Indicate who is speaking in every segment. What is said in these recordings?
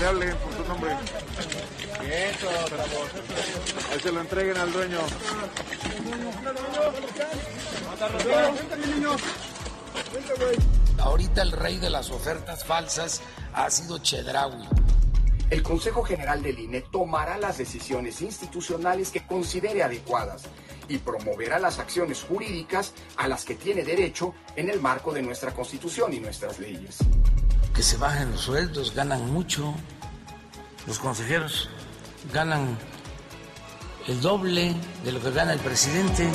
Speaker 1: Le hablen por su nombre. Ahí se lo entreguen al dueño.
Speaker 2: Ahorita el rey de las ofertas falsas ha sido Chedraui.
Speaker 3: El Consejo General del INE tomará las decisiones institucionales que considere adecuadas y promoverá las acciones jurídicas a las que tiene derecho en el marco de nuestra Constitución y nuestras leyes.
Speaker 2: Que se bajen los sueldos, ganan mucho. Los consejeros ganan el doble de lo que gana el presidente.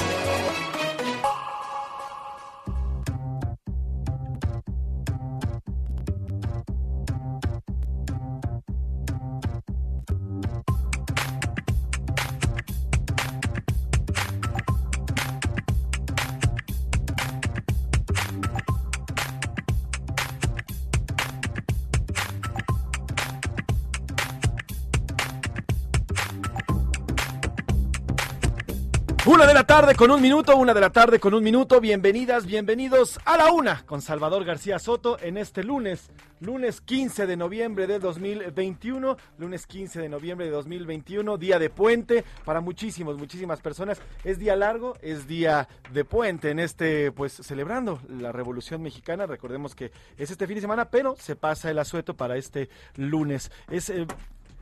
Speaker 4: Tarde con un minuto, una de la tarde con un minuto. Bienvenidas, bienvenidos a la una con Salvador García Soto en este lunes, lunes 15 de noviembre de 2021, lunes 15 de noviembre de 2021, día de puente para muchísimos, muchísimas personas. Es día largo, es día de puente en este, pues celebrando la Revolución Mexicana. Recordemos que es este fin de semana, pero se pasa el asueto para este lunes. Es eh,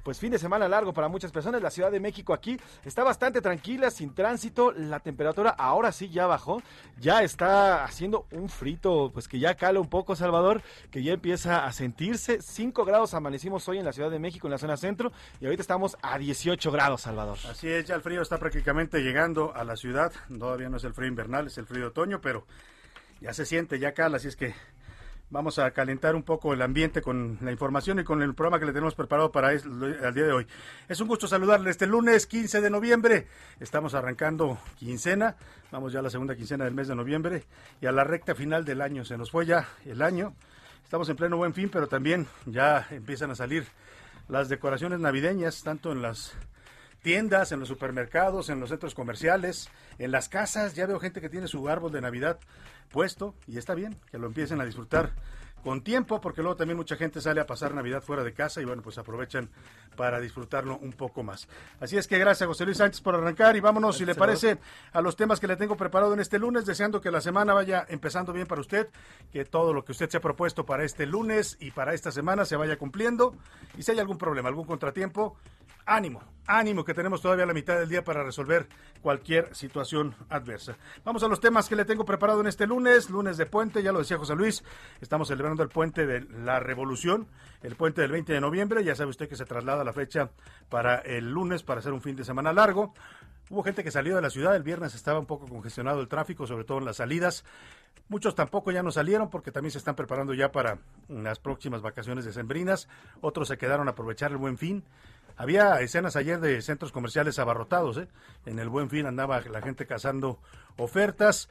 Speaker 4: pues fin de semana largo para muchas personas. La Ciudad de México aquí está bastante tranquila, sin tránsito. La temperatura ahora sí ya bajó. Ya está haciendo un frito, pues que ya cala un poco, Salvador, que ya empieza a sentirse. 5 grados amanecimos hoy en la Ciudad de México, en la zona centro, y ahorita estamos a 18 grados, Salvador.
Speaker 1: Así es, ya el frío está prácticamente llegando a la ciudad. Todavía no es el frío invernal, es el frío de otoño, pero ya se siente, ya cala, así es que vamos a calentar un poco el ambiente con la información y con el programa que le tenemos preparado para el, día de hoy. Es un gusto saludarle este lunes 15 de noviembre. Estamos arrancando quincena, vamos ya a la segunda quincena del mes de noviembre y a la recta final del año. Se nos fue ya el año. Estamos en pleno buen fin, pero también ya empiezan a salir las decoraciones navideñas, tanto en las tiendas, en los supermercados, en los centros comerciales, en las casas. Ya veo gente que tiene su árbol de Navidad puesto y está bien que lo empiecen a disfrutar con tiempo, porque luego también mucha gente sale a pasar Navidad fuera de casa y bueno, pues aprovechan para disfrutarlo un poco más. Así es que gracias José Luis Sánchez por arrancar y vámonos, si le parece, a los temas que le tengo preparado en este lunes, deseando que la semana vaya empezando bien para usted, que todo lo que usted se ha propuesto para este lunes y para esta semana se vaya cumpliendo y si hay algún problema, algún contratiempo, ánimo, ánimo que tenemos todavía la mitad del día para resolver cualquier situación adversa. Vamos a los temas que le tengo preparado en este lunes, lunes de puente, ya lo decía José Luis, estamos celebrando el puente de la revolución, el puente del 20 de noviembre, ya sabe usted que se traslada la fecha para el lunes para hacer un fin de semana largo. Hubo gente que salió de la ciudad, el viernes estaba un poco congestionado el tráfico, sobre todo en las salidas. Muchos tampoco ya no salieron porque también se están preparando ya para las próximas vacaciones decembrinas. Otros se quedaron a aprovechar el buen fin. Había escenas ayer de centros comerciales abarrotados. ¿eh? En el Buen Fin andaba la gente cazando ofertas.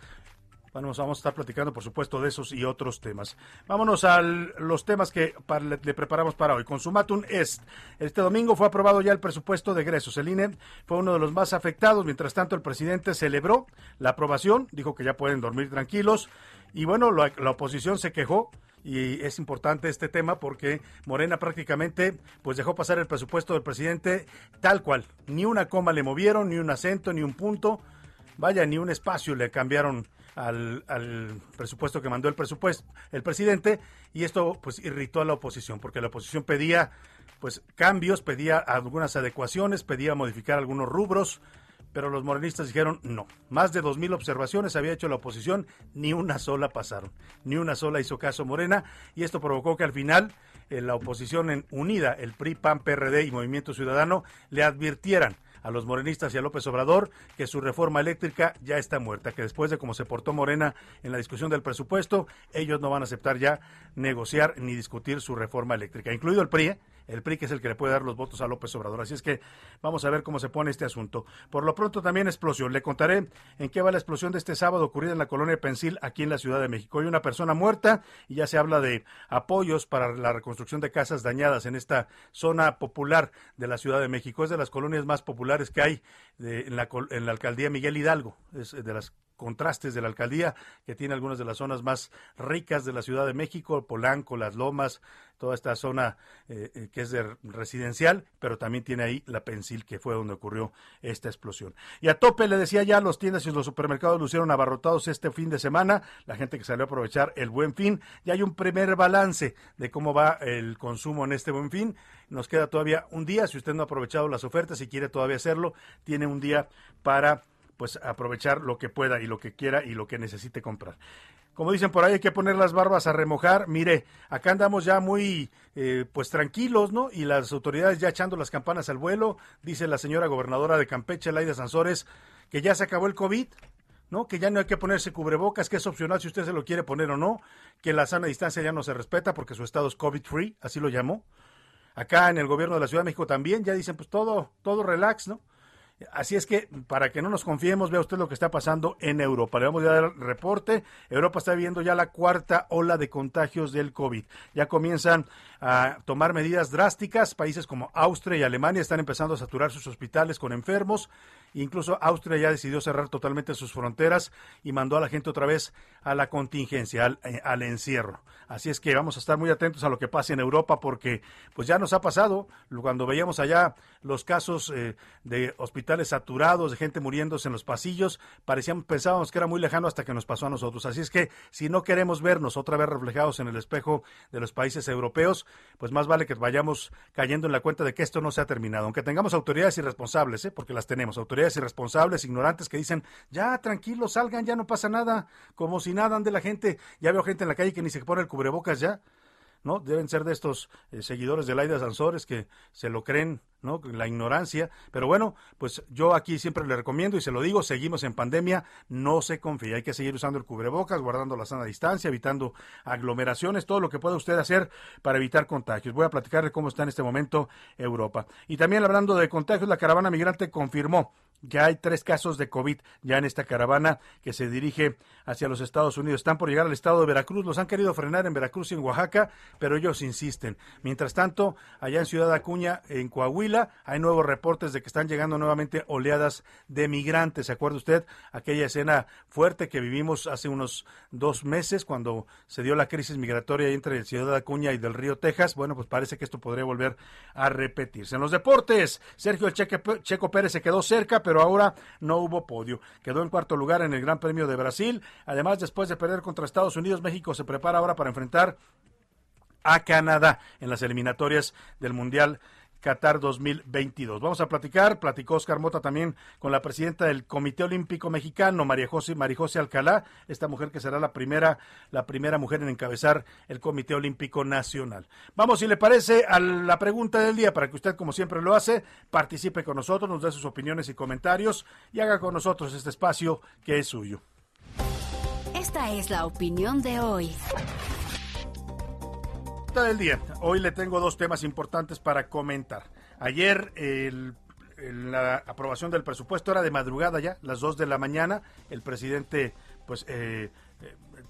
Speaker 1: Bueno, vamos a estar platicando, por supuesto, de esos y otros temas. Vámonos a los temas que le, preparamos para hoy. Consumatum Est. Este domingo fue aprobado ya el presupuesto de egresos. El INE fue uno de los más afectados. Mientras tanto, el presidente celebró la aprobación, dijo que ya pueden dormir tranquilos. Y bueno, la oposición se quejó y es importante este tema porque Morena prácticamente pues dejó pasar el presupuesto del presidente tal cual, ni una coma le movieron, ni un acento, ni un punto, vaya, ni un espacio le cambiaron al, al, presupuesto que mandó el presupuesto el presidente y esto pues irritó a la oposición porque la oposición pedía pues cambios, pedía algunas adecuaciones, pedía modificar algunos rubros, pero los morenistas dijeron no. Más de dos mil observaciones había hecho la oposición, ni una sola pasaron, ni una sola hizo caso Morena, y esto provocó que al final eh, la oposición en unida, el PRI, PAN, PRD y Movimiento Ciudadano, le advirtieran a los morenistas y a López Obrador que su reforma eléctrica ya está muerta, que después de cómo se portó Morena en la discusión del presupuesto, ellos no van a aceptar ya negociar ni discutir su reforma eléctrica, incluido el PRI, ¿eh? El PRI que es el que le puede dar los votos a López Obrador. Así es que vamos a ver cómo se pone este asunto. Por lo pronto también explosión. Le contaré en qué va la explosión de este sábado ocurrida en la colonia Pensil, aquí en la Ciudad de México. Hay una persona muerta y ya se habla de apoyos para la reconstrucción de casas dañadas en esta zona popular de la Ciudad de México. Es de las colonias más populares que hay en, la, en la alcaldía Miguel Hidalgo. Es de las contrastes de la alcaldía, que tiene algunas de las zonas más ricas de la Ciudad de México, Polanco, Las Lomas, toda esta zona eh, eh, que es de residencial, pero también tiene ahí la Pensil, que fue donde ocurrió esta explosión. Y a tope, le decía ya, los tiendas y los supermercados lucieron abarrotados este fin de semana, la gente que salió a aprovechar el buen fin, ya hay un primer balance de cómo va el consumo en este buen fin. Nos queda todavía un día, si usted no ha aprovechado las ofertas y quiere todavía hacerlo, tiene un día para pues aprovechar lo que pueda y lo que quiera y lo que necesite comprar. Como dicen por ahí, hay que poner las barbas a remojar. Mire, acá andamos ya muy, eh, pues tranquilos, ¿no? Y las autoridades ya echando las campanas al vuelo. Dice la señora gobernadora de Campeche, Laida Sansores, que ya se acabó el COVID, ¿no? Que ya no hay que ponerse cubrebocas, que es opcional si usted se lo quiere poner o no, que la sana distancia ya no se respeta porque su estado es COVID-free, así lo llamó. Acá en el gobierno de la Ciudad de México también ya dicen, pues todo, todo relax, ¿no? Así es que, para que no nos confiemos, vea usted lo que está pasando en Europa. Le vamos a dar el reporte. Europa está viviendo ya la cuarta ola de contagios del COVID. Ya comienzan a tomar medidas drásticas. Países como Austria y Alemania están empezando a saturar sus hospitales con enfermos. Incluso Austria ya decidió cerrar totalmente sus fronteras y mandó a la gente otra vez a la contingencia, al, eh, encierro. Así es que vamos a estar muy atentos a lo que pase en Europa porque pues ya nos ha pasado cuando veíamos allá los casos eh, de hospitales saturados, de gente muriéndose en los pasillos, parecíamos, pensábamos que era muy lejano hasta que nos pasó a nosotros. Así es que si no queremos vernos otra vez reflejados en el espejo de los países europeos, pues más vale que vayamos cayendo en la cuenta de que esto no se ha terminado. Aunque tengamos autoridades irresponsables, ¿eh? porque las tenemos, autoridades irresponsables, ignorantes que dicen, ya tranquilos, salgan, ya no pasa nada, como si nada ande la gente. Ya veo gente en la calle que ni se pone el cubrebocas ya. ¿no? Deben ser de estos eh, seguidores de Laida Sansores que se lo creen, ¿no? La ignorancia. Pero bueno, pues yo aquí siempre le recomiendo y se lo digo, seguimos en pandemia, no se confíe, hay que seguir usando el cubrebocas, guardando la sana distancia, evitando aglomeraciones, todo lo que pueda usted hacer para evitar contagios. Voy a platicar de cómo está en este momento Europa. Y también hablando de contagios, la caravana migrante confirmó ya hay tres casos de COVID ya en esta caravana que se dirige hacia los Estados Unidos. Están por llegar al estado de Veracruz. Los han querido frenar en Veracruz y en Oaxaca, pero ellos insisten. Mientras tanto, allá en Ciudad Acuña, en Coahuila, hay nuevos reportes de que están llegando nuevamente oleadas de migrantes. ¿Se acuerda usted aquella escena fuerte que vivimos hace unos dos meses cuando se dio la crisis migratoria entre Ciudad Acuña y del Río Texas? Bueno, pues parece que esto podría volver a repetirse. En los deportes, Sergio Checo Pérez se quedó cerca, ahora no hubo podio. Quedó en cuarto lugar en el Gran Premio de Brasil. Además, después de perder contra Estados Unidos, México se prepara ahora para enfrentar a Canadá en las eliminatorias del Mundial Qatar 2022. Vamos a platicar, platicó Oscar Mota también con la presidenta del Comité Olímpico Mexicano, María José, María José Alcalá, esta mujer que será la primera, la primera mujer en encabezar el Comité Olímpico Nacional. Vamos, si le parece, a la pregunta del día, para que usted, como siempre lo hace, participe con nosotros, nos dé sus opiniones y comentarios y haga con nosotros este espacio que es suyo.
Speaker 5: Esta es la opinión de hoy
Speaker 1: del día. Hoy le tengo dos temas importantes para comentar. Ayer la aprobación del presupuesto era de madrugada ya, las dos de la mañana. El presidente pues eh,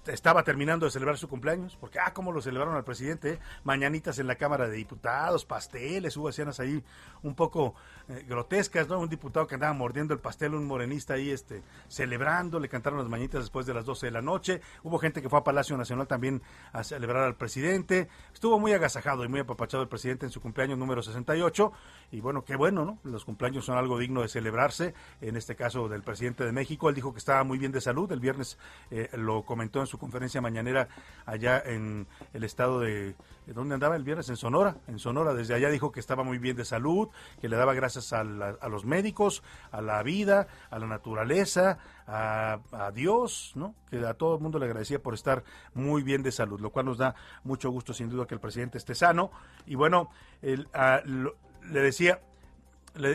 Speaker 1: estaba terminando de celebrar su cumpleaños, porque, ah, cómo lo celebraron al presidente, mañanitas en la Cámara de Diputados, pasteles, hubo escenas ahí un poco eh, grotescas, ¿no? Un diputado que andaba mordiendo el pastel, un morenista ahí este, celebrando, le cantaron las mañanitas después de las 12 de la noche, hubo gente que fue a Palacio Nacional también a celebrar al presidente, estuvo muy agasajado y muy apapachado el presidente en su cumpleaños número 68, y bueno, qué bueno, ¿no? Los cumpleaños son algo digno de celebrarse, en este caso del presidente de México, él dijo que estaba muy bien de salud, el viernes eh, lo comentó en su conferencia mañanera allá en el estado de, ¿dónde andaba el viernes? En Sonora, en Sonora, desde allá dijo que estaba muy bien de salud, que le daba gracias a, los médicos, a la vida, a la naturaleza, a, Dios, ¿no? Que a todo el mundo le agradecía por estar muy bien de salud, lo cual nos da mucho gusto sin duda que el presidente esté sano. Y bueno, le decía,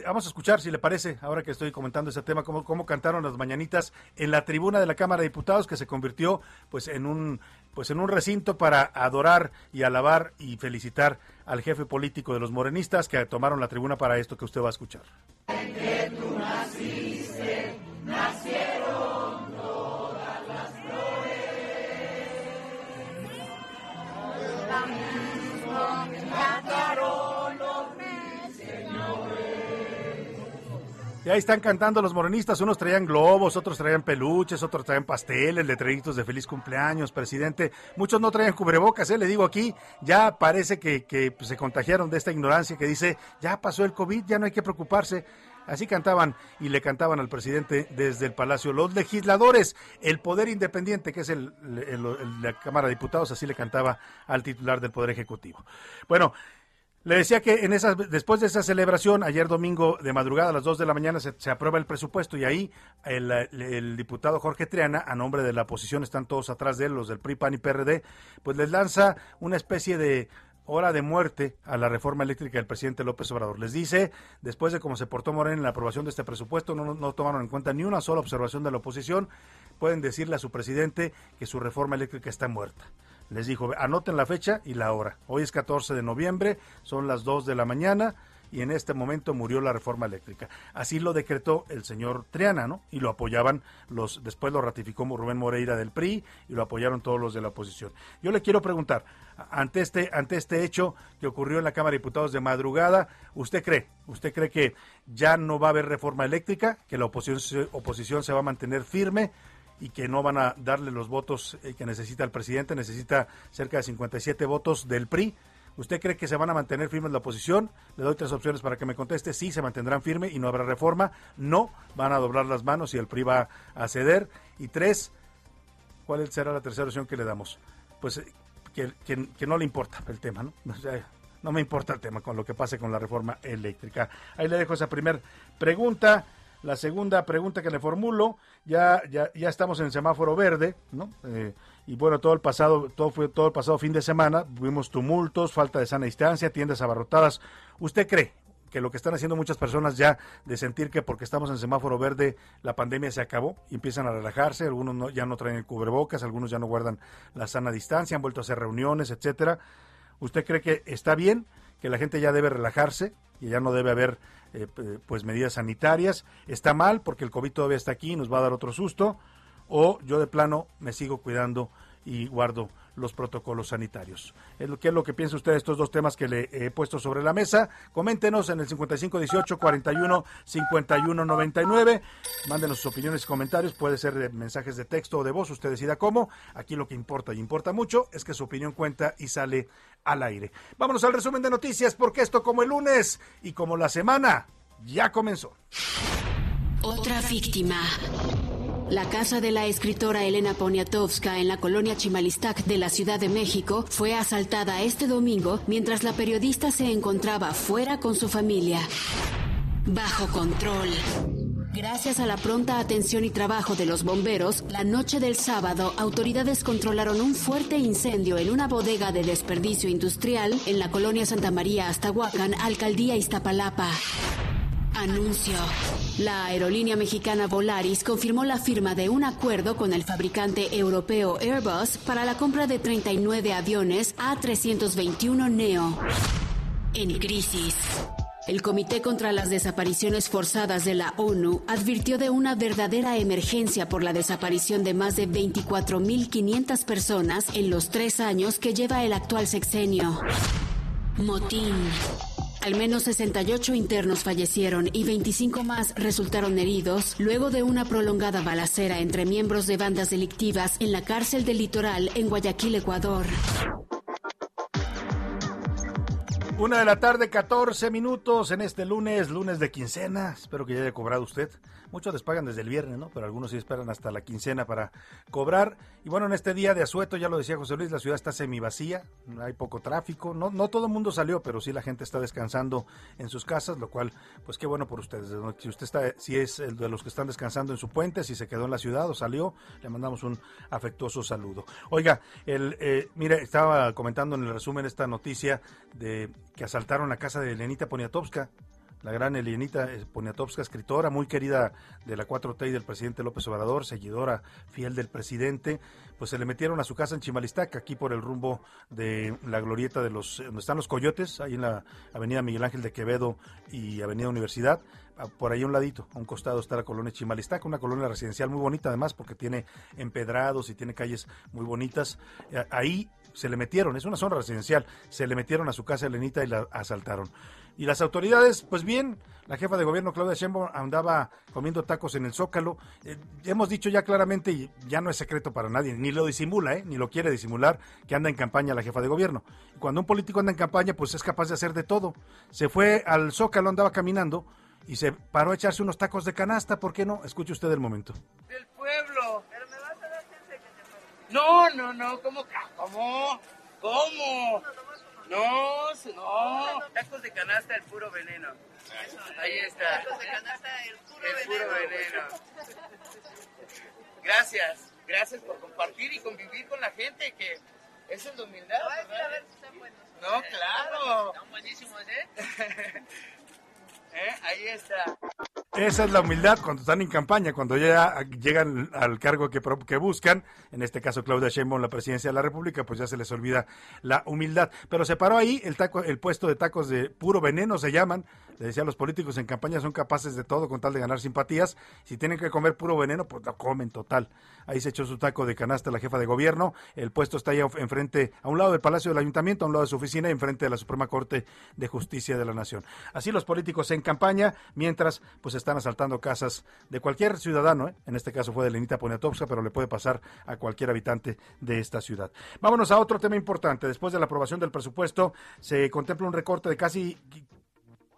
Speaker 1: vamos a escuchar, si le parece, ahora que estoy comentando ese tema, cómo, cómo cantaron las mañanitas en la tribuna de la Cámara de Diputados, que se convirtió pues en un pues en un recinto para adorar y alabar y felicitar al jefe político de los morenistas que tomaron la tribuna para esto que usted va a escuchar. Y ahí están cantando los morenistas, unos traían globos, otros traían peluches, otros traían pasteles, letreritos de feliz cumpleaños, presidente. Muchos no traían cubrebocas, ¿eh? le digo aquí, ya parece que, pues, se contagiaron de esta ignorancia que dice, ya pasó el COVID, ya no hay que preocuparse. Así cantaban y le cantaban al presidente desde el Palacio. Los legisladores, el poder independiente, que es el, la Cámara de Diputados, así le cantaba al titular del Poder Ejecutivo. Bueno, le decía que en esas, después de esa celebración, ayer domingo de madrugada a las 2 de la mañana se, aprueba el presupuesto y ahí el, diputado Jorge Triana, a nombre de la oposición, están todos atrás de él, los del PRI, PAN y PRD, pues les lanza una especie de hora de muerte a la reforma eléctrica del presidente López Obrador. Les dice, después de cómo se portó Morena en la aprobación de este presupuesto, no tomaron en cuenta ni una sola observación de la oposición, pueden decirle a su presidente que su reforma eléctrica está muerta les dijo, anoten la fecha y la hora. Hoy es 14 de noviembre, son las 2 de la mañana y en este momento murió la reforma eléctrica. Así lo decretó el señor Triana, ¿no? Y lo apoyaban los, después lo ratificó Rubén Moreira del PRI y lo apoyaron todos los de la oposición. Yo le quiero preguntar, ante este, ante este hecho que ocurrió en la Cámara de Diputados de madrugada, ¿usted cree, usted cree que ya no va a haber reforma eléctrica, que la oposición, oposición se va a mantener firme? Y que no van a darle los votos eh, que necesita el presidente, necesita cerca de 57 votos del PRI. ¿Usted cree que se van a mantener firmes la oposición? Le doy tres opciones para que me conteste. Sí, se mantendrán firmes y no habrá reforma. No, van a doblar las manos y el PRI va a ceder. Y tres, ¿cuál será la tercera opción que le damos? Pues eh, que, que, no le importa el tema, ¿no? no me importa el tema con lo que pase con la reforma eléctrica. Ahí le dejo esa primera pregunta. La segunda pregunta que le formulo, ya, ya, estamos en el semáforo verde, ¿no? Eh, y bueno, todo el pasado, todo fue todo el pasado fin de semana, vimos tumultos, falta de sana distancia, tiendas abarrotadas. ¿Usted cree que lo que están haciendo muchas personas ya de sentir que porque estamos en semáforo verde la pandemia se acabó y empiezan a relajarse, algunos ya no traen el cubrebocas, algunos ya no guardan la sana distancia, han vuelto a hacer reuniones, etcétera. ¿Usted cree que está bien, que la gente ya debe relajarse y ya no debe haber eh, pues medidas sanitarias. Está mal porque el COVID todavía está aquí y nos va a dar otro susto. O yo de plano me sigo cuidando y guardo los protocolos sanitarios. ¿Qué es lo que piensa usted de estos dos temas que le he puesto sobre la mesa? Coméntenos en el 5518 41 51 99. Mándenos sus opiniones y comentarios. Puede ser de mensajes de texto o de voz. Usted decida cómo. Aquí lo que importa y importa mucho es que su opinión cuenta y sale al aire. Vámonos al resumen de noticias porque esto como el lunes y como la semana ya comenzó.
Speaker 5: Otra víctima. La casa de la escritora Elena Poniatowska en la colonia Chimalistac de la Ciudad de México fue asaltada este domingo mientras la periodista se encontraba fuera con su familia. Bajo control. Gracias a la pronta atención y trabajo de los bomberos, la noche del sábado autoridades controlaron un fuerte incendio en una bodega de desperdicio industrial en la colonia Santa María Aztahuacán, alcaldía Iztapalapa. Anuncio. La aerolínea mexicana Volaris confirmó la firma de un acuerdo con el fabricante europeo Airbus para la compra de 39 aviones A321 Neo. En crisis. El Comité contra las Desapariciones Forzadas de la ONU advirtió de una verdadera emergencia por la desaparición de más de 24.500 personas en los tres años que lleva el actual sexenio. Motín. Al menos 68 internos fallecieron y 25 más resultaron heridos luego de una prolongada balacera entre miembros de bandas delictivas en la cárcel del litoral en Guayaquil, Ecuador.
Speaker 1: Una de la tarde, 14 minutos en este lunes, lunes de quincena. Espero que ya haya cobrado usted. Muchos les pagan desde el viernes, ¿no? Pero algunos sí esperan hasta la quincena para cobrar. Y bueno, en este día de asueto, ya lo decía José Luis, la ciudad está semivacía, hay poco tráfico. No, no todo el mundo salió, pero sí la gente está descansando en sus casas, lo cual, pues qué bueno por ustedes. Si usted está, si es el de los que están descansando en su puente, si se quedó en la ciudad o salió, le mandamos un afectuoso saludo. Oiga, el, eh, mire, estaba comentando en el resumen esta noticia de que asaltaron la casa de Lenita Poniatowska, la gran Elenita Poniatowska, escritora muy querida de la 4T y del presidente López Obrador, seguidora fiel del presidente, pues se le metieron a su casa en Chimalistac, aquí por el rumbo de la glorieta de los, donde están los coyotes, ahí en la avenida Miguel Ángel de Quevedo y avenida Universidad, por ahí a un ladito, a un costado está la colonia Chimalistac, una colonia residencial muy bonita además porque tiene empedrados y tiene calles muy bonitas. Eh, ahí se le metieron, es una zona residencial, se le metieron a su casa Elenita y la asaltaron. Y las autoridades, pues bien, la jefa de gobierno Claudia Sheinbaum andaba comiendo tacos en el Zócalo. Eh, hemos dicho ya claramente, y ya no es secreto para nadie, ni lo disimula, ¿eh? ni lo quiere disimular, que anda en campaña la jefa de gobierno. Cuando un político anda en campaña, pues es capaz de hacer de todo. Se fue al Zócalo, andaba caminando y se paró a echarse unos tacos de canasta. ¿Por qué no? Escuche usted el momento.
Speaker 6: Del pueblo. Pero me vas a dar que te No, no, no, ¿cómo? ¿Cómo? ¿Cómo? No, no. Tacos de canasta, el puro veneno. Ahí está. Tacos de canasta, el puro el veneno. Puro veneno. Gracias, gracias por compartir y convivir con la gente que eso es la humildad. No, a ver si están buenos. No, claro. Están buenísimos, ¿eh? ¿Eh? Ahí está.
Speaker 1: Esa es la humildad cuando están en campaña, cuando ya llegan al cargo que, que buscan, en este caso Claudia Sheinbaum, la presidencia de la República, pues ya se les olvida la humildad. Pero se paró ahí el, taco, el puesto de tacos de puro veneno, se llaman. Le decía, los políticos en campaña son capaces de todo con tal de ganar simpatías. Si tienen que comer puro veneno, pues lo comen total. Ahí se echó su taco de canasta la jefa de gobierno. El puesto está ahí enfrente, a un lado del Palacio del Ayuntamiento, a un lado de su oficina y enfrente de la Suprema Corte de Justicia de la Nación. Así los políticos en campaña, mientras pues están asaltando casas de cualquier ciudadano, ¿eh? en este caso fue de Lenita Poniatowska, pero le puede pasar a cualquier habitante de esta ciudad. Vámonos a otro tema importante. Después de la aprobación del presupuesto, se contempla un recorte de casi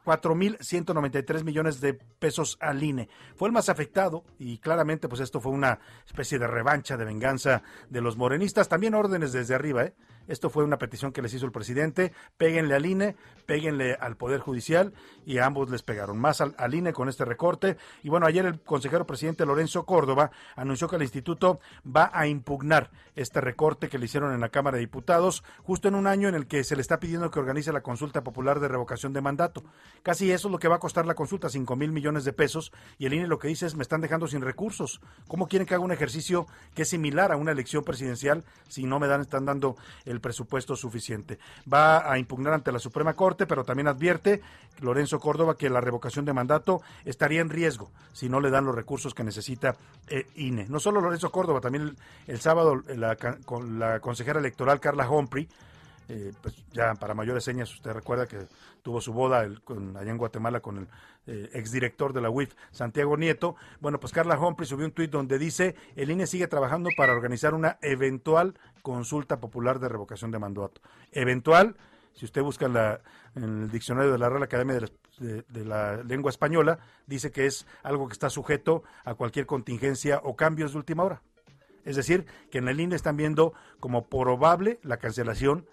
Speaker 1: 4.193 millones de pesos al INE. Fue el más afectado y claramente pues esto fue una especie de revancha, de venganza de los morenistas. También órdenes desde arriba, ¿eh? Esto fue una petición que les hizo el presidente. Péguenle al INE, péguenle al Poder Judicial y a ambos les pegaron. Más al, INE con este recorte. Y bueno, ayer el consejero presidente Lorenzo Córdoba anunció que el instituto va a impugnar este recorte que le hicieron en la Cámara de Diputados, justo en un año en el que se le está pidiendo que organice la consulta popular de revocación de mandato. Casi eso es lo que va a costar la consulta, 5 mil millones de pesos. Y el INE lo que dice es, me están dejando sin recursos. ¿Cómo quieren que haga un ejercicio que es similar a una elección presidencial si no me dan, están dando el presupuesto suficiente. Va a impugnar ante la Suprema Corte, pero también advierte Lorenzo Córdoba que la revocación de mandato estaría en riesgo si no le dan los recursos que necesita eh, INE. No solo Lorenzo Córdoba, también el, sábado la, con la consejera electoral Carla Humphrey eh, pues ya para mayores señas, usted recuerda que tuvo su boda con, allá en Guatemala con el eh, exdirector de la UIF, Santiago Nieto. Bueno, pues Carla Humphrey subió un tuit donde dice, el INE sigue trabajando para organizar una eventual consulta popular de revocación de mandato. Eventual, si usted busca en, la, en el diccionario de la Real Academia de, de la Lengua Española, dice que es algo que está sujeto a cualquier contingencia o cambios de última hora. Es decir, que en el INE están viendo como probable la cancelación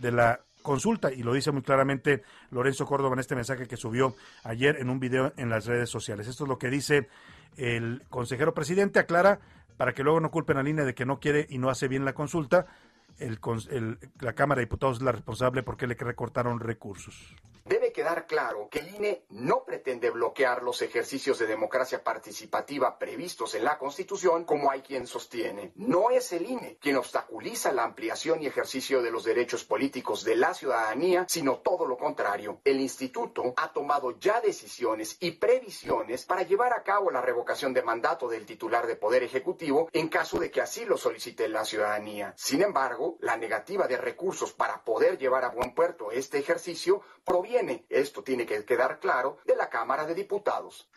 Speaker 1: de la consulta y lo dice muy claramente Lorenzo Córdoba en este mensaje que subió ayer en un video en las redes sociales. Esto es lo que dice el consejero presidente, aclara para que luego no culpen a línea de que no quiere y no hace bien la consulta. El, la Cámara de Diputados es la responsable porque le recortaron recursos
Speaker 3: quedar claro que el INE no pretende bloquear los ejercicios de democracia participativa previstos en la Constitución, como hay quien sostiene. No es el INE quien obstaculiza la ampliación y ejercicio de los derechos políticos de la ciudadanía, sino todo lo contrario. El instituto ha tomado ya decisiones y previsiones para llevar a cabo la revocación de mandato del titular de Poder Ejecutivo en caso de que así lo solicite la ciudadanía. Sin embargo, la negativa de recursos para poder llevar a buen puerto este ejercicio proviene, esto tiene que quedar claro, de la Cámara de Diputados.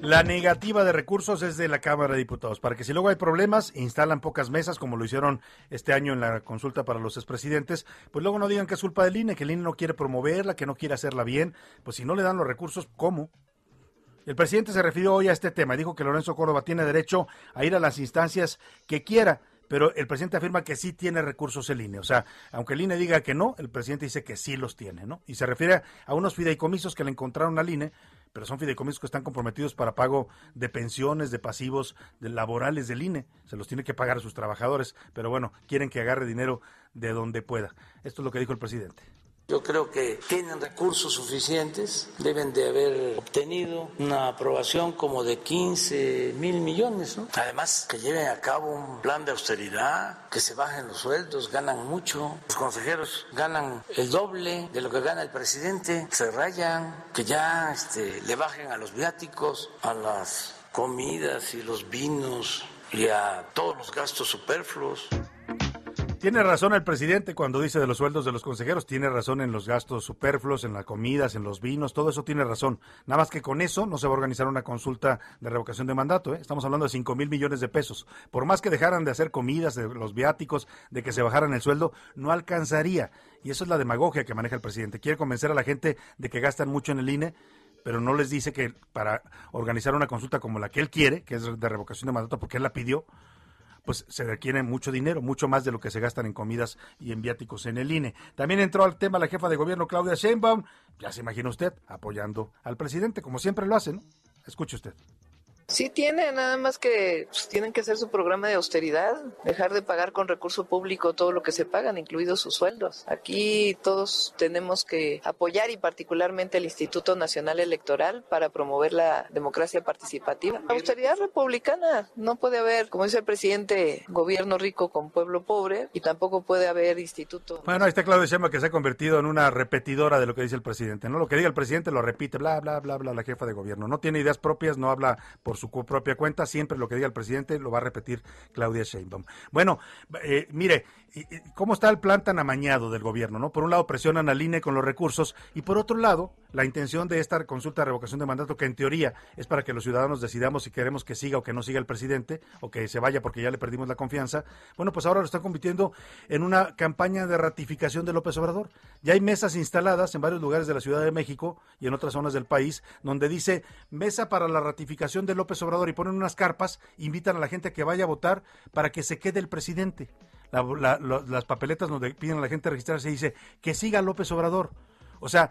Speaker 1: La negativa de recursos es de la Cámara de Diputados, para que si luego hay problemas, instalan pocas mesas, como lo hicieron este año en la consulta para los expresidentes, pues luego no digan que es culpa del INE, que el INE no quiere promoverla, que no quiere hacerla bien, pues si no le dan los recursos, ¿cómo? El presidente se refirió hoy a este tema, dijo que Lorenzo Córdoba tiene derecho a ir a las instancias que quiera, pero el presidente afirma que sí tiene recursos el INE. O sea, aunque el INE diga que no, el presidente dice que sí los tiene, ¿no? Y se refiere a unos fideicomisos que le encontraron al INE pero son fideicomisos que están comprometidos para pago de pensiones, de pasivos de laborales del INE. Se los tiene que pagar a sus trabajadores, pero bueno, quieren que agarre dinero de donde pueda. Esto es lo que dijo el presidente.
Speaker 2: Yo creo que tienen recursos suficientes, deben de haber obtenido una aprobación como de 15 mil millones. ¿no? Además, que lleven a cabo un plan de austeridad, que se bajen los sueldos, ganan mucho. Los consejeros ganan el doble de lo que gana el presidente, se rayan, que ya este, le bajen a los viáticos, a las comidas y los vinos y a todos los gastos superfluos.
Speaker 1: Tiene razón el presidente cuando dice de los sueldos de los consejeros, tiene razón en los gastos superfluos, en las comidas, en los vinos, todo eso tiene razón. Nada más que con eso no se va a organizar una consulta de revocación de mandato. ¿eh? Estamos hablando de 5 mil millones de pesos. Por más que dejaran de hacer comidas, de los viáticos, de que se bajaran el sueldo, no alcanzaría. Y eso es la demagogia que maneja el presidente. Quiere convencer a la gente de que gastan mucho en el INE pero no les dice que para organizar una consulta como la que él quiere, que es de revocación de mandato, porque él la pidió, pues se requiere mucho dinero, mucho más de lo que se gastan en comidas y en viáticos en el INE. También entró al tema la jefa de gobierno Claudia Sheinbaum, ya se imagina usted, apoyando al presidente, como siempre lo hace, ¿no? Escuche usted.
Speaker 7: Sí tiene, nada más que pues, tienen que hacer su programa de austeridad, dejar de pagar con recurso público todo lo que se pagan, incluidos sus sueldos. Aquí todos tenemos que apoyar y particularmente el Instituto Nacional Electoral para promover la democracia participativa. austeridad republicana, no puede haber, como dice el presidente, gobierno rico con pueblo pobre y tampoco puede haber instituto.
Speaker 1: Bueno, ahí está Claudia Sheinbaum que se ha convertido en una repetidora de lo que dice el presidente, ¿no? Lo que diga el presidente lo repite, bla, bla, bla, bla, la jefa de gobierno. No tiene ideas propias, no habla por su propia cuenta, siempre lo que diga el presidente lo va a repetir Claudia Sheinbaum. Bueno, eh, mire, ¿cómo está el plan tan amañado del gobierno? ¿no? Por un lado presionan al INE con los recursos y por otro lado la intención de esta consulta de revocación de mandato, que en teoría es para que los ciudadanos decidamos si queremos que siga o que no siga el presidente o que se vaya porque ya le perdimos la confianza, bueno, pues ahora lo están convirtiendo en una campaña de ratificación de López Obrador. Ya hay mesas instaladas en varios lugares de la Ciudad de México y en otras zonas del país donde dice mesa para la ratificación de López Obrador y ponen unas carpas, invitan a la gente a que vaya a votar para que se quede el presidente. las papeletas donde piden a la gente registrarse y dice que siga López Obrador. O sea,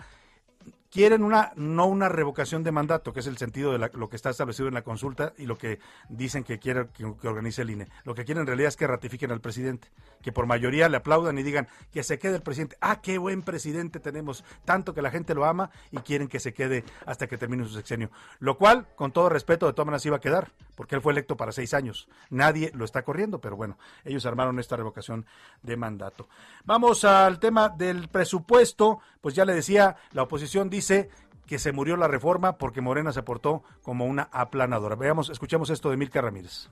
Speaker 1: quieren una no una revocación de mandato, que es el sentido de lo que está establecido en la consulta y lo que dicen que quiere que, organice el INE. Lo que quieren en realidad es que ratifiquen al presidente, que por mayoría le aplaudan y digan que se quede el presidente. Ah, qué buen presidente tenemos, tanto que la gente lo ama y quieren que se quede hasta que termine su sexenio. Lo cual, con todo respeto, de todas maneras iba a quedar, porque él fue electo para seis años. Nadie lo está corriendo, pero bueno, ellos armaron esta revocación de mandato. Vamos al tema del presupuesto, pues ya le decía, la oposición dice dice que se murió la reforma porque Morena se portó como una aplanadora. Veamos, escuchemos esto de Milka Ramírez.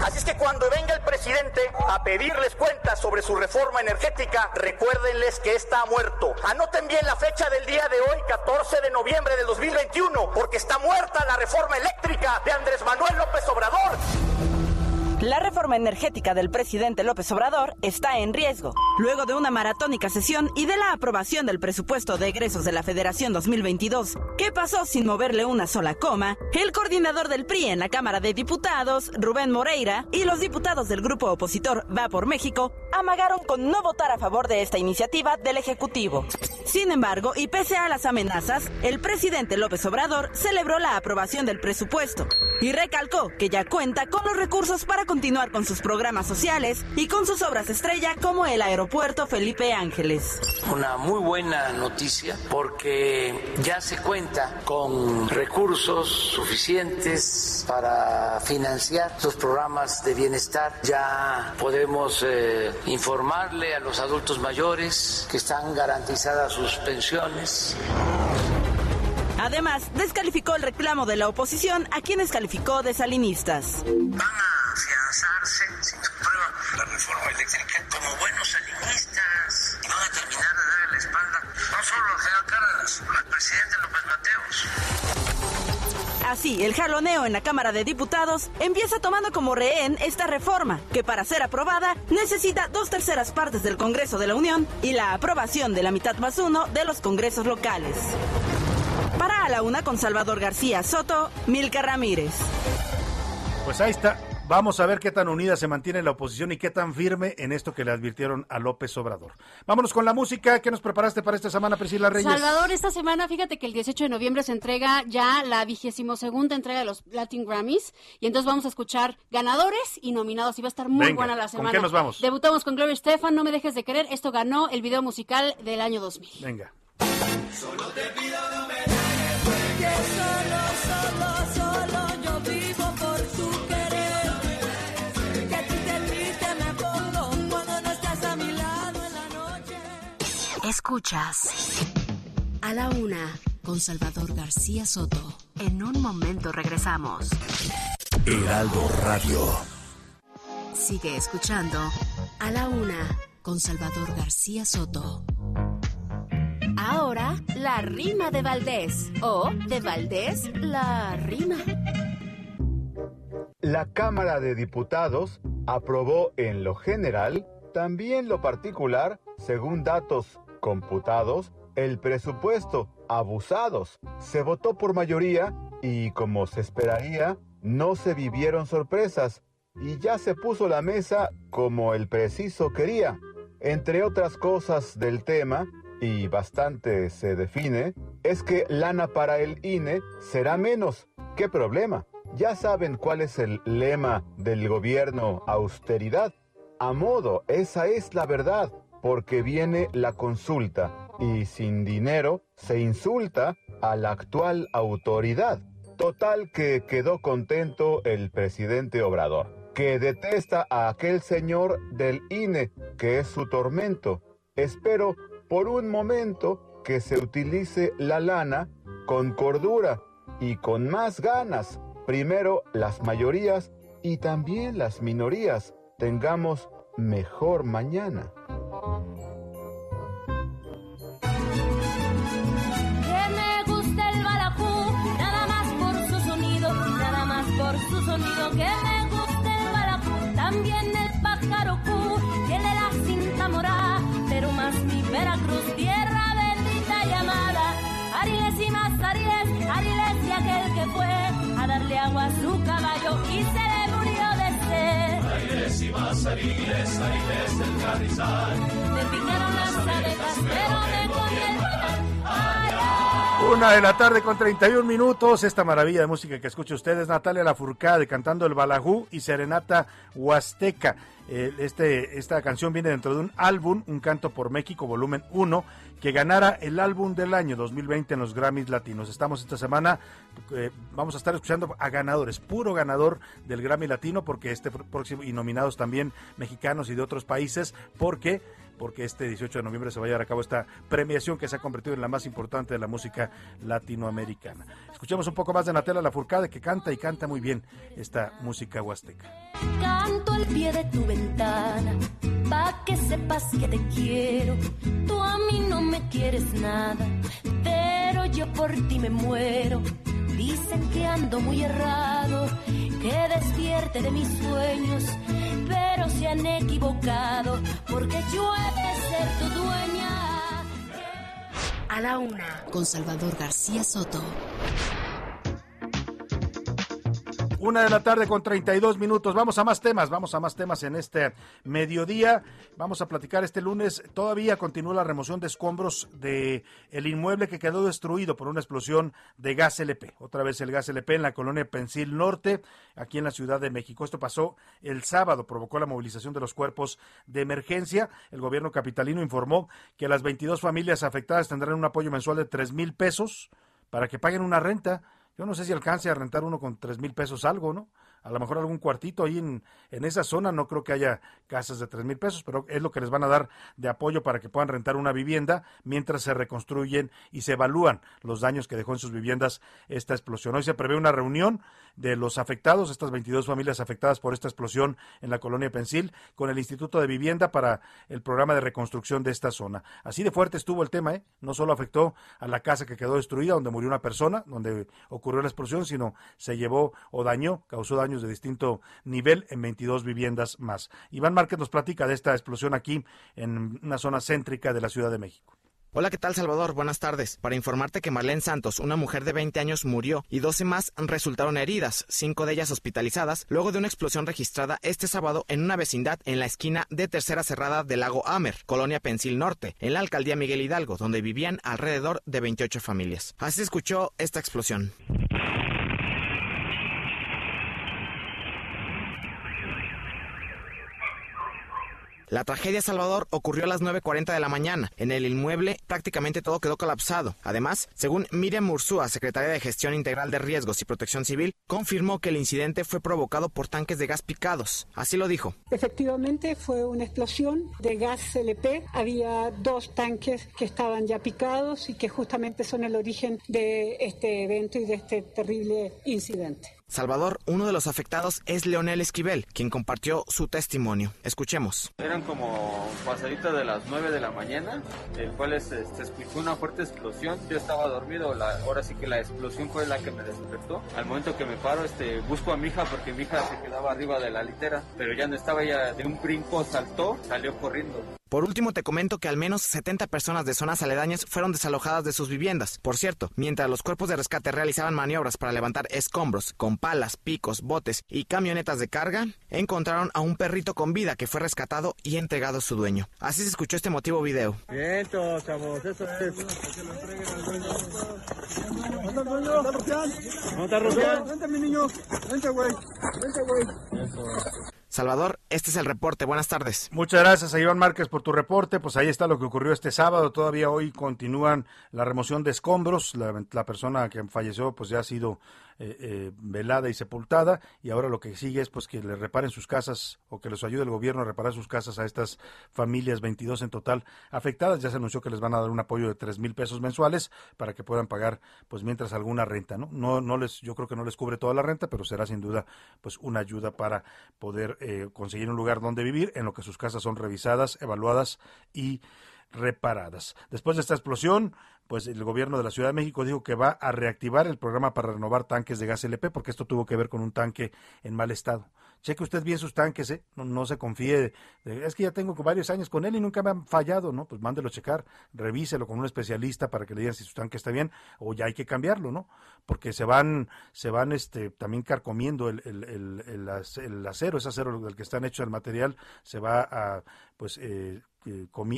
Speaker 8: Así es que cuando venga el presidente a pedirles cuentas sobre su reforma energética, recuérdenles que está muerto. Anoten bien la fecha del día de hoy, 14 de noviembre del 2021, porque está muerta la reforma eléctrica de Andrés Manuel López Obrador.
Speaker 9: La reforma energética del presidente López Obrador está en riesgo. Luego de una maratónica sesión y de la aprobación del presupuesto de egresos de la Federación 2022, que pasó sin moverle una sola coma, el coordinador del PRI en la Cámara de Diputados, Rubén Moreira, y los diputados del grupo opositor Va por México amagaron con no votar a favor de esta iniciativa del Ejecutivo. Sin embargo, y pese a las amenazas, el presidente López Obrador celebró la aprobación del presupuesto. y recalcó que ya cuenta con los recursos para continuar con sus programas sociales y con sus obras estrella como el aeropuerto Felipe Ángeles.
Speaker 2: Una muy buena noticia porque ya se cuenta con recursos suficientes para financiar los programas de bienestar. Ya podemos eh, informarle a los adultos mayores que están garantizadas sus pensiones.
Speaker 9: Además, descalificó el reclamo de la oposición a quienes calificó de salinistas.
Speaker 2: Van a afianzarse si la reforma eléctrica como buenos salinistas y van a terminar de darle la espalda no solo al general Cárdenas, al presidente López Mateos.
Speaker 9: Así, el jaloneo en la Cámara de Diputados empieza tomando como rehén esta reforma, que para ser aprobada necesita dos terceras partes del Congreso de la Unión y la aprobación de la mitad más uno de los congresos locales. Para a la una con Salvador García Soto, Milka Ramírez.
Speaker 1: Pues ahí está. Vamos a ver qué tan unida se mantiene la oposición y qué tan firme en esto que le advirtieron a López Obrador. Vámonos con la música. ¿Qué nos preparaste para esta semana, Priscila Reyes?
Speaker 10: Salvador, esta semana, fíjate que el 18 de noviembre se entrega ya la vigésimo segunda entrega de los Latin Grammys. Y entonces vamos a escuchar ganadores y nominados. Y va a estar muy
Speaker 1: Venga,
Speaker 10: buena la
Speaker 1: ¿con
Speaker 10: semana.
Speaker 1: qué nos vamos?
Speaker 10: Debutamos con Gloria Estefan, No me dejes de querer. Esto ganó el video musical del año 2000.
Speaker 1: Venga.
Speaker 11: Solo te pido no me
Speaker 5: Escuchas a la una con Salvador García Soto. En un momento regresamos.
Speaker 12: Heraldo Radio.
Speaker 5: Sigue escuchando a la una con Salvador García Soto.
Speaker 13: Ahora, la rima de Valdés. O, de Valdés, la rima.
Speaker 14: La Cámara de Diputados aprobó en lo general, también lo particular, según datos computados, el presupuesto abusados. Se votó por mayoría y, como se esperaría, no se vivieron sorpresas y ya se puso la mesa como el preciso quería. Entre otras cosas del tema, y bastante se define, es que lana para el INE será menos. ¿Qué problema? Ya saben cuál es el lema del gobierno austeridad. A modo, esa es la verdad, porque viene la consulta y sin dinero se insulta a la actual autoridad. Total que quedó contento el presidente Obrador, que detesta a aquel señor del INE, que es su tormento. Espero por un momento que se utilice la lana con cordura y con más ganas. Primero las mayorías y también las minorías tengamos mejor mañana.
Speaker 11: Agua caballo y se le murió de sed.
Speaker 15: Ariles y más
Speaker 11: el
Speaker 1: Una de la tarde con 31 minutos. Esta maravilla de música que escucha ustedes, Natalia Lafourcade cantando el Balajú y Serenata Huasteca. Eh, este, esta canción viene dentro de un álbum, Un Canto por México, volumen 1, que ganara el álbum del año 2020 en los Grammys Latinos. Estamos esta semana, eh, vamos a estar escuchando a ganadores, puro ganador del Grammy Latino, porque este próximo, y nominados también mexicanos y de otros países, porque porque este 18 de noviembre se va a llevar a cabo esta premiación que se ha convertido en la más importante de la música latinoamericana. Escuchemos un poco más de Natalia Lafourcade que canta y canta muy bien esta música huasteca.
Speaker 11: Canto al pie de tu ventana, pa' que sepas que te quiero. Tú a mí no me quieres nada, pero yo por ti me muero. Dicen que ando muy errado, que despierte de mis sueños, pero se han equivocado, porque yo he de ser tu dueña.
Speaker 5: A la una con Salvador García Soto.
Speaker 1: Una de la tarde con 32 minutos. Vamos a más temas, vamos a más temas en este mediodía. Vamos a platicar este lunes. Todavía continúa la remoción de escombros de el inmueble que quedó destruido por una explosión de gas LP. Otra vez el gas LP en la colonia Pensil Norte, aquí en la Ciudad de México. Esto pasó el sábado, provocó la movilización de los cuerpos de emergencia. El gobierno capitalino informó que las 22 familias afectadas tendrán un apoyo mensual de 3 mil pesos para que paguen una renta yo no sé si alcance a rentar uno con tres mil pesos algo, ¿no? A lo mejor algún cuartito ahí en, en esa zona, no creo que haya casas de tres mil pesos, pero es lo que les van a dar de apoyo para que puedan rentar una vivienda mientras se reconstruyen y se evalúan los daños que dejó en sus viviendas esta explosión. Hoy se prevé una reunión de los afectados, estas 22 familias afectadas por esta explosión en la colonia Pensil, con el Instituto de Vivienda para el programa de reconstrucción de esta zona. Así de fuerte estuvo el tema, ¿eh? No solo afectó a la casa que quedó destruida, donde murió una persona, donde ocurrió la explosión, sino se llevó o dañó, causó daño de distinto nivel en 22 viviendas más. Iván Márquez nos platica de esta explosión aquí en una zona céntrica de la Ciudad de México.
Speaker 16: Hola, ¿qué tal Salvador? Buenas tardes. Para informarte que Marlene Santos, una mujer de 20 años, murió y 12 más resultaron heridas, cinco de ellas hospitalizadas, luego de una explosión registrada este sábado en una vecindad en la esquina de Tercera Cerrada del Lago Amer, Colonia Pensil Norte, en la alcaldía Miguel Hidalgo, donde vivían alrededor de 28 familias. Así escuchó esta explosión. La tragedia Salvador ocurrió a las 9.40 de la mañana. En el inmueble prácticamente todo quedó colapsado. Además, según Miriam Ursúa, secretaria de Gestión Integral de Riesgos y Protección Civil, confirmó que el incidente fue provocado por tanques de gas picados. Así lo dijo.
Speaker 17: Efectivamente fue una explosión de gas LP. Había dos tanques que estaban ya picados y que justamente son el origen de este evento y de este terrible incidente.
Speaker 16: Salvador, uno de los afectados es Leonel Esquivel, quien compartió su testimonio. Escuchemos.
Speaker 18: Eran como pasadita de las 9 de la mañana, el cual se, escuchó una fuerte explosión. Yo estaba dormido, la, ahora sí que la explosión fue la que me despertó. Al momento que me paro, este, busco a mi hija porque mi hija se quedaba arriba de la litera, pero ya no estaba, ella de un brinco saltó, salió corriendo.
Speaker 16: Por último, te comento que al menos 70 personas de zonas aledañas fueron desalojadas de sus viviendas. Por cierto, mientras los cuerpos de rescate realizaban maniobras para levantar escombros con palas, picos, botes y camionetas de carga, encontraron a un perrito con vida que fue rescatado y entregado a su dueño. Así se escuchó este motivo video.
Speaker 19: Bien, chavos, eso es. Vente, mi niño. Vente, güey. Vente, güey.
Speaker 16: Salvador, este es el reporte. Buenas tardes.
Speaker 1: Muchas gracias a Iván Márquez por tu reporte. Pues ahí está lo que ocurrió este sábado. Todavía hoy continúan la remoción de escombros. La, la persona que falleció pues ya ha sido eh, eh, velada y sepultada y ahora lo que sigue es pues que le reparen sus casas o que les ayude el gobierno a reparar sus casas a estas familias 22 en total afectadas. Ya se anunció que les van a dar un apoyo de tres mil pesos mensuales para que puedan pagar pues mientras alguna renta no no no les yo creo que no les cubre toda la renta pero será sin duda pues una ayuda para poder eh, conseguir un lugar donde vivir en lo que sus casas son revisadas evaluadas y reparadas. Después de esta explosión, pues el gobierno de la Ciudad de México dijo que va a reactivar el programa para renovar tanques de gas LP, porque esto tuvo que ver con un tanque en mal estado. Cheque usted bien sus tanques, ¿eh? no, se confíe. es que ya tengo varios años con él y nunca me han fallado, ¿no? Pues mándelo a checar, revíselo con un especialista para que le digan si su tanque está bien o ya hay que cambiarlo, ¿no? Porque se van, se van este, también carcomiendo el, el, el, el acero, ese acero del que están hechos el material, se va a, pues, eh,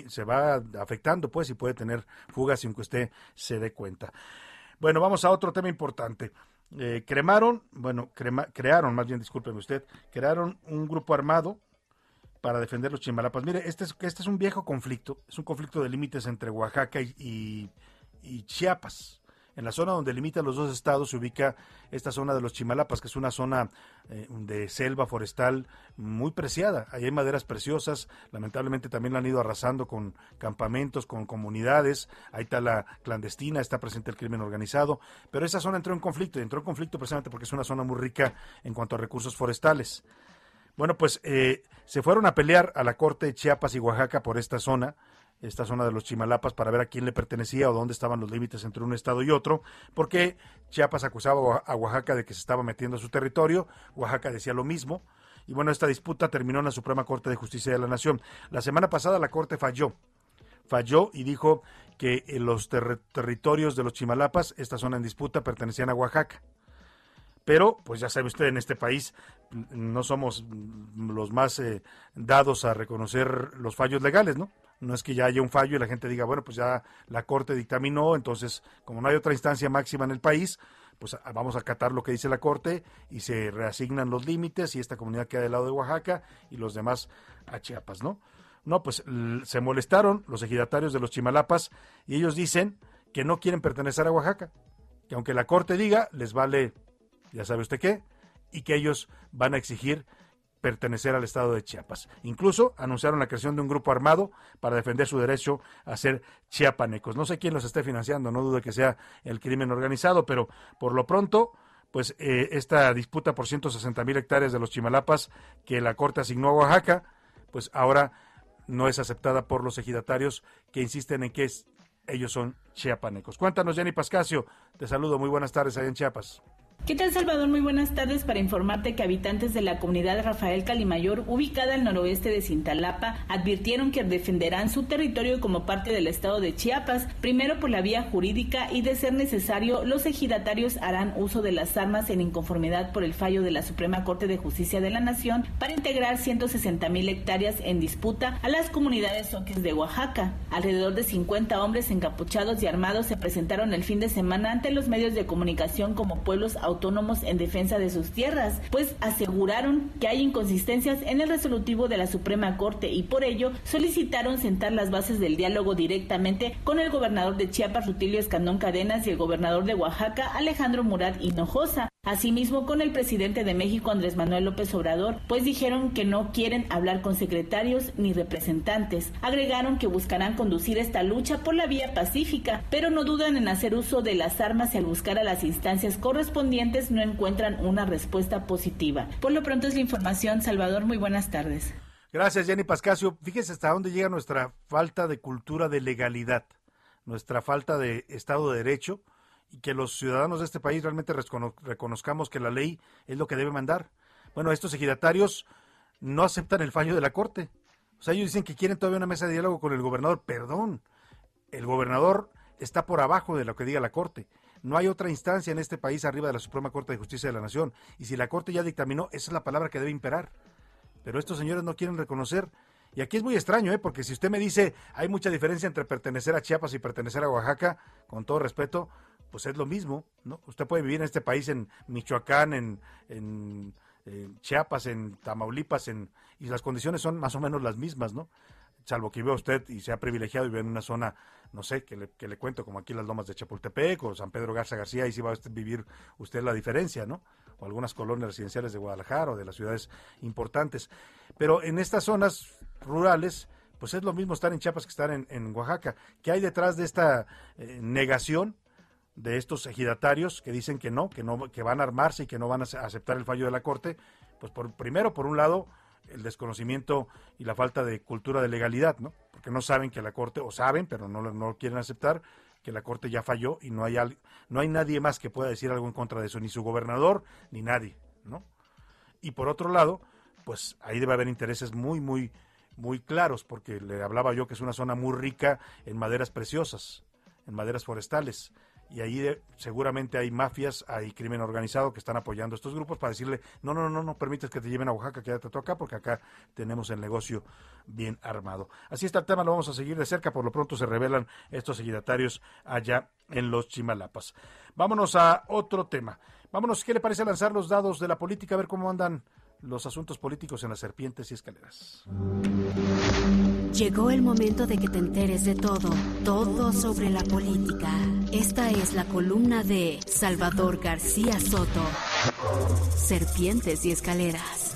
Speaker 1: se va afectando, pues, y puede tener fugas sin que usted se dé cuenta. Bueno, vamos a otro tema importante. Eh, cremaron, bueno, crearon, más bien, discúlpeme usted, crearon un grupo armado para defender los Chimalapas. Mire, este es, este es un viejo conflicto, es un conflicto de límites entre Oaxaca y Chiapas. En la zona donde limitan los dos estados se ubica esta zona de los Chimalapas, que es una zona eh, de selva forestal muy preciada. Ahí hay maderas preciosas, lamentablemente también la han ido arrasando con campamentos, con comunidades. Ahí está la clandestina, está presente el crimen organizado. Pero esa zona entró en conflicto, y entró en conflicto precisamente porque es una zona muy rica en cuanto a recursos forestales. Bueno, pues eh, se fueron a pelear a la Corte de Chiapas y Oaxaca por esta zona esta zona de los Chimalapas para ver a quién le pertenecía o dónde estaban los límites entre un estado y otro, porque Chiapas acusaba a Oaxaca de que se estaba metiendo a su territorio, Oaxaca decía lo mismo, y bueno, esta disputa terminó en la Suprema Corte de Justicia de la Nación. La semana pasada la Corte falló, falló y dijo que los territorios de los Chimalapas, esta zona en disputa, pertenecían a Oaxaca pero pues ya sabe usted, en este país no somos los más eh, dados a reconocer los fallos legales, ¿no? No es que ya haya un fallo y la gente diga, bueno, pues ya la Corte dictaminó, entonces como no hay otra instancia máxima en el país, pues vamos a acatar lo que dice la Corte y se reasignan los límites y esta comunidad queda del lado de Oaxaca y los demás a Chiapas, ¿no? No, pues se molestaron los ejidatarios de los Chimalapas y ellos dicen que no quieren pertenecer a Oaxaca, que aunque la Corte diga, les vale, ya sabe usted qué, y que ellos van a exigir pertenecer al estado de Chiapas. Incluso anunciaron la creación de un grupo armado para defender su derecho a ser chiapanecos. No sé quién los esté financiando, no dudo que sea el crimen organizado, pero por lo pronto, pues eh, esta disputa por 160 mil hectáreas de los Chimalapas que la Corte asignó a Oaxaca, pues ahora no es aceptada por los ejidatarios que insisten en que ellos son chiapanecos. Cuéntanos, Jenny Pascasio. Te saludo. Muy buenas tardes allá en Chiapas.
Speaker 20: ¿Qué tal Salvador? Muy buenas tardes para informarte que habitantes de la comunidad Rafael Calimayor, ubicada al noroeste de Cintalapa, advirtieron que defenderán su territorio como parte del estado de Chiapas, primero por la vía jurídica y de ser necesario, los ejidatarios harán uso de las armas en inconformidad por el fallo de la Suprema Corte de Justicia de la Nación para integrar 160 mil hectáreas en disputa a las comunidades soques de Oaxaca. Alrededor de 50 hombres encapuchados y armados se presentaron el fin de semana ante los medios de comunicación como pueblos autónomos en defensa de sus tierras, pues aseguraron que hay inconsistencias en el resolutivo de la Suprema Corte y por ello solicitaron sentar las bases del diálogo directamente con el gobernador de Chiapas, Rutilio Escandón Cadenas, y el gobernador de Oaxaca, Alejandro Murat Hinojosa. Asimismo, con el presidente de México, Andrés Manuel López Obrador, pues dijeron que no quieren hablar con secretarios ni representantes. Agregaron que buscarán conducir esta lucha por la vía pacífica, pero no dudan en hacer uso de las armas y al buscar a las instancias correspondientes no encuentran una respuesta positiva. Por lo pronto es la información. Salvador, muy buenas tardes.
Speaker 1: Gracias, Jenny Pascasio. Fíjese hasta dónde llega nuestra falta de cultura de legalidad, nuestra falta de Estado de Derecho y que los ciudadanos de este país realmente reconozcamos que la ley es lo que debe mandar. Bueno, estos ejidatarios no aceptan el fallo de la Corte. O sea, ellos dicen que quieren todavía una mesa de diálogo con el gobernador. Perdón, el gobernador está por abajo de lo que diga la Corte. No hay otra instancia en este país arriba de la Suprema Corte de Justicia de la Nación. Y si la Corte ya dictaminó, esa es la palabra que debe imperar. Pero estos señores no quieren reconocer y aquí es muy extraño, ¿eh? porque si usted me dice hay mucha diferencia entre pertenecer a Chiapas y pertenecer a Oaxaca, con todo respeto, pues es lo mismo, ¿no? Usted puede vivir en este país, en Michoacán, en, en, Chiapas, en Tamaulipas, en, y las condiciones son más o menos las mismas, ¿no? Salvo que viva usted y sea privilegiado y vive en una zona, no sé, que le, que le cuento, como aquí las lomas de Chapultepec o San Pedro Garza García, y si va a vivir usted la diferencia, ¿no? O algunas colonias residenciales de Guadalajara o de las ciudades importantes. Pero en estas zonas rurales, pues es lo mismo estar en Chiapas que estar en, Oaxaca. ¿Qué hay detrás de esta eh, negación? De estos ejidatarios que dicen que no, que no, que van a armarse y que no van a aceptar el fallo de la corte, pues por, primero por un lado el desconocimiento y la falta de cultura de legalidad, ¿no? Porque no saben que la corte o saben, pero no no quieren aceptar que la corte ya falló y no hay no hay nadie más que pueda decir algo en contra de eso, ni su gobernador ni nadie, ¿no? Y por otro lado, pues ahí debe haber intereses muy muy muy claros porque le hablaba yo que es una zona muy rica en maderas preciosas, en maderas forestales y ahí seguramente hay mafias, hay crimen organizado que están apoyando a estos grupos para decirle, no, no, no, no permites que te lleven a Oaxaca, quédate tú acá, porque acá tenemos el negocio bien armado. Así está el tema, lo vamos a seguir de cerca, por lo pronto se revelan estos seguidatarios allá en los Chimalapas. Vámonos a otro tema. Vámonos, ¿qué le parece lanzar los dados de la política, a ver cómo andan los asuntos políticos en las serpientes y escaleras?
Speaker 5: Llegó el momento de que te enteres de todo, todo sobre la política. Esta es la columna de Salvador García Soto. Serpientes y escaleras.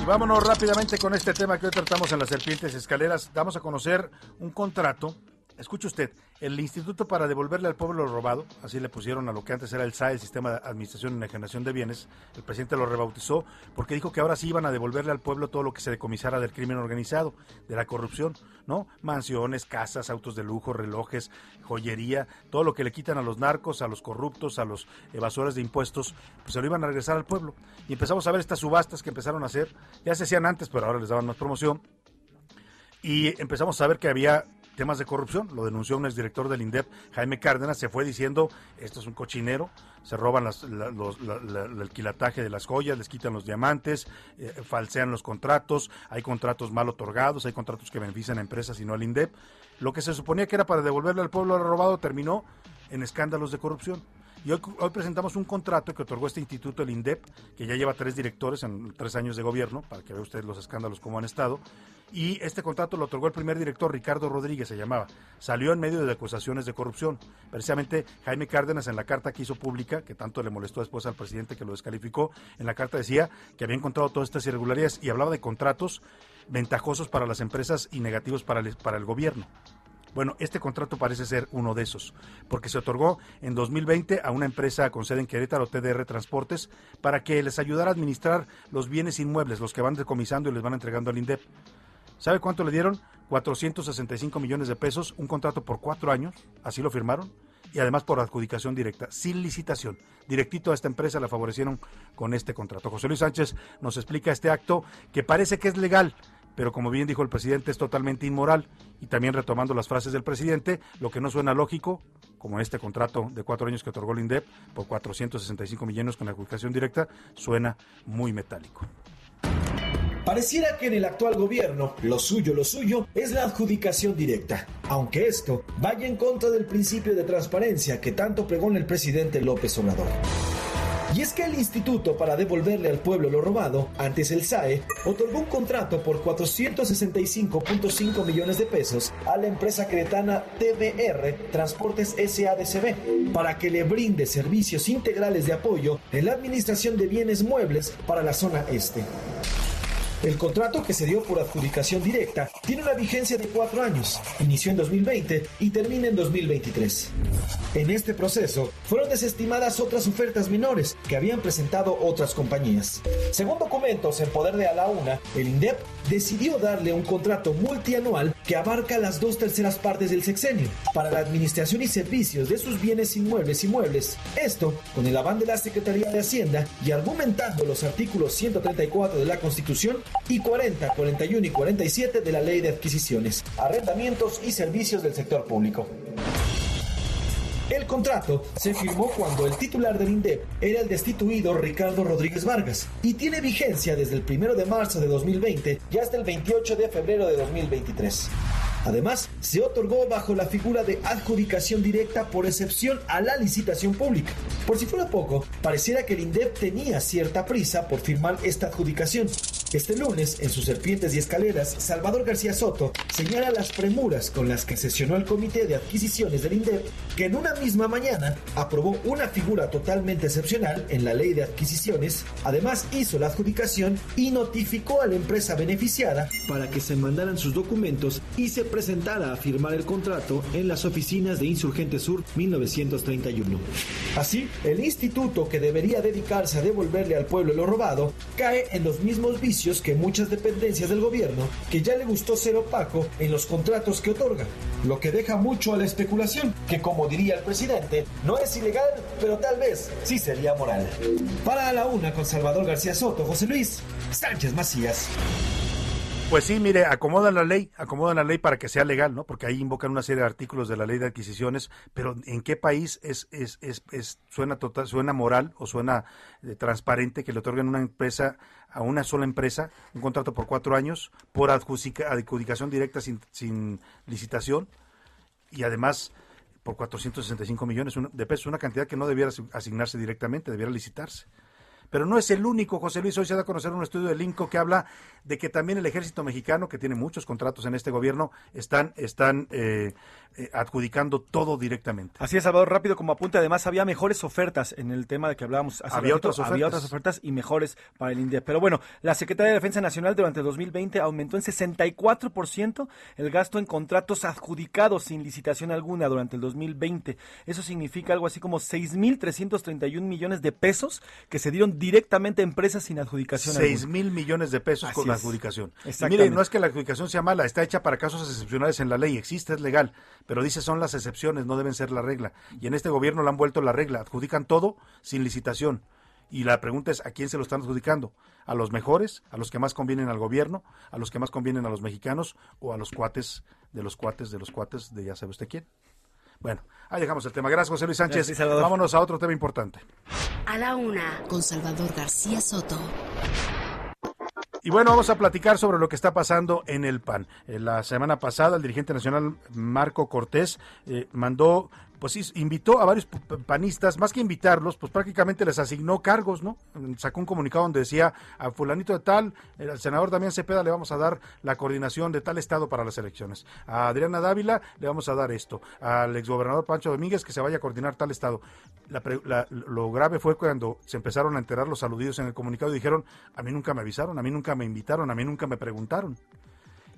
Speaker 1: Y vámonos rápidamente con este tema que hoy tratamos en las serpientes y escaleras. Damos a conocer un contrato Escuche usted, el Instituto para devolverle al pueblo lo robado, así le pusieron a lo que antes era el SAE, el Sistema de Administración y Enajenación de Bienes, el presidente lo rebautizó porque dijo que ahora sí iban a devolverle al pueblo todo lo que se decomisara del crimen organizado, de la corrupción, ¿no? Mansiones, casas, autos de lujo, relojes, joyería, todo lo que le quitan a los narcos, a los corruptos, a los evasores de impuestos, pues se lo iban a regresar al pueblo. Y empezamos a ver estas subastas que empezaron a hacer, ya se hacían antes, pero ahora les daban más promoción. Y empezamos a ver que había temas de corrupción. Lo denunció un exdirector del INDEP, Jaime Cárdenas, se fue diciendo, esto es un cochinero, se roban las, la- el alquilataje de las joyas, les quitan los diamantes, eh, falsean los contratos, hay contratos mal otorgados, hay contratos que benefician a empresas y no al INDEP. Lo que se suponía que era para devolverle al pueblo lo robado terminó en escándalos de corrupción. Y hoy, hoy presentamos un contrato que otorgó este instituto, el INDEP, que ya lleva tres directores en tres años de gobierno, para que vea usted los escándalos cómo han estado. Y este contrato lo otorgó el primer director, Ricardo Rodríguez se llamaba. Salió en medio de acusaciones de corrupción. Precisamente Jaime Cárdenas en la carta que hizo pública, que tanto le molestó después al presidente que lo descalificó, en la carta decía que había encontrado todas estas irregularidades y hablaba de contratos ventajosos para las empresas y negativos para el, para el gobierno. Bueno, este contrato parece ser uno de esos, porque se otorgó en 2020 a una empresa con sede en Querétaro, TDR Transportes, para que les ayudara a administrar los bienes inmuebles, los que van decomisando y les van entregando al INDEP. ¿Sabe cuánto le dieron? 465 millones de pesos, un contrato por cuatro años, así lo firmaron, y además por adjudicación directa, sin licitación. Directito a esta empresa la favorecieron con este contrato. José Luis Sánchez nos explica este acto que parece que es legal, pero como bien dijo el presidente es totalmente inmoral. Y también retomando las frases del presidente, lo que no suena lógico, como este contrato de cuatro años que otorgó el INDEP por 465 millones con adjudicación directa, suena muy metálico.
Speaker 21: Pareciera que en el actual gobierno lo suyo, lo suyo es la adjudicación directa, aunque esto vaya en contra del principio de transparencia que tanto pregona el presidente López Obrador. Y es que el instituto para devolverle al pueblo lo robado, antes el SAE, otorgó un contrato por 465.5 millones de pesos a la empresa cretana TBR Transportes SADCB para que le brinde servicios integrales de apoyo en la administración de bienes muebles para la zona este. El contrato que se dio por adjudicación directa tiene una vigencia de cuatro años, inició en 2020 y termina en 2023. En este proceso fueron desestimadas otras ofertas menores que habían presentado otras compañías. Según documentos en poder de Alauna, el INDEP decidió darle un contrato multianual que abarca las dos terceras partes del sexenio para la administración y servicios de sus bienes inmuebles y muebles. Esto con el aval de la Secretaría de Hacienda y argumentando los artículos 134 de la Constitución y 40, 41 y 47 de la Ley de Adquisiciones, Arrendamientos y Servicios del Sector Público. El contrato se firmó cuando el titular del INDEP era el destituido Ricardo Rodríguez Vargas y tiene vigencia desde el 1 de marzo de 2020 y hasta el 28 de febrero de 2023. Además, se otorgó bajo la figura de adjudicación directa por excepción a la licitación pública. Por si fuera poco, pareciera que el INDEP tenía cierta prisa por firmar esta adjudicación. Este lunes, en sus serpientes y escaleras, Salvador García Soto señala las premuras con las que sesionó el Comité de Adquisiciones del INDEP, que en una misma mañana aprobó una figura totalmente excepcional en la ley de adquisiciones, además hizo la adjudicación y notificó a la empresa beneficiada para que se mandaran sus documentos y se presentara a firmar el contrato en las oficinas de Insurgente Sur 1931. Así, el instituto que debería dedicarse a devolverle al pueblo lo robado cae en los mismos vicios que muchas dependencias del gobierno que ya le gustó ser opaco en los contratos que otorga, lo que deja mucho a la especulación, que como diría el presidente, no es ilegal, pero tal vez sí sería moral. Para la una con Salvador García Soto, José Luis Sánchez Macías.
Speaker 1: Pues sí, mire, acomodan la ley, acomodan la ley para que sea legal, ¿no? Porque ahí invocan una serie de artículos de la ley de adquisiciones, pero ¿en qué país es, es, es, suena total, suena moral o suena eh, transparente que le otorguen una empresa a una sola empresa un contrato por cuatro años por adjudica- adjudicación directa sin, licitación y además por 465 millones de pesos, una cantidad que no debiera asi- asignarse directamente, debiera licitarse. Pero no es el único, José Luis. Hoy se da a conocer un estudio del INCO que habla de que también el ejército mexicano, que tiene muchos contratos en este gobierno, están, están eh, eh, adjudicando todo directamente.
Speaker 4: Así es, Salvador, rápido como apunte, además había mejores ofertas en el tema de que hablábamos hace
Speaker 1: Había
Speaker 4: ratito,
Speaker 1: otras
Speaker 4: había
Speaker 1: ofertas.
Speaker 4: otras ofertas y mejores para el INDEP. Pero bueno, la Secretaría de Defensa Nacional durante 2020 aumentó en 64% el gasto en contratos adjudicados sin licitación alguna durante el 2020. Eso significa algo así como 6.331 millones de pesos que se dieron directamente a empresas sin adjudicación
Speaker 1: 6
Speaker 4: alguna.
Speaker 1: mil millones de pesos
Speaker 4: Así
Speaker 1: con la
Speaker 4: es.
Speaker 1: adjudicación. Y
Speaker 4: Exactamente.
Speaker 1: mire, no es que la adjudicación sea mala, está hecha para casos excepcionales en la ley, existe, es legal, pero dice son las excepciones, no deben ser la regla. Y en este gobierno la han vuelto la regla, adjudican todo sin licitación. Y la pregunta es, ¿a quién se lo están adjudicando? ¿A los mejores? ¿A los que más convienen al gobierno? ¿A los que más convienen a los mexicanos? ¿O a los cuates de los cuates de los cuates de ya sabe usted quién? Bueno, ahí dejamos el tema. Gracias, José Luis Sánchez.
Speaker 4: Gracias.
Speaker 1: Vámonos a otro tema importante.
Speaker 5: A la una, con Salvador García Soto.
Speaker 1: Y bueno, vamos a platicar sobre lo que está pasando en el PAN. Eh, la semana pasada, el dirigente nacional Marco Cortés eh, mandó, pues sí, invitó a varios panistas, más que invitarlos, pues prácticamente les asignó cargos, ¿no? Sacó un comunicado donde decía a fulanito de tal, al senador Damián Cepeda le vamos a dar la coordinación de tal estado para las elecciones. A Adriana Dávila le vamos a dar esto. Al exgobernador Pancho Domínguez que se vaya a coordinar tal estado. La la- lo grave fue cuando se empezaron a enterar los aludidos en el comunicado y dijeron, a mí nunca me avisaron, a mí nunca me invitaron, a mí nunca me preguntaron.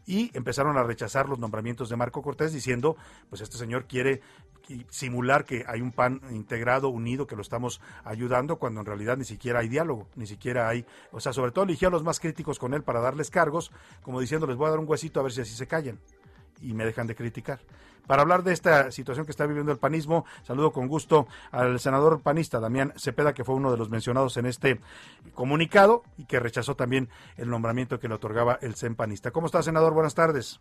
Speaker 1: Y empezaron a rechazar los nombramientos de Marco Cortés diciendo, pues este señor quiere qui- simular que hay un PAN integrado, unido, que lo estamos ayudando, cuando en realidad ni siquiera hay diálogo, ni siquiera hay, o sea, sobre todo eligió a los más críticos con él para darles cargos, como diciendo, les voy a dar un huesito a ver si así se callan y me dejan de criticar. Para hablar de esta situación que está viviendo el panismo, saludo con gusto al senador panista Damián Cepeda, que fue uno de los mencionados en este comunicado y que rechazó también el nombramiento que le otorgaba el CEN panista. ¿Cómo está, senador? Buenas tardes.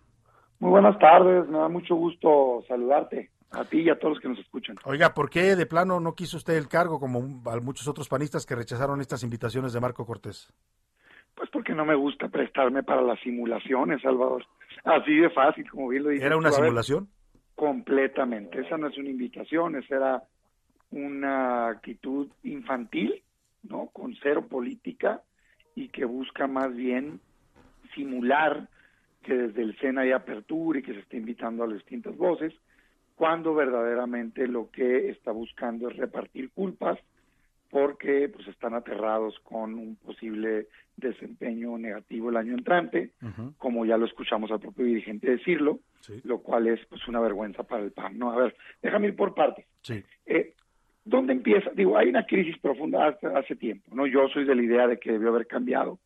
Speaker 22: Muy buenas tardes, me da mucho gusto saludarte, a ti y a todos los que nos escuchan.
Speaker 1: Oiga, ¿por qué de plano no quiso usted el cargo como a muchos otros panistas que rechazaron estas invitaciones de Marco Cortés?
Speaker 22: Pues porque no me gusta prestarme para las simulaciones, Salvador. Así de fácil, como bien lo dices.
Speaker 1: ¿Era una simulación?
Speaker 22: completamente, esa no es una invitación, esa era una actitud infantil, ¿no? Con cero política y que busca más bien simular que desde el SENA hay apertura y que se está invitando a las distintas voces, cuando verdaderamente lo que está buscando es repartir culpas porque pues están aterrados con un posible desempeño negativo el año entrante, como ya lo escuchamos al propio dirigente decirlo, lo cual es pues una vergüenza para el PAN. No, a ver, déjame ir por partes.
Speaker 1: Sí.
Speaker 22: Eh, ¿Dónde empieza? Digo, hay una crisis profunda hace, hace tiempo, ¿no? Yo soy de la idea de que debió haber cambiado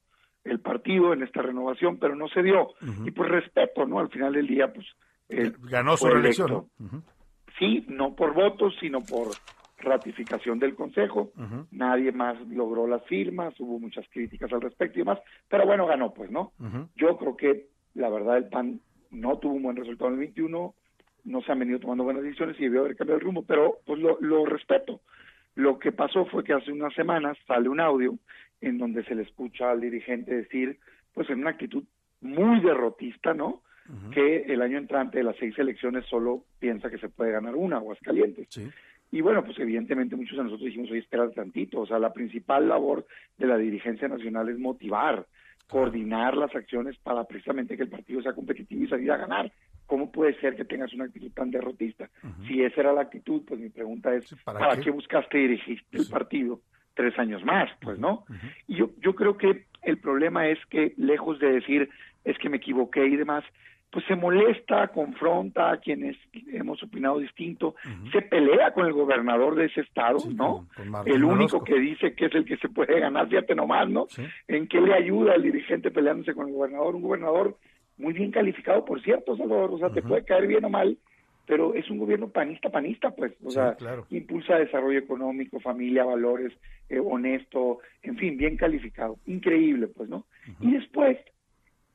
Speaker 22: el partido en esta renovación, pero no se dio. Y pues respeto, ¿no? Al final del día, pues... eh,
Speaker 1: Ganó su reelección.
Speaker 22: Sí, no por votos, sino por ratificación del Consejo. Nadie más logró las firmas, hubo muchas críticas al respecto y demás, pero bueno, ganó, pues, ¿no? Yo creo que la verdad el PAN no tuvo un buen resultado en el 21, no se han venido tomando buenas decisiones y debió haber cambiado el rumbo, pero pues lo, lo respeto. Lo que pasó fue que hace unas semanas sale un audio en donde se le escucha al dirigente decir, pues en una actitud muy derrotista, ¿no? Que el año entrante de las seis elecciones solo piensa que se puede ganar una, Aguascalientes. Y bueno, pues evidentemente muchos de nosotros dijimos, oye, espera tantito, o sea, la principal labor de la dirigencia nacional es motivar, coordinar las acciones para precisamente que el partido sea competitivo y salir a ganar. ¿Cómo puede ser que tengas una actitud tan derrotista? Si esa era la actitud, pues mi pregunta es,
Speaker 1: ¿para
Speaker 22: ¿para,
Speaker 1: qué?
Speaker 22: qué? buscaste dirigir el partido tres años más? Pues no. Y yo, yo creo que el problema es que lejos de decir, es que me equivoqué y demás, pues se molesta, confronta a quienes hemos opinado distinto, se pelea con el gobernador de ese estado, ¿no?
Speaker 1: con
Speaker 22: el único
Speaker 1: Orozco.
Speaker 22: que dice que es el que se puede ganar, fíjate nomás, ¿no? ¿En qué le ayuda el dirigente peleándose con el gobernador? Un gobernador muy bien calificado, por cierto, Salvador, o sea, te puede caer bien o mal, pero es un gobierno panista, panista, pues, o
Speaker 1: Sí,
Speaker 22: sea,
Speaker 1: claro.
Speaker 22: impulsa desarrollo económico, familia, valores, eh, honesto, en fin, bien calificado, increíble, pues, ¿no? Y después,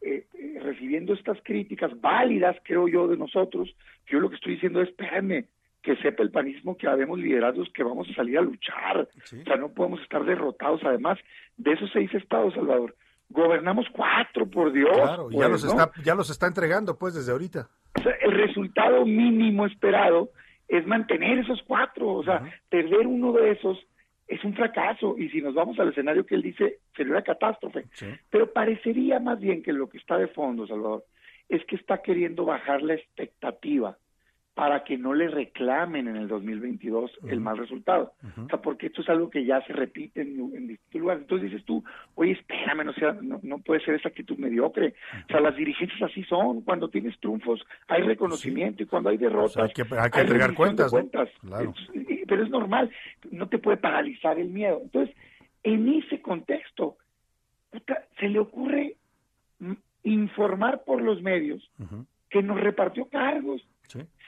Speaker 22: eh, eh, recibiendo estas críticas válidas, creo yo, de nosotros, yo lo que estoy diciendo es, espérenme, que sepa el panismo que habemos liderazgos que vamos a salir a luchar, o sea, no podemos estar derrotados, además, de esos seis estados, Salvador, gobernamos cuatro, por Dios.
Speaker 1: Claro, y ya
Speaker 22: pues,
Speaker 1: los
Speaker 22: ¿no?
Speaker 1: está, ya los está entregando pues desde ahorita.
Speaker 22: O sea, el resultado mínimo esperado es mantener esos cuatro, o sea, perder uno de esos es un fracaso y si nos vamos al escenario que él dice sería una catástrofe. Pero parecería más bien que lo que está de fondo, Salvador, es que está queriendo bajar la expectativa para que no le reclamen en el 2022 el mal resultado. O sea, porque esto es algo que ya se repite en, en distintos lugares. Entonces dices tú, oye, espérame, no, sea, no, no puede ser esa actitud mediocre. O sea, las dirigencias así son. Cuando tienes triunfos hay reconocimiento y cuando hay derrotas
Speaker 1: Pues hay que- hay que entregar cuentas, ¿no? Claro.
Speaker 22: Es- y- pero es normal, no te puede paralizar el miedo. Entonces, en ese contexto, se le ocurre informar por los medios que nos repartió cargos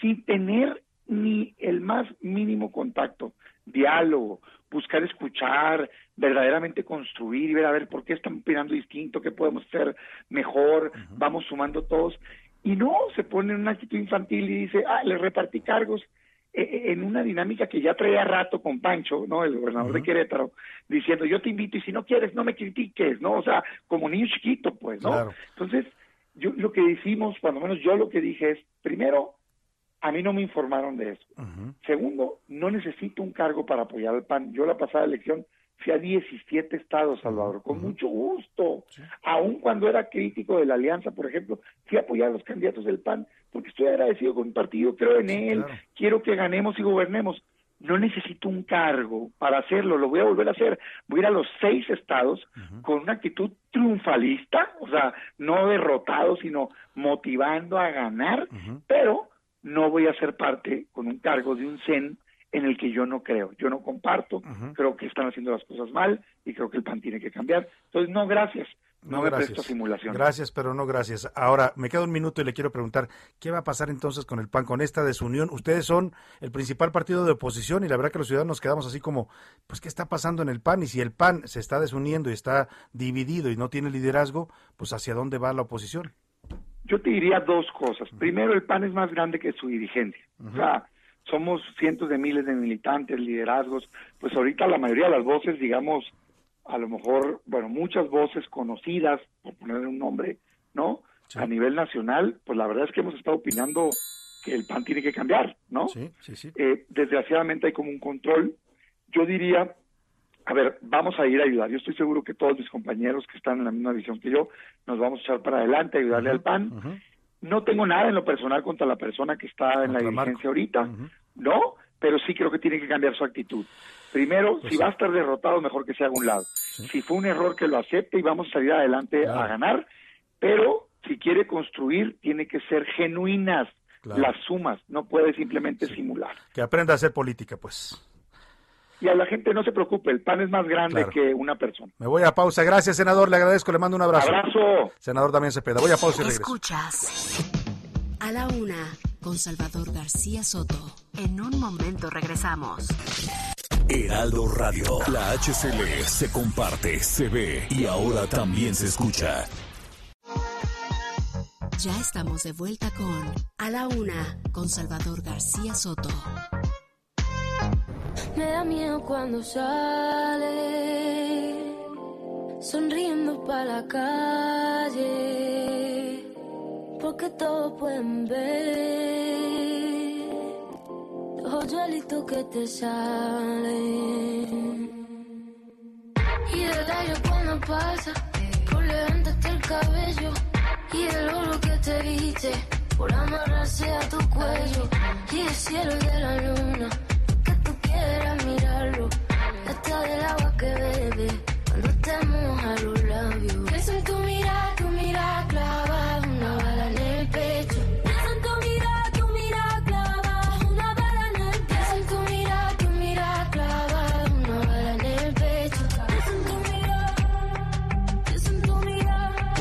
Speaker 22: sin tener ni el más mínimo contacto, diálogo, buscar escuchar, verdaderamente construir y ver a ver por qué están opinando distinto, qué podemos hacer mejor, vamos sumando todos. Y no se pone en una actitud infantil y dice, ah, le repartí cargos eh, eh, en una dinámica que ya traía rato con Pancho, ¿no? El gobernador de Querétaro, diciendo, yo te invito y si no quieres, no me critiques, ¿no? O sea, como niño chiquito, pues, ¿no? Entonces, yo lo que decimos, cuando menos yo lo que dije es, primero, a mí no me informaron de eso. Segundo, no necesito un cargo para apoyar al PAN. Yo la pasada elección fui a 17 estados, Salvador, con mucho gusto. Aun cuando era crítico de la alianza, por ejemplo, fui a apoyar a los candidatos del PAN porque estoy agradecido con mi partido, creo en él, quiero que ganemos y gobernemos. No necesito un cargo para hacerlo, lo voy a volver a hacer. Voy a ir a los seis estados con una actitud triunfalista, o sea, no derrotado, sino motivando a ganar, pero no voy a ser parte con un cargo de un CEN en el que yo no creo, yo no comparto, creo que están haciendo las cosas mal y creo que el PAN tiene que cambiar. Entonces, no, gracias. No, me
Speaker 1: gracias.
Speaker 22: presto simulación.
Speaker 1: Gracias, pero no gracias. Ahora, me queda un minuto y le quiero preguntar, ¿qué va a pasar entonces con el PAN, con esta desunión? Ustedes son el principal partido de oposición y la verdad que los ciudadanos quedamos así como, pues, ¿qué está pasando en el PAN? Y si el PAN se está desuniendo y está dividido y no tiene liderazgo, pues, ¿hacia dónde va la oposición?
Speaker 22: Yo te diría dos cosas. Primero, el PAN es más grande que su dirigencia. O sea, somos cientos de miles de militantes, liderazgos. Pues ahorita la mayoría de las voces, digamos, a lo mejor, bueno, muchas voces conocidas, por poner un nombre, ¿no? A nivel nacional, pues la verdad es que hemos estado opinando que el PAN tiene que cambiar, ¿no?
Speaker 1: Sí, sí, sí.
Speaker 22: Eh, desgraciadamente hay como un control. Yo diría, a ver, vamos a ir a ayudar. Yo estoy seguro que todos mis compañeros que están en la misma visión que yo, nos vamos a echar para adelante, ayudarle al PAN. No tengo nada en lo personal contra la persona que está en la dirigencia ahorita, ¿no? Pero sí creo que tiene que cambiar su actitud. Primero,
Speaker 1: Pues
Speaker 22: si va a estar derrotado, mejor que se haga un lado. Si fue un error, que lo acepte y vamos a salir adelante a ganar. Pero si quiere construir, tiene que ser genuinas
Speaker 1: Claro.
Speaker 22: las sumas. No puede simplemente simular.
Speaker 1: Que aprenda a hacer política, pues.
Speaker 22: Y a la gente no se preocupe, el PAN es más grande
Speaker 1: Claro.
Speaker 22: que una persona.
Speaker 1: Me voy a pausa. Gracias, senador. Le agradezco. Le mando un abrazo.
Speaker 22: Abrazo.
Speaker 1: Senador Damián Cepeda. Voy a pausa y regreso.
Speaker 5: Escuchas a la una con Salvador García Soto. En un momento regresamos.
Speaker 12: Heraldo Radio. La HCL se comparte, se ve y ahora también se escucha.
Speaker 5: Ya estamos de vuelta con A la una con Salvador García Soto.
Speaker 11: Me da miedo cuando sale, sonriendo para la calle, porque todos pueden ver los hoyuelitos que te salen. Y el aire cuando pasa, por levantarte el cabello, y el oro que te viste, por amarrarse a tu cuello, y el cielo de la luna mirarlo, hasta del agua que bebe, cuando te moja los labios. Pienso en tu mirada,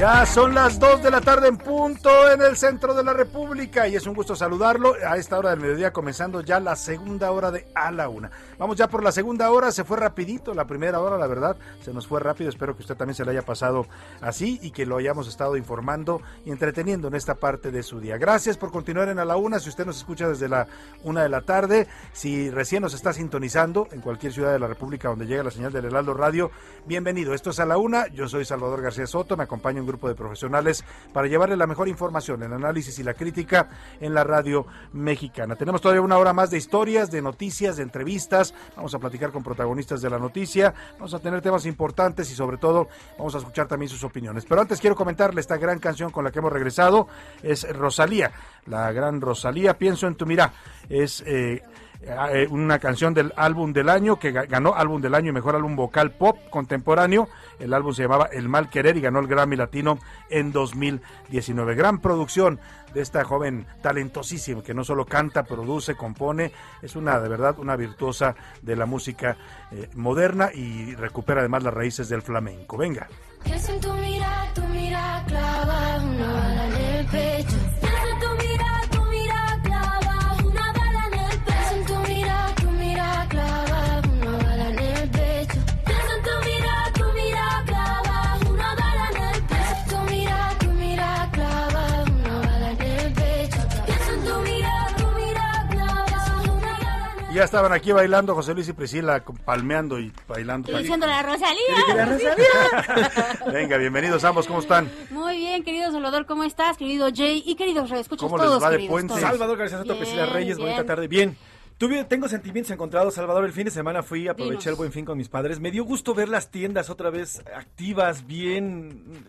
Speaker 1: Ya son las 2 de la tarde en punto en el centro de la República y es un gusto saludarlo a esta hora del mediodía comenzando ya la segunda hora de A la Una. Vamos ya por la segunda hora, se fue rapidito la primera hora, la verdad, se nos fue rápido, espero que usted también se le haya pasado así y que lo hayamos estado informando y entreteniendo en esta parte de su día. Gracias por continuar en A la Una, si usted nos escucha desde la una de la tarde, si recién nos está sintonizando en cualquier ciudad de la República donde llega la señal del Heraldo Radio, bienvenido, esto es A la Una, yo soy Salvador García Soto, me acompaña un grupo de profesionales para llevarle la mejor información, el análisis y la crítica en la radio mexicana. Tenemos todavía una hora más de historias, de noticias, de entrevistas, vamos a platicar con protagonistas de la noticia, vamos a tener temas importantes y sobre todo vamos a escuchar también sus opiniones. Pero antes quiero comentarle esta gran canción con la que hemos regresado, es Rosalía, la gran Rosalía, pienso en tu mirá, es... eh, eh, una canción del álbum del año que ga- ganó álbum del año y mejor álbum vocal pop contemporáneo. El álbum se llamaba El Mal Querer y ganó el Grammy Latino en 2019. Gran producción de esta joven talentosísima que no solo canta, produce, compone, es una de verdad una virtuosa de la música eh, moderna y recupera además las raíces del flamenco. Venga.
Speaker 11: Tu tu clava, una bala en el pecho.
Speaker 1: Ya estaban aquí bailando José Luis y Priscila, palmeando y bailando.
Speaker 10: Y diciendo la Rosalía.
Speaker 1: La Rosalía. Venga, bienvenidos ambos, ¿cómo están?
Speaker 10: Muy bien, querido Salvador, ¿cómo estás? Querido Jay y queridos escuchas
Speaker 1: ¿Cómo les
Speaker 10: todos,
Speaker 1: va de
Speaker 10: queridos,
Speaker 1: puente?
Speaker 10: todos.
Speaker 4: Salvador García Soto, Priscila Reyes,
Speaker 10: bien.
Speaker 4: bonita tarde. Bien. Tuve, tengo sentimientos encontrados, Salvador. El fin de semana fui, aproveché
Speaker 10: Dinos.
Speaker 4: el buen fin con mis padres. Me dio gusto ver las tiendas otra vez activas, bien,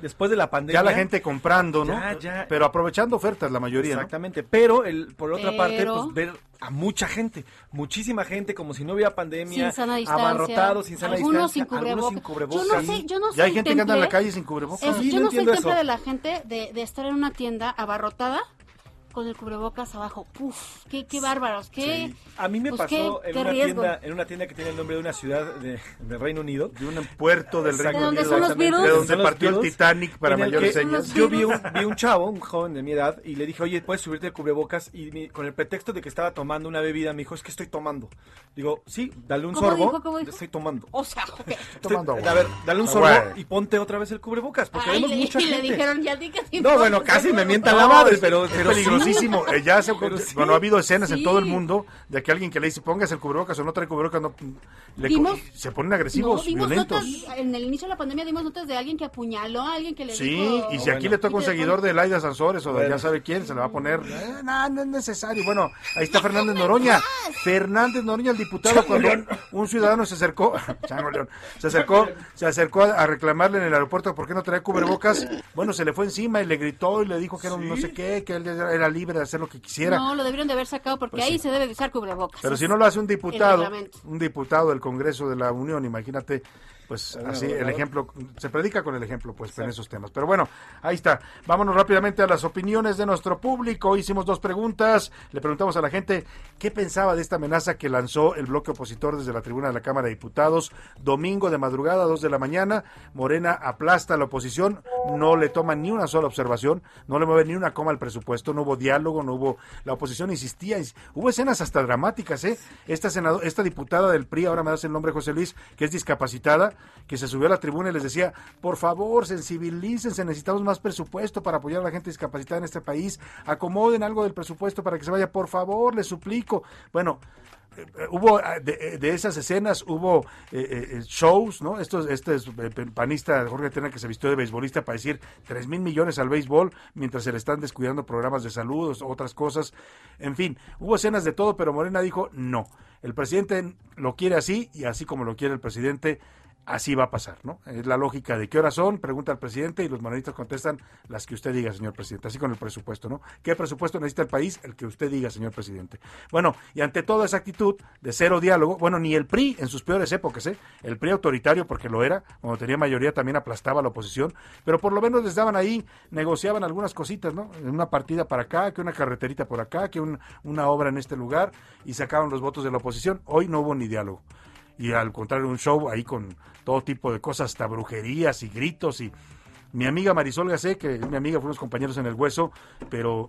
Speaker 4: después de la pandemia.
Speaker 1: Ya la gente comprando, ¿no?
Speaker 4: Ya, ya.
Speaker 1: Pero aprovechando ofertas la mayoría, ¿no?
Speaker 4: Exactamente, pero el, por otra parte, pues ver a mucha gente, muchísima gente, como si no hubiera pandemia,
Speaker 10: Sin sana distancia.
Speaker 4: abarrotados, sin sana
Speaker 10: algunos
Speaker 4: distancia,
Speaker 10: sin
Speaker 4: algunos sin
Speaker 10: cubrebocas. Yo no sé, yo no
Speaker 1: Ya hay gente que anda en la calle sin cubrebocas.
Speaker 4: Sí,
Speaker 10: yo
Speaker 4: no
Speaker 10: no soy
Speaker 4: entiendo
Speaker 10: temple
Speaker 4: eso.
Speaker 10: de la gente de, de estar en una tienda abarrotada con el cubrebocas abajo. Uf, qué, qué bárbaros, qué...
Speaker 4: Sí. A mí me
Speaker 10: pues,
Speaker 4: pasó
Speaker 10: qué-
Speaker 4: en,
Speaker 10: qué
Speaker 4: una
Speaker 10: riesgo.
Speaker 4: tienda, en una tienda que tiene el nombre de una ciudad de, de Reino Unido.
Speaker 1: De un puerto del Reino
Speaker 10: ¿De dónde
Speaker 1: Unido.
Speaker 10: son los?
Speaker 1: De donde
Speaker 4: son los
Speaker 1: partió el Titanic para mayores señas.
Speaker 4: Yo vi un, vi un chavo, un joven de mi edad, y le dije, oye, ¿puedes subirte el cubrebocas? Y mi- con el pretexto de que estaba tomando una bebida, me dijo, es que estoy tomando. Digo, sí, dale un
Speaker 10: ¿Cómo
Speaker 4: sorbo.
Speaker 10: dijo? ¿Cómo dijo?
Speaker 4: Estoy tomando.
Speaker 10: O sea, ok.
Speaker 4: Estoy-
Speaker 1: tomando agua.
Speaker 4: a ver, dale un
Speaker 1: Ah,
Speaker 4: sorbo
Speaker 1: bueno.
Speaker 4: y ponte otra vez el cubrebocas, porque
Speaker 10: Ay,
Speaker 4: vemos
Speaker 10: le,
Speaker 4: mucha
Speaker 10: y le
Speaker 4: gente.
Speaker 10: dijeron, ya di que
Speaker 4: No, bueno, casi me mientan la madre, pero, pero sí.
Speaker 1: Peligrosísimo. Eh, ya se,
Speaker 4: Pero sí.
Speaker 1: bueno, ha habido escenas en todo el mundo de que alguien que le dice pongas el cubrebocas o no trae cubrebocas, no, le
Speaker 10: Vimos-
Speaker 1: se ponen
Speaker 10: No,
Speaker 1: agresivos,
Speaker 10: vimos
Speaker 1: violentos.
Speaker 10: notas, en el inicio de la pandemia dimos notas de alguien que apuñaló a alguien que le
Speaker 1: Sí,
Speaker 10: dijo...
Speaker 1: y si aquí
Speaker 4: Bueno.
Speaker 1: le toca un seguidor de Laida Sansores o de
Speaker 4: Bueno.
Speaker 1: ya sabe quién, se le va a poner, eh, no, no es necesario. Bueno, ahí está Fernández Noroña. Fernández Noroña, el diputado, cuando un ciudadano se acercó, Chango León, se acercó, se acercó a, a reclamarle en el aeropuerto por qué no traía cubrebocas. Bueno, se le fue encima y le gritó y le dijo que era un no sé qué, que él era era libre de hacer lo que quisiera.
Speaker 10: No, lo debieron de haber sacado porque
Speaker 1: Pues
Speaker 10: ahí
Speaker 1: sí.
Speaker 10: se debe de usar cubrebocas.
Speaker 1: Pero si no lo hace un diputado, un diputado del Congreso de la Unión, imagínate, pues
Speaker 4: Bueno,
Speaker 1: así el ejemplo, se predica con el ejemplo, pues en esos temas. Pero bueno, ahí está. Vámonos rápidamente a las opiniones de nuestro público. Hicimos dos preguntas. Le preguntamos a la gente qué pensaba de esta amenaza que lanzó el bloque opositor desde la tribuna de la Cámara de Diputados. Domingo de madrugada, dos de la mañana. Morena aplasta a la oposición, no le toma ni una sola observación, no le mueve ni una coma al presupuesto, no hubo diálogo, no hubo. La oposición insistía, ins- hubo escenas hasta dramáticas, ¿eh? Esta, senado- esta diputada del PRI, ahora me das el nombre, José Luis, que es discapacitada, que se subió a la tribuna y les decía, por favor, sensibilícense, necesitamos más presupuesto para apoyar a la gente discapacitada en este país, acomoden algo del presupuesto para que se vaya, por favor, les suplico. Bueno, eh, eh, hubo ah, de, eh, de esas escenas hubo shows, ¿no? Este es, panista Jorge Tena que se vistió de beisbolista para decir tres mil millones al béisbol mientras se le están descuidando programas de salud, otras cosas. En fin, hubo escenas de todo, pero Morena dijo no. El presidente lo quiere así y así como lo quiere el presidente, así va a pasar, ¿no? Es la lógica de qué horas son, pregunta al presidente y los morenistas contestan las que usted diga, señor presidente, así con el presupuesto, ¿no? ¿Qué presupuesto necesita el país? El que usted diga, señor presidente. Bueno, y ante toda esa actitud de cero diálogo, bueno, ni el PRI en sus peores épocas, ¿eh? El PRI autoritario, porque lo era, cuando tenía mayoría también aplastaba a la oposición, pero por lo menos les daban ahí, negociaban algunas cositas, ¿no? Una partida para acá, que una carreterita por acá, que un- una obra en este lugar, y sacaban los votos de la oposición. Hoy no hubo ni diálogo y al contrario un show ahí con todo tipo de cosas, hasta brujerías y gritos y mi amiga Marisol Gacé, que es mi amiga, fuimos compañeros en el hueso, pero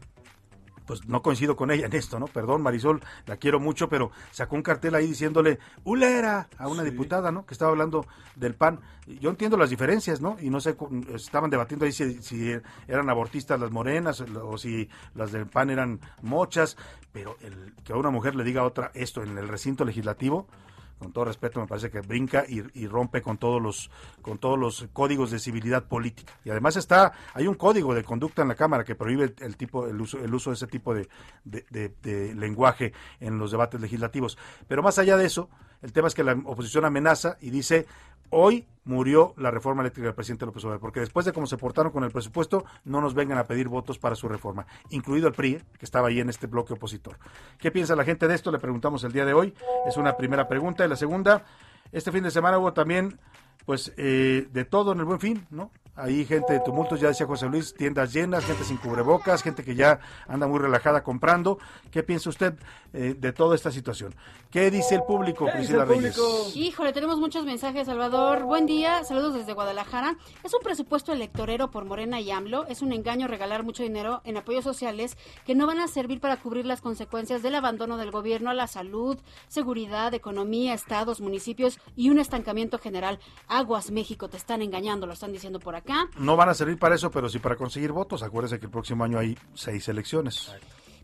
Speaker 1: pues no coincido con ella en esto, ¿no? Perdón, Marisol, la quiero mucho, pero sacó un cartel ahí diciéndole ¡Ulera! a una diputada, ¿no? Que estaba hablando del PAN. Yo entiendo las diferencias, ¿no? Y no sé, estaban debatiendo ahí si, si eran abortistas las morenas o si las del PAN eran mochas, pero el, que a una mujer le diga a otra esto en el recinto legislativo, con todo respeto, me parece que brinca y, rompe con todos los con todos los códigos de civilidad política. Y además está hay un código de conducta en la Cámara que prohíbe el tipo el uso el uso de ese tipo de lenguaje en los debates legislativos. Pero más allá de eso, el tema es que la oposición amenaza y dice hoy murió la reforma eléctrica del presidente López Obrador, porque después de cómo se portaron con el presupuesto, no nos vengan a pedir votos para su reforma, incluido el PRI, que estaba ahí en este bloque opositor. ¿Qué piensa la gente de esto? Le preguntamos el día de hoy. Es una primera pregunta. Y la segunda, este fin de semana hubo también, pues, eh, de todo en el buen fin, ¿no? Ahí gente de tumultos, ya decía José Luis, tiendas llenas, gente sin cubrebocas, gente que ya anda muy relajada comprando. ¿Qué piensa usted eh, de toda esta situación? ¿Qué dice el público, Priscila Reyes?
Speaker 10: Híjole, tenemos muchos mensajes, Salvador. Buen día, saludos desde Guadalajara. Es un presupuesto electorero por Morena y AMLO. Es un engaño regalar mucho dinero en apoyos sociales que no van a servir para cubrir las consecuencias del abandono del gobierno a la salud, seguridad, economía, estados, municipios y un estancamiento general. Aguas México, te están engañando, lo están diciendo por acá.
Speaker 1: No van a servir para eso, pero sí para conseguir votos. Acuérdese que el próximo año hay seis elecciones.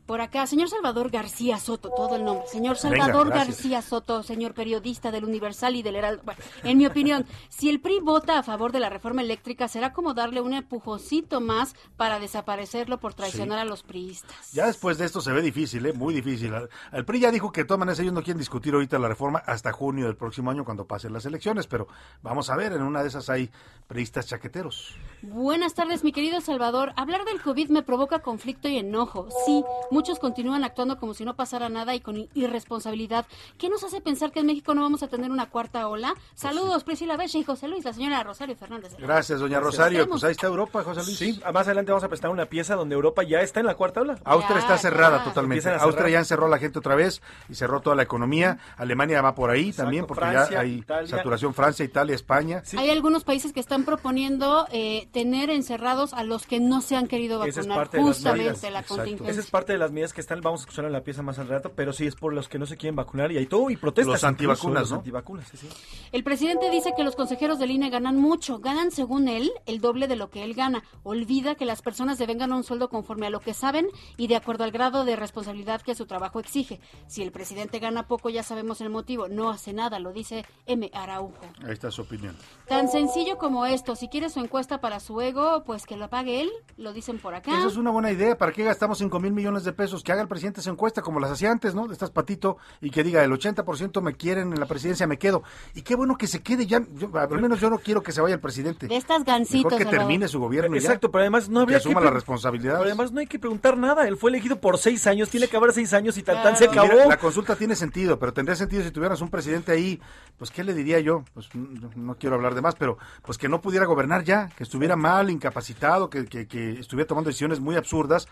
Speaker 10: Por acá, señor Salvador García Soto, todo el nombre. Señor Salvador. García Soto, señor periodista del Universal y del Heraldo. Bueno, en mi opinión, si el PRI vota a favor de la reforma eléctrica, será como darle un empujoncito más para desaparecerlo por traicionar
Speaker 1: Sí.
Speaker 10: a los priistas.
Speaker 1: Ya después de esto se ve difícil, ¿eh? muy difícil. El PRI ya dijo que de todas maneras ellos no quieren discutir ahorita la reforma hasta junio del próximo año cuando pasen las elecciones, pero vamos a ver, en una de esas hay priistas chaqueteros.
Speaker 10: Buenas tardes, mi querido Salvador. Hablar del COVID me provoca conflicto y enojo. Sí, muchos continúan actuando como si no pasara nada y con irresponsabilidad. ¿Qué nos hace pensar que en México no vamos a tener una cuarta ola? Saludos, Priscila Beche y José Luis, la señora Rosario Fernández.
Speaker 1: Gracias, doña
Speaker 4: Gracias.
Speaker 1: Rosario. Pues ahí está Europa, José Luis.
Speaker 4: Sí, más adelante vamos a presentar una pieza donde Europa ya está en la cuarta ola.
Speaker 1: Austria está cerrada totalmente. Austria ya encerró a la gente otra vez y cerró toda la economía. Alemania va por ahí
Speaker 4: Exacto.
Speaker 1: también porque
Speaker 4: Francia,
Speaker 1: ya hay
Speaker 4: Italia.
Speaker 1: saturación. Francia, Italia, España.
Speaker 10: Hay algunos países que están proponiendo eh, tener encerrados a los que no se han querido
Speaker 4: Esa es
Speaker 10: vacunar.
Speaker 4: parte de las
Speaker 10: Justamente la contingencia.
Speaker 4: Esa es parte de las medidas que están, vamos a escuchar en la pieza más al rato, pero sí es por los que no se quieren vacunar y hay todo y protestas.
Speaker 1: Los antivacunas, ¿no?
Speaker 4: Los antivacunas, sí, sí.
Speaker 10: El presidente dice que los consejeros del INE ganan mucho, ganan según él el doble de lo que él gana. Olvida que las personas deben ganar un sueldo conforme a lo que saben y de acuerdo al grado de responsabilidad que su trabajo exige. Si el presidente gana poco, ya sabemos el motivo. No hace nada, lo dice M. Araujo.
Speaker 1: Ahí está su opinión.
Speaker 10: Tan sencillo como esto. Si quiere su encuesta para su ego, pues que lo pague él, lo dicen por acá.
Speaker 1: Esa es una buena idea. ¿Para qué gastamos 5 mil millones de pesos? Que haga el presidente esa encuesta como las hacía antes, ¿no? De estas patito y que diga el 80% me quieren en la presidencia, me quedo. Y qué bueno que se quede ya. Yo, al menos yo no quiero que se vaya el presidente.
Speaker 10: De estas gancitos.
Speaker 1: Mejor que termine su gobierno ya.
Speaker 4: Exacto, pero además no
Speaker 1: Que
Speaker 4: habría
Speaker 1: asuma
Speaker 4: pre-
Speaker 1: la responsabilidad.
Speaker 4: Pero además no hay que preguntar nada. Él fue elegido por seis años, tiene que acabar seis años y tan
Speaker 10: Claro.
Speaker 4: se
Speaker 1: mira,
Speaker 4: acabó.
Speaker 1: la consulta tiene sentido, pero tendría sentido si tuvieras un presidente ahí, pues ¿qué le diría yo? Pues no, no quiero hablar de más, pero pues que no pudiera gobernar ya, que estuviera mal, incapacitado, que, que, que estuviera tomando decisiones muy absurdas.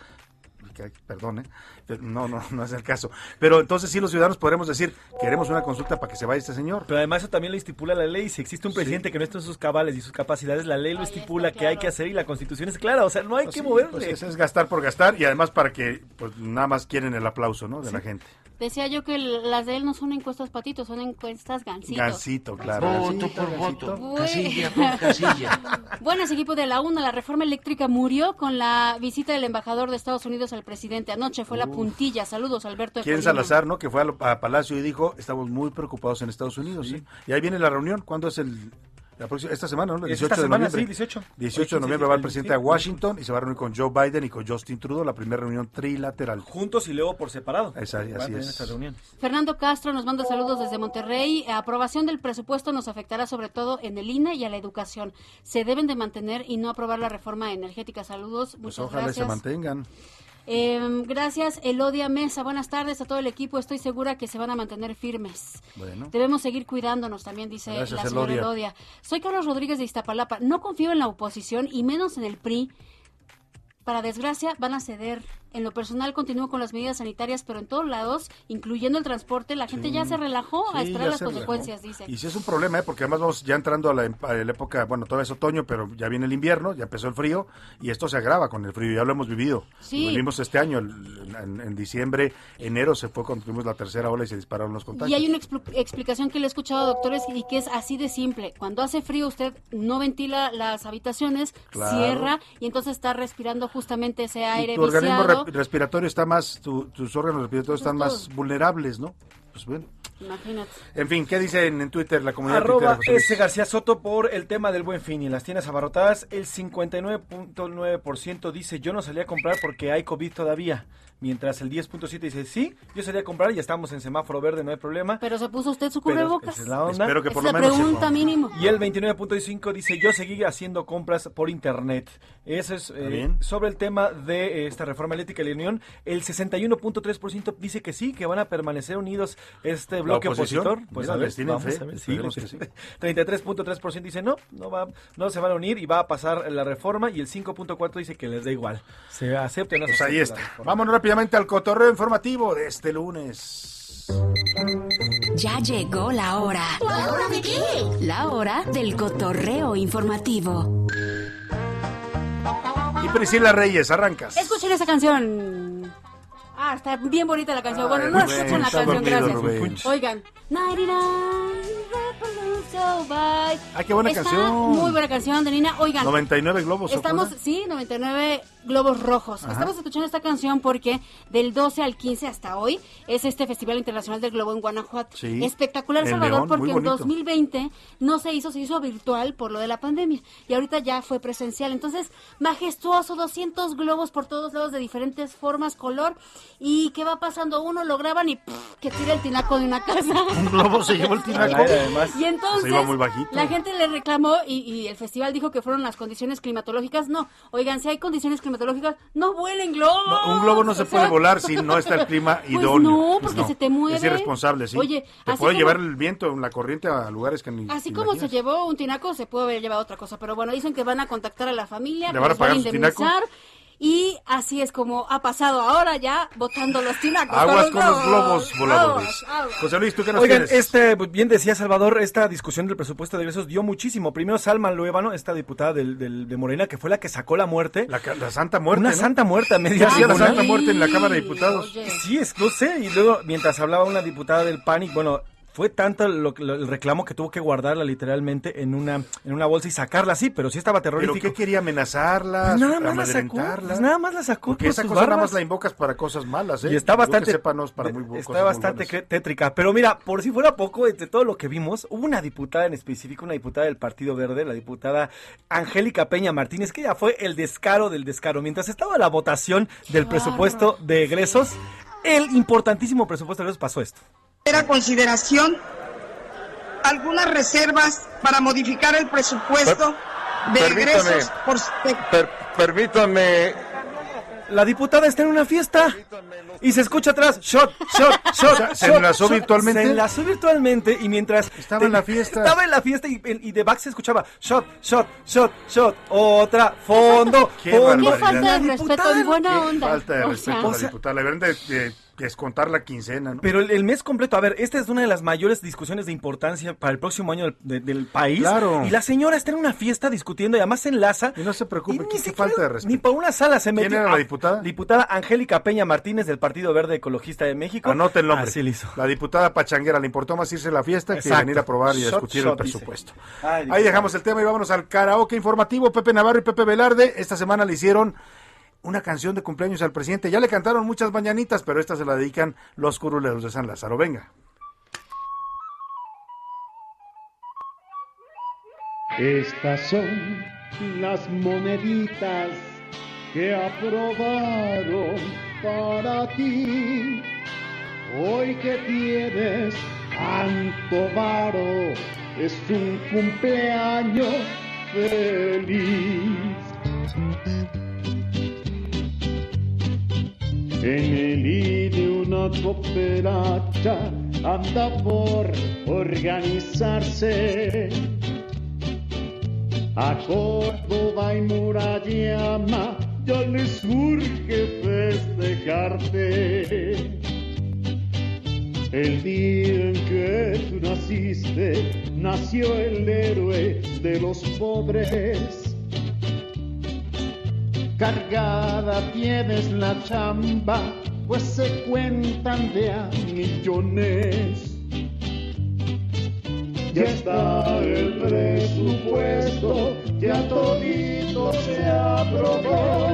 Speaker 1: Que- perdón. Pero no, no, no es el caso. Pero entonces sí los ciudadanos podremos decir, queremos una consulta para que se vaya este señor.
Speaker 4: Pero además eso también lo estipula la ley. Si existe un presidente que no está en sus cabales y sus capacidades, la ley lo estipula que hay que hacer y la constitución es clara. O sea, no hay
Speaker 1: Pues
Speaker 4: que
Speaker 1: sí,
Speaker 4: moverle.
Speaker 1: pues eso es gastar por gastar y además para que pues nada más quieren el aplauso, ¿no? De la gente.
Speaker 10: Decía yo que las de él no son encuestas patitos, son encuestas gancitos.
Speaker 1: Gancito, claro.
Speaker 10: Voto
Speaker 1: Gancito, gancito.
Speaker 10: Uy. Buenas, equipo de la UNA. La reforma eléctrica murió con la visita del embajador de Estados Unidos al presidente. Anoche fue la puntilla. Saludos, Alberto. de
Speaker 1: ¿Quién
Speaker 10: Colima.
Speaker 1: Salazar, no? Que fue a, Palacio y dijo, estamos muy preocupados en Estados Unidos. ¿sí? Y ahí viene la reunión. ¿Cuándo es el...? La próxima, esta semana, ¿no? El
Speaker 4: Es
Speaker 1: 18
Speaker 4: esta
Speaker 1: de
Speaker 4: semana,
Speaker 1: noviembre.
Speaker 4: sí, 18.
Speaker 1: 18 de noviembre va el presidente a Washington y se va a reunir con Joe Biden y con Justin Trudeau, la primera reunión trilateral.
Speaker 4: Juntos y luego por separado.
Speaker 1: Esa-
Speaker 4: Van a
Speaker 1: así
Speaker 4: tener
Speaker 1: es.
Speaker 10: Fernando Castro nos manda saludos desde Monterrey. Aprobación del presupuesto nos afectará sobre todo en el INE y a la educación. Se deben de mantener y no aprobar la reforma energética. Saludos,
Speaker 1: Pues
Speaker 10: muchas
Speaker 1: ojalá y se
Speaker 10: gracias.
Speaker 1: mantengan.
Speaker 10: Eh, gracias, Elodia Mesa. Buenas tardes a todo el equipo. Estoy segura que se van a mantener firmes.
Speaker 1: Bueno.
Speaker 10: Debemos seguir cuidándonos, también dice
Speaker 1: Gracias,
Speaker 10: la señora
Speaker 1: Elodia.
Speaker 10: Elodia. Soy Carlos Rodríguez de Iztapalapa. No confío en la oposición y menos en el PRI. Para desgracia, van a ceder. En lo personal, continúo con las medidas sanitarias, pero en todos lados, incluyendo el transporte, la gente
Speaker 1: Sí.
Speaker 10: ya se relajó a esperar las
Speaker 1: relajó.
Speaker 10: consecuencias, dice.
Speaker 1: Y sí es un problema, ¿eh? porque además vamos ya entrando a la, em- a la época, bueno, todavía es otoño, pero ya viene el invierno, ya empezó el frío, y esto se agrava con el frío, ya lo hemos vivido.
Speaker 10: Sí.
Speaker 1: Lo vivimos este año, el- en, en diciembre, enero se fue cuando tuvimos la tercera ola y se dispararon los contagios.
Speaker 10: Y hay una explicación que le he escuchado a doctores y que es así de simple. Cuando hace frío usted no ventila las habitaciones,
Speaker 1: Claro.
Speaker 10: cierra y entonces está respirando justamente ese
Speaker 1: Y
Speaker 10: aire
Speaker 1: tu organismo
Speaker 10: viciado.
Speaker 1: Respiratorio está más, tu- tus órganos respiratorios están más vulnerables, ¿no? Pues bueno.
Speaker 10: Imagínate.
Speaker 1: En fin, ¿qué dicen en Twitter la comunidad
Speaker 4: Arroba
Speaker 1: Luis?
Speaker 4: S. García Soto por el tema del buen fin y las tiendas abarrotadas. El 59.9% dice yo no salí a comprar porque hay COVID todavía. Mientras el 10.7 dice sí, yo salí a comprar y ya estamos en semáforo verde, no hay problema.
Speaker 10: Pero se puso usted su
Speaker 4: Pero
Speaker 10: cubrebocas.
Speaker 4: esa es la onda.
Speaker 1: Espero que por
Speaker 10: es
Speaker 1: lo
Speaker 10: la
Speaker 1: menos
Speaker 10: pregunta mínimo.
Speaker 4: Y el 29.5 dice, yo seguí haciendo compras por internet. Eso es eh,
Speaker 1: bien.
Speaker 4: sobre el tema de eh, esta reforma eléctrica de la Unión. El 61.3% dice que sí, que van a permanecer unidos este bloque opositor. Pues
Speaker 1: Mira,
Speaker 4: a ver, vamos
Speaker 1: fe,
Speaker 4: a ver, sí,
Speaker 1: sí.
Speaker 4: 33.3% dice no, no, va, no se van a unir y va a pasar la reforma. Y el 5.4% dice que les da igual. Se acepta o no se
Speaker 1: Pues ahí está.
Speaker 4: la reforma.
Speaker 1: Rápidamente al cotorreo informativo de este lunes.
Speaker 5: Ya llegó la hora.
Speaker 13: ¿La hora de qué?
Speaker 5: La hora del cotorreo informativo.
Speaker 1: Y Priscila Reyes, arrancas.
Speaker 10: Escuchen esa canción. Ah, está bien bonita la canción. Bueno,
Speaker 1: Ay,
Speaker 10: no
Speaker 1: Rubén,
Speaker 10: escuchen la canción,
Speaker 1: dormido,
Speaker 10: gracias.
Speaker 1: Rubén.
Speaker 10: Oigan, 99 Revolution, bye.
Speaker 1: Ah, qué buena
Speaker 10: Está
Speaker 1: canción.
Speaker 10: Muy buena canción de Nina. Oigan,
Speaker 1: 99 globos. ¿se
Speaker 10: Estamos, sí, 99 globos rojos.
Speaker 4: Ajá.
Speaker 10: Estamos escuchando esta canción porque del 12 al 15 hasta hoy es este Festival Internacional del Globo en Guanajuato.
Speaker 1: Sí.
Speaker 10: Espectacular,
Speaker 1: En
Speaker 10: Salvador,
Speaker 1: León,
Speaker 10: porque en
Speaker 1: bonito.
Speaker 10: 2020 no se hizo, se hizo virtual por lo de la pandemia y ahorita ya fue presencial. Entonces, majestuoso, 200 globos por todos lados de diferentes formas, color. ¿Y qué va pasando? Uno lo graban y ¡pff! que tira el tinaco de una casa.
Speaker 1: Un globo se llevó el tinaco.
Speaker 4: Además.
Speaker 10: Y entonces
Speaker 1: Se iba muy bajito.
Speaker 10: la gente le reclamó y, y el festival dijo que fueron las condiciones climatológicas. No, oigan, si hay condiciones climatológicas, no vuelen globos.
Speaker 1: No, un globo no se
Speaker 10: O sea,
Speaker 1: puede volar si no está el clima
Speaker 10: Pues
Speaker 1: idóneo.
Speaker 10: no, porque se te mueve.
Speaker 1: Es irresponsable, sí.
Speaker 10: Oye,
Speaker 1: te puede
Speaker 10: como-
Speaker 1: llevar el viento, la corriente a lugares que ni
Speaker 10: Así como se llevó un tinaco, se puede haber llevado otra cosa. Pero bueno, dicen que van a contactar a la familia,
Speaker 1: ¿Le van a
Speaker 10: a
Speaker 1: pagar tinaco?
Speaker 10: indemnizar. Y así es como ha pasado ahora ya, botando los tinacos.
Speaker 1: Aguas con los globos voladores.
Speaker 10: Aguas, aguas.
Speaker 1: José Luis, ¿tú qué nos
Speaker 4: Oigan, este, bien decía Salvador, esta discusión del presupuesto de egresos dio muchísimo. Primero Salma Luébano, esta diputada del, del- de Morena, que fue la que sacó la muerte.
Speaker 1: La, la Santa Muerte.
Speaker 4: Una
Speaker 1: ¿no?
Speaker 4: santa muerte a media
Speaker 1: ¿Qué hacía la. Santa Muerte en la Cámara de Diputados?
Speaker 4: Sí, es, no sé. Y luego, mientras hablaba una diputada del PANIC, bueno, fue tanto lo, lo- el reclamo que tuvo que guardarla literalmente en una, en una bolsa y sacarla así, pero sí estaba
Speaker 1: ¿Pero
Speaker 4: terrorífico.
Speaker 1: qué quería amenazarla?
Speaker 4: Pues nada más la sacó, pues nada más la sacó
Speaker 1: Porque
Speaker 4: por
Speaker 1: esa
Speaker 4: sus
Speaker 1: cosa nada
Speaker 4: barbas.
Speaker 1: más la invocas para cosas malas, ¿eh?
Speaker 4: Y está bastante,
Speaker 1: que sepa, no es para muy
Speaker 4: está
Speaker 1: cosas
Speaker 4: bastante tétrica. Pero mira, por si fuera poco, entre todo lo que vimos, hubo una diputada en específico, una diputada del Partido Verde, la diputada Angélica Peña Martínez, que ya fue el descaro del descaro. Mientras estaba la votación del presupuesto de egresos, el importantísimo presupuesto de egresos pasó esto.
Speaker 23: A consideración algunas reservas para modificar el presupuesto de
Speaker 24: Permítame.
Speaker 23: egresos por
Speaker 24: Per- permítame.
Speaker 4: La diputada está en una fiesta y se escucha atrás, shot, shot, shot.
Speaker 1: O sea, ¿se
Speaker 4: shot,
Speaker 1: enlazó
Speaker 4: shot.
Speaker 1: virtualmente?
Speaker 4: Se enlazó virtualmente y mientras...
Speaker 1: Estaba en la fiesta.
Speaker 4: Estaba en la fiesta y, y de back se escuchaba shot, shot, shot, shot, otra, fondo,
Speaker 1: Qué
Speaker 4: fondo.
Speaker 1: barbaridad.
Speaker 10: falta de
Speaker 4: La
Speaker 10: respeto
Speaker 4: diputada-
Speaker 10: y buena
Speaker 1: Qué
Speaker 10: onda.
Speaker 1: Falta de
Speaker 10: O
Speaker 1: respeto
Speaker 10: sea,
Speaker 1: a la diputada. La verdad de, de descontar la quincena, ¿no?
Speaker 4: Pero el, el mes completo, a ver, esta es una de las mayores discusiones de importancia para el próximo año del, de- del país.
Speaker 1: Claro.
Speaker 4: Y la señora está en una fiesta discutiendo y además se enlaza.
Speaker 1: Y no se preocupe,
Speaker 4: ni siquiera-
Speaker 1: falta de respeto.
Speaker 4: Ni por una sala se metió.
Speaker 1: ¿Quién era la diputada?
Speaker 4: Diputada Angélica Peña Martínez del Partido Verde Ecologista de México.
Speaker 1: Anote el nombre.
Speaker 4: Así lo hizo.
Speaker 1: La diputada Pachanguera le importó más irse a la fiesta que venir a probar y
Speaker 4: Shot,
Speaker 1: discutir
Speaker 4: shot,
Speaker 1: el presupuesto.
Speaker 4: Ay,
Speaker 1: Ahí dejamos el tema y vámonos al karaoke informativo. Pepe Navarro y Pepe Velarde esta semana le hicieron una canción de cumpleaños al presidente. Ya le cantaron muchas mañanitas, pero esta se la dedican los curuleros de San Lázaro. Venga.
Speaker 25: Estas son las moneditas que aprobaron para ti. Hoy que tienes tanto varo, es un cumpleaños feliz. En el INE una cooperacha anda por organizarse. A Córdoba y Murayama ya les urge festejarte. El día en que tú naciste, nació el héroe de los pobres. Cargada tienes la chamba, pues se cuentan de a millones. Ya está el presupuesto, ya todito se aprobó.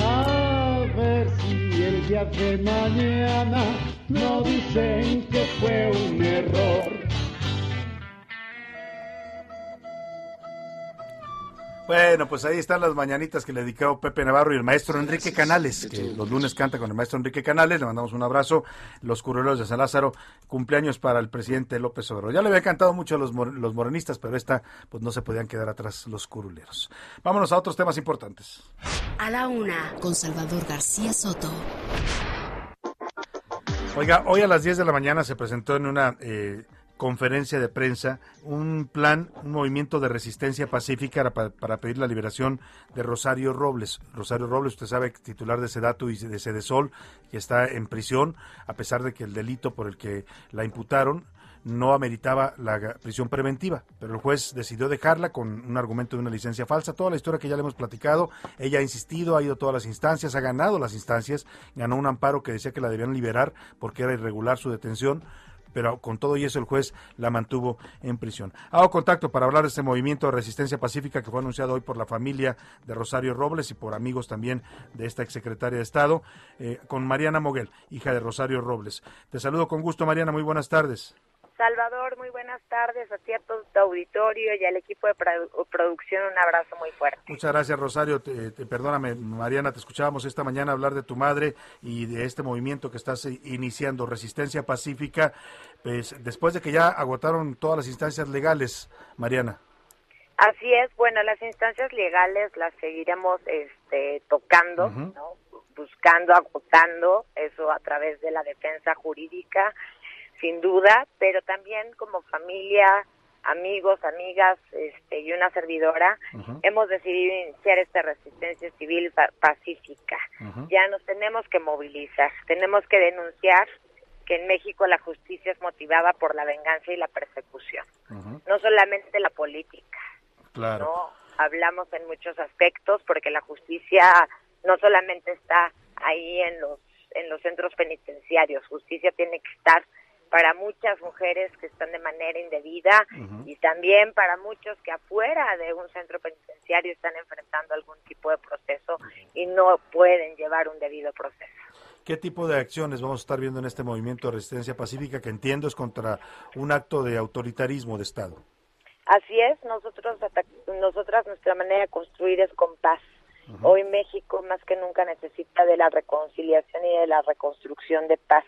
Speaker 25: A ver si el día de mañana no dicen que fue un error.
Speaker 1: Bueno, pues ahí están las mañanitas que le dedicó Pepe Navarro y el maestro Enrique Canales, que los lunes canta con el maestro Enrique Canales. Le mandamos un abrazo. Los curuleros de San Lázaro, cumpleaños para el presidente López Obrador. Ya le había cantado mucho a los, mor- los morenistas, pero esta, pues no se podían quedar atrás los curuleros. Vámonos a otros temas importantes.
Speaker 5: A la una, con Salvador García Soto.
Speaker 1: Oiga, hoy a las 10 de la mañana se presentó en una eh, conferencia de prensa un plan, un movimiento de resistencia pacífica para, pedir la liberación de Rosario Robles. Rosario Robles, usted sabe, titular de Sedatu y de Sedesol, que está en prisión, a pesar de que el delito por el que la imputaron no ameritaba la prisión preventiva, pero el juez decidió dejarla con un argumento de una licencia falsa. Toda la historia que ya le hemos platicado, ella ha insistido, ha ido a todas las instancias, ha ganado las instancias, ganó un amparo que decía que la debían liberar porque era irregular su detención, pero con todo y eso el juez la mantuvo en prisión. Hago contacto para hablar de este movimiento de resistencia pacífica que fue anunciado hoy por la familia de Rosario Robles y por amigos también de esta exsecretaria de Estado, eh, con Mariana Moguel, hija de Rosario Robles. Te saludo con gusto, Mariana, muy buenas tardes.
Speaker 26: Salvador, muy buenas tardes a ti, a todo tu auditorio y al equipo de produ- producción. Un abrazo muy fuerte.
Speaker 1: Muchas gracias, Rosario. Te- te- perdóname, Mariana, te escuchábamos esta mañana hablar de tu madre y de este movimiento que estás iniciando, Resistencia Pacífica, pues, después de que ya agotaron todas las instancias legales, Mariana.
Speaker 26: Así es, bueno, las instancias legales las seguiremos este, tocando. ¿no? buscando, agotando, eso a través de la defensa jurídica, sin duda, pero también como familia, amigos, amigas este, y una servidora, hemos decidido iniciar esta resistencia civil pa- pacífica. Ya nos tenemos que movilizar, tenemos que denunciar que en México la justicia es motivada por la venganza y la persecución, no solamente la política.
Speaker 1: Claro.
Speaker 26: ¿no? Hablamos en muchos aspectos porque la justicia no solamente está ahí en los en los centros penitenciarios, justicia tiene que estar para muchas mujeres que están de manera indebida y también para muchos que afuera de un centro penitenciario están enfrentando algún tipo de proceso y no pueden llevar un debido proceso.
Speaker 1: ¿Qué tipo de acciones vamos a estar viendo en este movimiento de Resistencia Pacífica que entiendo es contra un acto de autoritarismo de Estado?
Speaker 26: Así es, nosotros nosotras nuestra manera de construir es con paz. Hoy México más que nunca necesita de la reconciliación y de la reconstrucción de paz,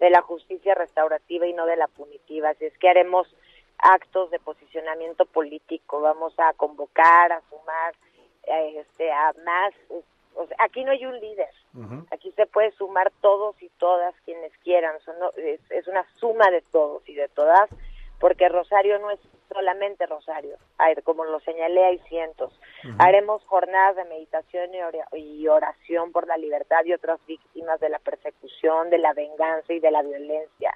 Speaker 26: de la justicia restaurativa y no de la punitiva. Así es que haremos actos de posicionamiento político, vamos a convocar, a sumar eh, este, a más. o sea, aquí no hay un líder, aquí se puede sumar todos y todas quienes quieran, son, es, es una suma de todos y de todas, porque Rosario no es solamente Rosario, hay, como lo señalé hay cientos. Haremos jornadas de meditación y oración por la libertad y otras víctimas de la persecución, de la venganza y de la violencia.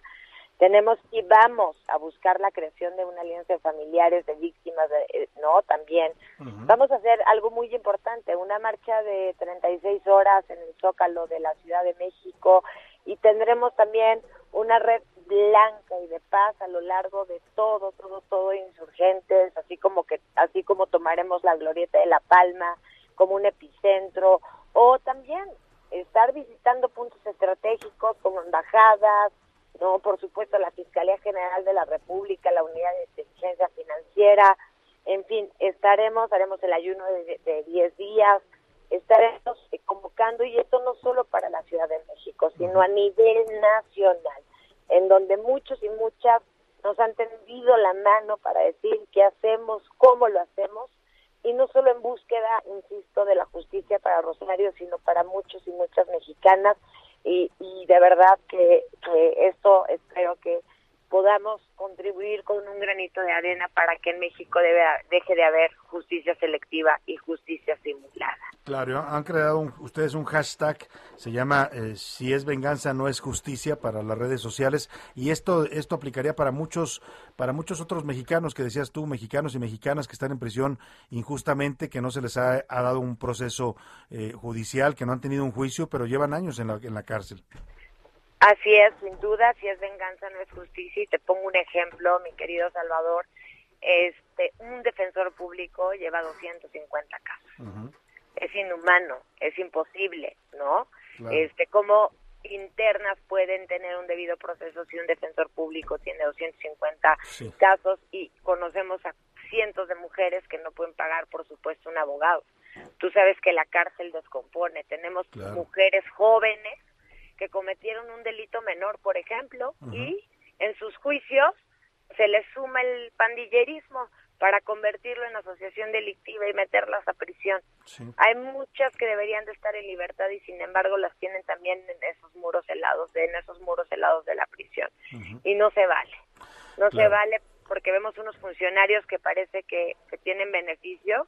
Speaker 26: Tenemos y vamos a buscar la creación de una alianza de familiares de víctimas, de, eh, no, también. Vamos a hacer algo muy importante, una marcha de 36 horas en el Zócalo de la Ciudad de México y tendremos también una red blanca y de paz a lo largo de todo, todo, todo insurgentes, así como que, así como tomaremos la glorieta de La Palma como un epicentro, o también estar visitando puntos estratégicos como embajadas, no, por supuesto la Fiscalía General de la República, la Unidad de Inteligencia Financiera, en fin, estaremos, haremos el ayuno de de 10 días, estaremos eh, convocando, y esto no solo para la Ciudad de México, sino a nivel nacional, en donde muchos y muchas nos han tendido la mano para decir qué hacemos, cómo lo hacemos, y no solo en búsqueda, insisto, de la justicia para Rosario, sino para muchos y muchas mexicanas, y, y de verdad que, que esto espero que podamos contribuir con un granito de arena para que en México debe, deje de haber justicia selectiva y justicia simulada.
Speaker 1: Claro, han creado un- ustedes un hashtag, se llama eh, Si es venganza no es justicia para las redes sociales y esto esto aplicaría para muchos para muchos otros mexicanos que decías tú, mexicanos y mexicanas que están en prisión injustamente, que no se les ha, ha dado un proceso eh, judicial, que no han tenido un juicio, pero llevan años en la, en la cárcel.
Speaker 26: Así es, sin duda, si es venganza no es justicia. Y te pongo un ejemplo, mi querido Salvador. Este, un defensor público lleva 250 casos. Es inhumano, es imposible, ¿no?
Speaker 27: Claro.
Speaker 26: Este, cómo internas pueden tener un debido proceso si un defensor público tiene 250
Speaker 27: Sí.
Speaker 26: casos y conocemos a cientos de mujeres que no pueden pagar, por supuesto, un abogado. Tú sabes que la cárcel descompone. Tenemos
Speaker 27: Claro.
Speaker 26: mujeres jóvenes que cometieron un delito menor, por ejemplo, y en sus juicios se les suma el pandillerismo para convertirlo en asociación delictiva y meterlas a prisión. Hay muchas que deberían de estar en libertad y sin embargo las tienen también en esos muros helados, en esos muros helados de la prisión. Y no se vale. No se vale porque vemos unos funcionarios que parece que, que tienen beneficios,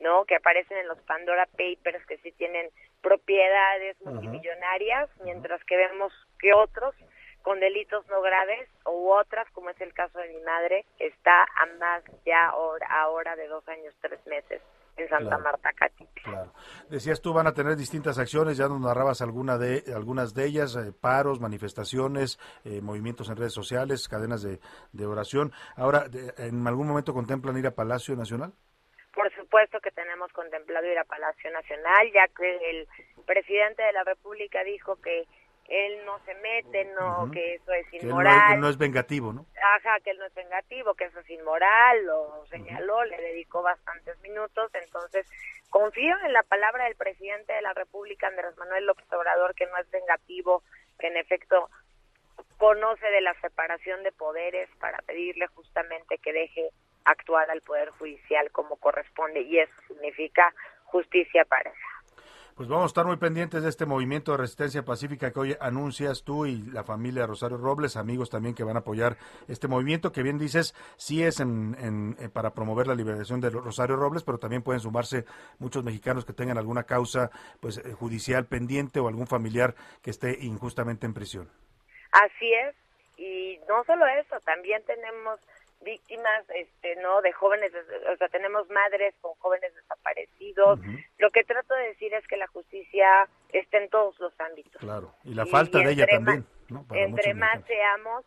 Speaker 26: ¿no? Que aparecen en los Pandora Papers, que sí tienen propiedades multimillonarias, mientras que vemos que otros con delitos no graves u otras, como es el caso de mi madre, está a más ya ahora, ahora de dos años, tres meses en Santa
Speaker 1: Claro.
Speaker 26: Marta, Catitla.
Speaker 1: Claro. Decías tú, van a tener distintas acciones, ya nos narrabas alguna de, algunas de ellas, eh, paros, manifestaciones, eh, movimientos en redes sociales, cadenas de, de oración. Ahora, de- ¿en algún momento contemplan ir a Palacio Nacional?
Speaker 26: Supuesto que tenemos contemplado ir a Palacio Nacional, ya que el presidente de la República dijo que él no se mete, no, que eso es
Speaker 1: Que no,
Speaker 26: inmoral.
Speaker 1: es- no es vengativo, ¿no?
Speaker 26: Ajá, que él no es vengativo, que eso es inmoral, lo señaló, le dedicó bastantes minutos, entonces confío en la palabra del presidente de la República, Andrés Manuel López Obrador, que no es vengativo, que en efecto conoce de la separación de poderes para pedirle justamente que deje actuar al Poder Judicial como corresponde, y eso significa justicia pareja.
Speaker 1: Pues vamos a estar muy pendientes de este movimiento de resistencia pacífica que hoy anuncias tú y la familia Rosario Robles, amigos también que van a apoyar este movimiento, que bien dices, sí es en, en- eh, para promover la liberación de Rosario Robles, pero también pueden sumarse muchos mexicanos que tengan alguna causa pues eh, judicial pendiente o algún familiar que esté injustamente en prisión.
Speaker 26: Así es, y no solo eso, también tenemos víctimas, este, no, de jóvenes, o sea, tenemos madres con jóvenes desaparecidos. Lo que trato de decir es que la justicia está en todos los ámbitos.
Speaker 1: Claro, y la falta
Speaker 26: y
Speaker 1: de ella también,
Speaker 26: más-
Speaker 1: ¿no? Para
Speaker 26: entre más
Speaker 1: mexicanos.
Speaker 26: seamos,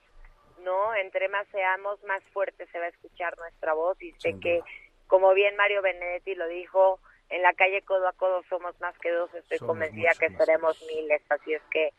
Speaker 26: no, entre más seamos, más fuerte se va a escuchar nuestra voz y sé que, como bien Mario Benedetti lo dijo, en la calle codo a codo somos más que dos, estoy
Speaker 1: Somos
Speaker 26: convencida que
Speaker 1: más
Speaker 26: seremos miles, así es que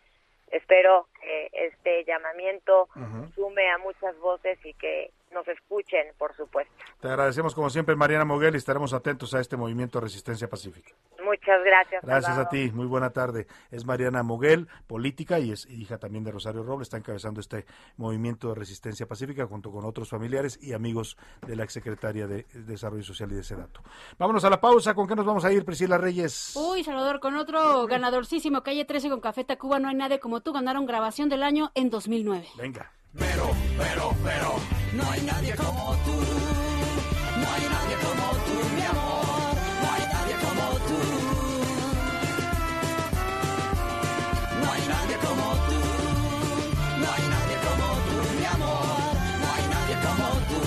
Speaker 26: espero que este llamamiento sume a muchas voces y que nos escuchen, por supuesto.
Speaker 1: Te agradecemos como siempre, Mariana Moguel, y estaremos atentos a este movimiento de resistencia pacífica.
Speaker 26: Muchas gracias.
Speaker 1: Gracias a ti, muy buena tarde. Es Mariana Moguel, política y es hija también de Rosario Robles, está encabezando este movimiento de resistencia pacífica junto con otros familiares y amigos de la exsecretaria de Desarrollo Social y de Sedato. Vámonos a la pausa, ¿con qué nos vamos a ir, Priscila Reyes?
Speaker 10: Uy, Salvador, con otro ganadorcísimo, Calle 13 con Café Tacuba, no hay nadie como tú, ganaron grabación del año en 2009.
Speaker 1: Venga.
Speaker 15: Pero, pero, pero, no hay nadie como tú. No hay nadie como tú, mi amor. No hay nadie como tú. No hay nadie como tú. No hay nadie como tú, mi amor. No hay nadie como tú.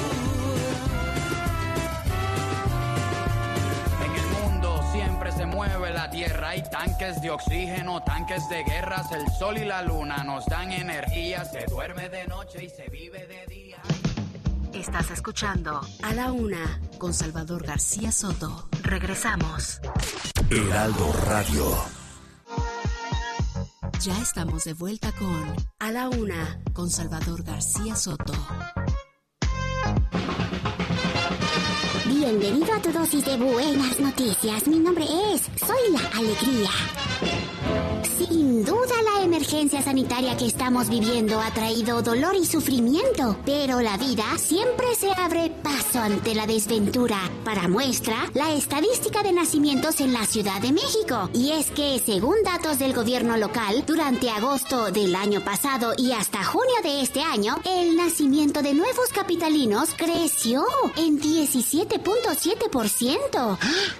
Speaker 15: En el mundo siempre se mueve la tierra. Hay tanques de oxígeno, tanques de guerras. El sol y la luna nos dan energía. Se duerme de noche y se vive de día.
Speaker 5: Estás escuchando A la Una con Salvador García Soto. Regresamos.
Speaker 12: Heraldo Radio.
Speaker 5: Ya estamos de vuelta con A la Una con Salvador García Soto.
Speaker 27: Bienvenido a tu dosis de buenas noticias. Mi nombre es Soy la Alegría. Sin duda la emergencia sanitaria que estamos viviendo ha traído dolor y sufrimiento, pero la vida siempre se abre paso ante la desventura. Para muestra, la estadística de nacimientos en la Ciudad de México. Y es que, según datos del gobierno local, durante agosto del año pasado y hasta junio de este año, el nacimiento de nuevos capitalinos creció en 17.7%.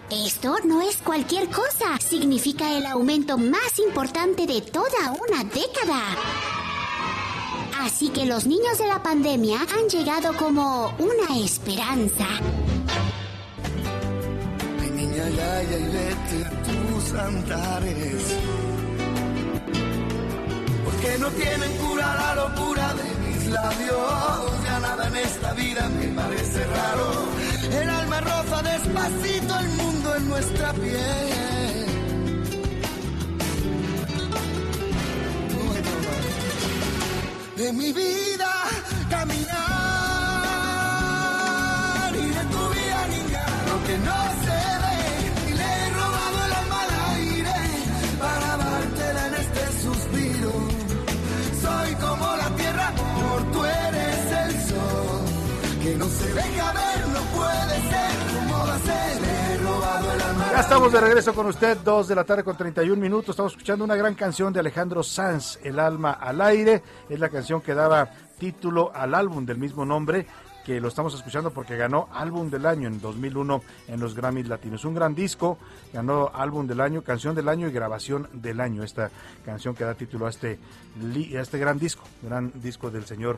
Speaker 27: Esto no es cualquier cosa, significa el aumento más importante de toda una década. Así que los niños de la pandemia han llegado como una esperanza.
Speaker 15: Ay, niña, ya, ya, y vete a tus andares. Porque no tienen cura la locura de labios. Ya nada en esta vida me parece raro. El alma roza despacito el mundo en nuestra piel. De mi vida caminar y de tu vida niña lo que no se
Speaker 1: Ya estamos de regreso con usted, 2 de la tarde con 31 minutos. Estamos escuchando una gran canción de Alejandro Sanz, El alma al aire. Es la canción que daba título al álbum del mismo nombre, que lo estamos escuchando porque ganó álbum del año en 2001 en los Grammys Latinos. Un gran disco, ganó álbum del año, canción del año y grabación del año. Esta canción que da título a este, a este gran disco, gran disco del señor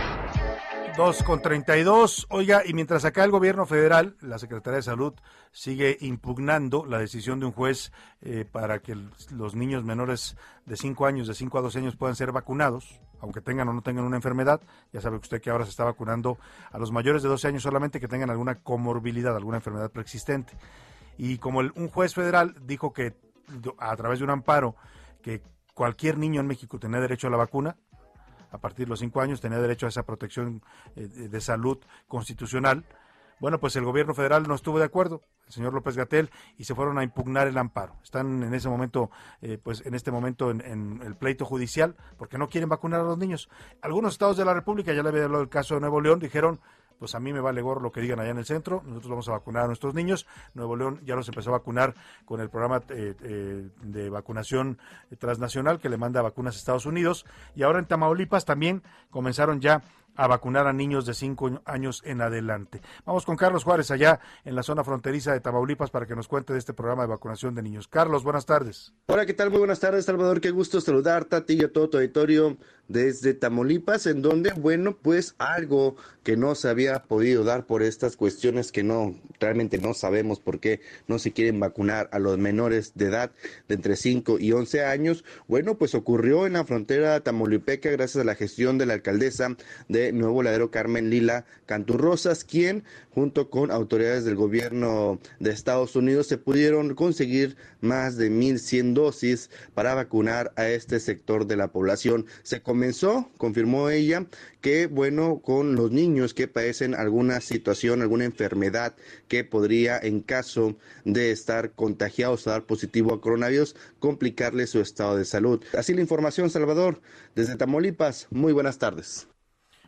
Speaker 1: 2 con 32. Oiga, y mientras acá el gobierno federal, la Secretaría de Salud, sigue impugnando la decisión de un juez eh, para que los niños menores de 5 años, de 5 a 12 años, puedan ser vacunados, aunque tengan o no tengan una enfermedad. Ya sabe usted que ahora se está vacunando a los mayores de 12 años solamente que tengan alguna comorbilidad, alguna enfermedad preexistente. Y como el- un juez federal dijo que a través de un amparo que cualquier niño en México tenía derecho a la vacuna, a partir de los cinco años tenía derecho a esa protección eh, de salud constitucional. Bueno, pues el gobierno federal no estuvo de acuerdo, el señor López Gatel, y se fueron a impugnar el amparo. Están en ese momento, eh, pues en este momento en, en el pleito judicial, porque no quieren vacunar a los niños. Algunos estados de la República, ya le había hablado el caso de Nuevo León, dijeron, pues a mí me vale gorro lo que digan allá en el centro, nosotros vamos a vacunar a nuestros niños. Nuevo León ya los empezó a vacunar con el programa eh, eh, de vacunación transnacional que le manda vacunas a Estados Unidos. Y ahora en Tamaulipas también comenzaron ya a vacunar a niños de 5 años en adelante. Vamos con Carlos Juárez allá en la zona fronteriza de Tamaulipas para que nos cuente de este programa de vacunación de niños. Carlos, buenas tardes.
Speaker 28: Hola, ¿qué tal? Muy buenas tardes, Salvador. Qué gusto saludarte a ti y a todo tu auditorio desde Tamaulipas, en donde, bueno, pues algo que no se había podido dar por estas cuestiones que no, realmente no sabemos por qué no se quieren vacunar a los menores de edad de entre 5 y 11 años. Bueno, pues ocurrió en la frontera tamaulipeca gracias a la gestión de la alcaldesa de Nuevo Ladero, Carmen Lila Canturrosas, quien, junto con autoridades del gobierno de Estados Unidos, se pudieron conseguir más de 1.100 dosis para vacunar a este sector de la población. Comenzó, confirmó ella, que, bueno, con los niños que padecen alguna situación, alguna enfermedad que podría, en caso de estar contagiados o dar positivo a coronavirus, complicarle su estado de salud. Así la información, Salvador, desde Tamaulipas. Muy buenas tardes.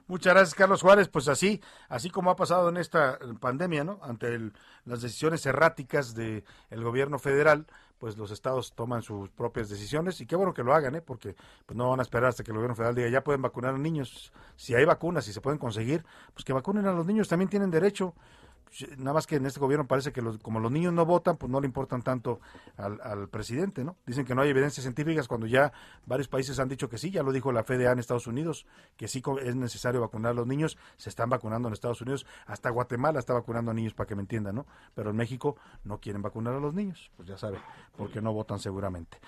Speaker 1: Muchas gracias, Carlos Juárez. Pues así, así como ha pasado en esta pandemia, ¿no? Ante las decisiones erráticas del gobierno federal, pues los estados toman sus propias decisiones y qué bueno que lo hagan, ¿eh? Porque pues no van a esperar hasta que el gobierno federal diga ya pueden vacunar a niños. Si hay vacunas, si se pueden conseguir, pues que vacunen a los niños, también tienen derecho. Nada más que en este gobierno parece que los- como los niños no votan, pues no le importan tanto al, al presidente, ¿no? Dicen que no hay evidencias científicas cuando ya varios países han dicho que sí, ya lo dijo la FDA en Estados Unidos, que sí es necesario vacunar a los niños, se están vacunando en Estados Unidos, hasta Guatemala está vacunando a niños para que me entiendan, ¿no? Pero en México no quieren vacunar a los niños, pues ya sabe, porque no votan seguramente.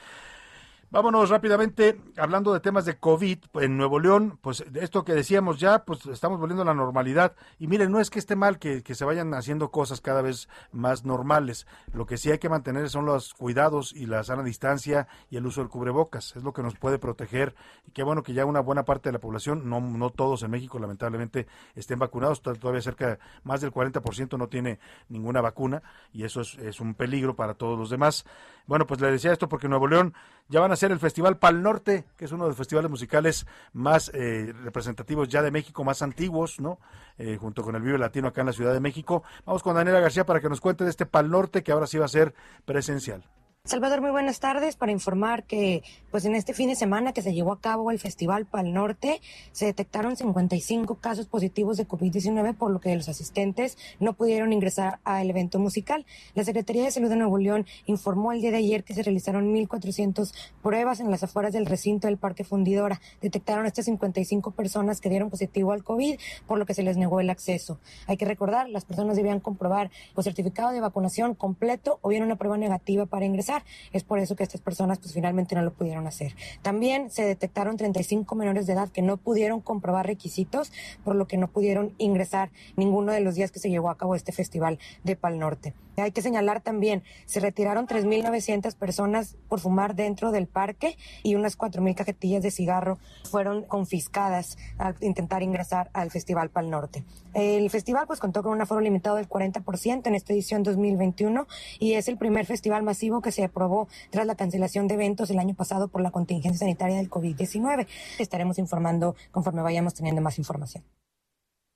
Speaker 1: Vámonos rápidamente, hablando de temas de COVID en Nuevo León, pues esto que decíamos ya, pues estamos volviendo a la normalidad. Y miren, no es que esté mal que, que se vayan haciendo cosas cada vez más normales. Lo que sí hay que mantener son los cuidados y la sana distancia y el uso del cubrebocas. Es lo que nos puede proteger. Y qué bueno que ya una buena parte de la población, no, no todos en México lamentablemente, estén vacunados. To- Todavía cerca, más del 40% no tiene ninguna vacuna y eso es, un peligro para todos los demás. Bueno, pues le decía esto porque Nuevo León ya van a hacer el Festival Pal Norte, que es uno de los festivales musicales más eh, representativos ya de México, más antiguos, ¿no? Eh, junto con el Vive Latino acá en la Ciudad de México. Vamos con Daniela García para que nos cuente de este Pal Norte que ahora sí va a ser presencial.
Speaker 29: Salvador, muy buenas tardes para informar que pues en este fin de semana que se llevó a cabo el Festival Pal Norte se detectaron 55 casos positivos de COVID-19 por lo que los asistentes no pudieron ingresar al evento musical. La Secretaría de Salud de Nuevo León informó el día de ayer que se realizaron 1.400 pruebas en las afueras del recinto del Parque Fundidora. Detectaron estas 55 personas que dieron positivo al COVID por lo que se les negó el acceso. Hay que recordar, las personas debían comprobar o certificado de vacunación completo o bien una prueba negativa para ingresar. Es por eso que estas personas pues finalmente no lo pudieron hacer. También se detectaron 35 menores de edad que no pudieron comprobar requisitos, por lo que no pudieron ingresar ninguno de los días que se llevó a cabo este festival de Pal Norte. Hay que señalar también, se retiraron 3.900 personas por fumar dentro del parque y unas 4.000 cajetillas de cigarro fueron confiscadas al intentar ingresar al Festival Pal Norte. El festival pues contó con un aforo limitado del 40% en esta edición 2021 y es el primer festival masivo que se aprobó tras la cancelación de eventos el año pasado por la contingencia sanitaria del COVID-19. Estaremos informando conforme vayamos teniendo más información.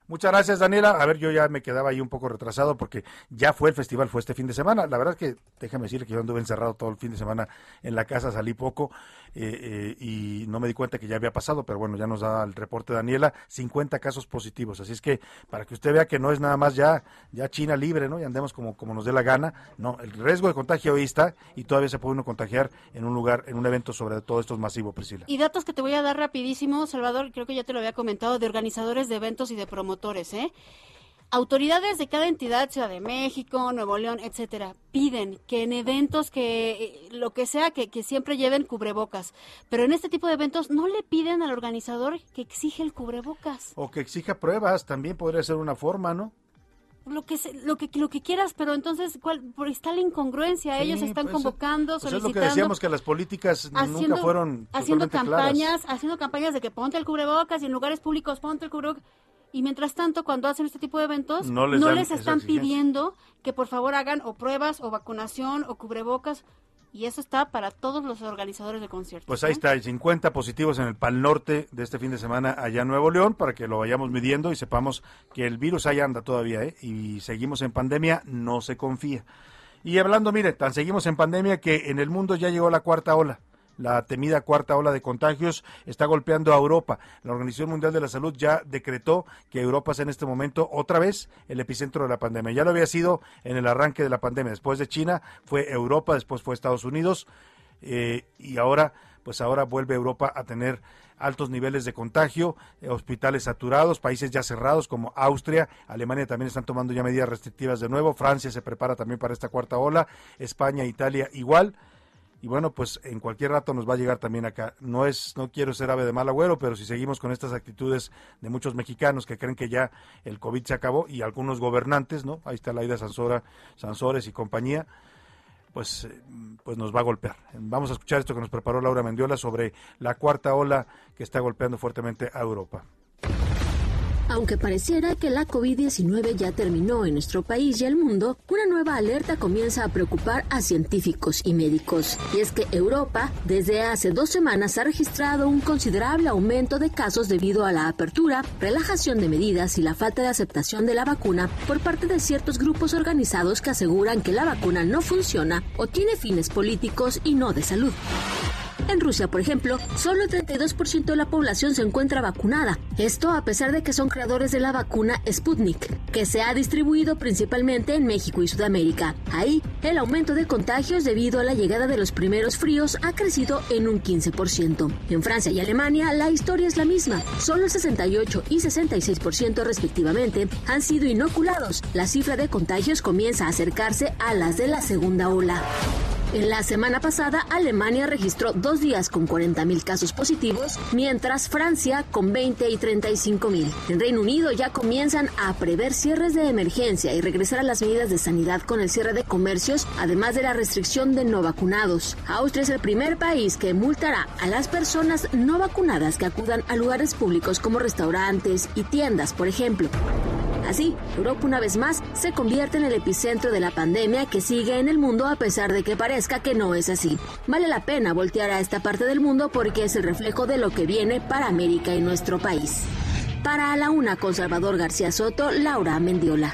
Speaker 1: Muchas gracias, Daniela. A ver, yo ya me quedaba ahí un poco retrasado porque ya fue el festival, fue este fin de semana. La verdad es que déjame decirle que yo anduve encerrado todo el fin de semana en la casa, salí poco eh, eh, y no me di cuenta que ya había pasado, pero bueno, ya nos da el reporte Daniela, 50 casos positivos. Así es que para que usted vea que no es nada más ya, ya China libre, ¿no? Y andemos como, como nos dé la gana. No, el riesgo de contagio ahí está y todavía se puede uno contagiar en un lugar, en un evento sobre todo esto es masivo, Priscila.
Speaker 10: Y datos que te voy a dar rapidísimo, Salvador, creo que ya te lo había comentado, de organizadores de eventos y de promotores, ¿eh? Autoridades de cada entidad, Ciudad de México, Nuevo León, etcétera, piden que en eventos que eh, lo que sea que, que, siempre lleven cubrebocas, pero en este tipo de eventos no le piden al organizador que exige el cubrebocas.
Speaker 1: O que exija pruebas, también podría ser una forma, ¿no?
Speaker 10: Lo que, lo que lo que quieras, pero entonces ¿cuál, está la incongruencia. Sí, Ellos están pues, convocando,
Speaker 1: pues
Speaker 10: solicitando.
Speaker 1: Es lo que decíamos que las políticas
Speaker 10: haciendo,
Speaker 1: nunca fueron
Speaker 10: haciendo campañas,
Speaker 1: claras.
Speaker 10: haciendo campañas de que ponte el cubrebocas y en lugares públicos ponte el cubrebocas. Y mientras tanto, cuando hacen este tipo de eventos,
Speaker 1: no les,
Speaker 10: no están pidiendo que por favor hagan o pruebas o vacunación o cubrebocas. Y eso está para todos los organizadores de conciertos.
Speaker 1: Pues ahí está, hay 50 positivos en el Pal Norte de este fin de semana allá en Nuevo León para que lo vayamos midiendo y sepamos que el virus ahí anda todavía ¿eh? y seguimos en pandemia, no se confía. Y hablando, mire, tan seguimos en pandemia que en el mundo ya llegó la cuarta ola. La temida cuarta ola de contagios está golpeando a Europa. La Organización Mundial de la Salud ya decretó que Europa es en este momento otra vez el epicentro de la pandemia. Ya lo había sido en el arranque de la pandemia. Después de China fue Europa, después fue Estados Unidos eh, y ahora, pues ahora vuelve Europa a tener altos niveles de contagio, eh, hospitales saturados, países ya cerrados como Austria, Alemania también están tomando ya medidas restrictivas de nuevo, Francia se prepara también para esta cuarta ola, España, Italia igual y bueno, pues en cualquier rato nos va a llegar también acá. No es, no quiero ser ave de mal agüero, pero si seguimos con estas actitudes de muchos mexicanos que creen que ya el COVID se acabó y algunos gobernantes, ¿no? Ahí está Laida Sansora, Sansores y compañía, pues, eh, pues nos va a golpear. Vamos a escuchar esto que nos preparó Laura Mendiola sobre la cuarta ola que está golpeando fuertemente a Europa.
Speaker 5: Aunque pareciera que la COVID-19 ya terminó en nuestro país y el mundo, una nueva alerta comienza a preocupar a científicos y médicos. Y es que Europa, desde hace dos semanas, ha registrado un considerable aumento de casos debido a la apertura, relajación de medidas y la falta de aceptación de la vacuna por parte de ciertos grupos organizados que aseguran que la vacuna no funciona o tiene fines políticos y no de salud. En Rusia, por ejemplo, solo el 32% de la población se encuentra vacunada. Esto a pesar de que son creadores de la vacuna Sputnik, que se ha distribuido principalmente en México y Sudamérica. Ahí, el aumento de contagios debido a la llegada de los primeros fríos ha crecido en un 15%. En Francia y Alemania, la historia es la misma. Solo el 68 y 66% respectivamente han sido inoculados. La cifra de contagios comienza a acercarse a las de la segunda ola. En la semana pasada, Alemania registró dos días con 40.000 casos positivos, mientras Francia con 20 y 35.000. En Reino Unido ya comienzan a prever cierres de emergencia y regresar a las medidas de sanidad con el cierre de comercios, además de la restricción de no vacunados. Austria es el primer país que multará a las personas no vacunadas que acudan a lugares públicos como restaurantes y tiendas, por ejemplo. Así, Europa una vez más se convierte en el epicentro de la pandemia que sigue en el mundo a pesar de que parezca que no es así. Vale la pena voltear a esta parte del mundo porque es el reflejo de lo que viene para América y nuestro país. Para la una con Salvador García Soto, Laura Mendiola.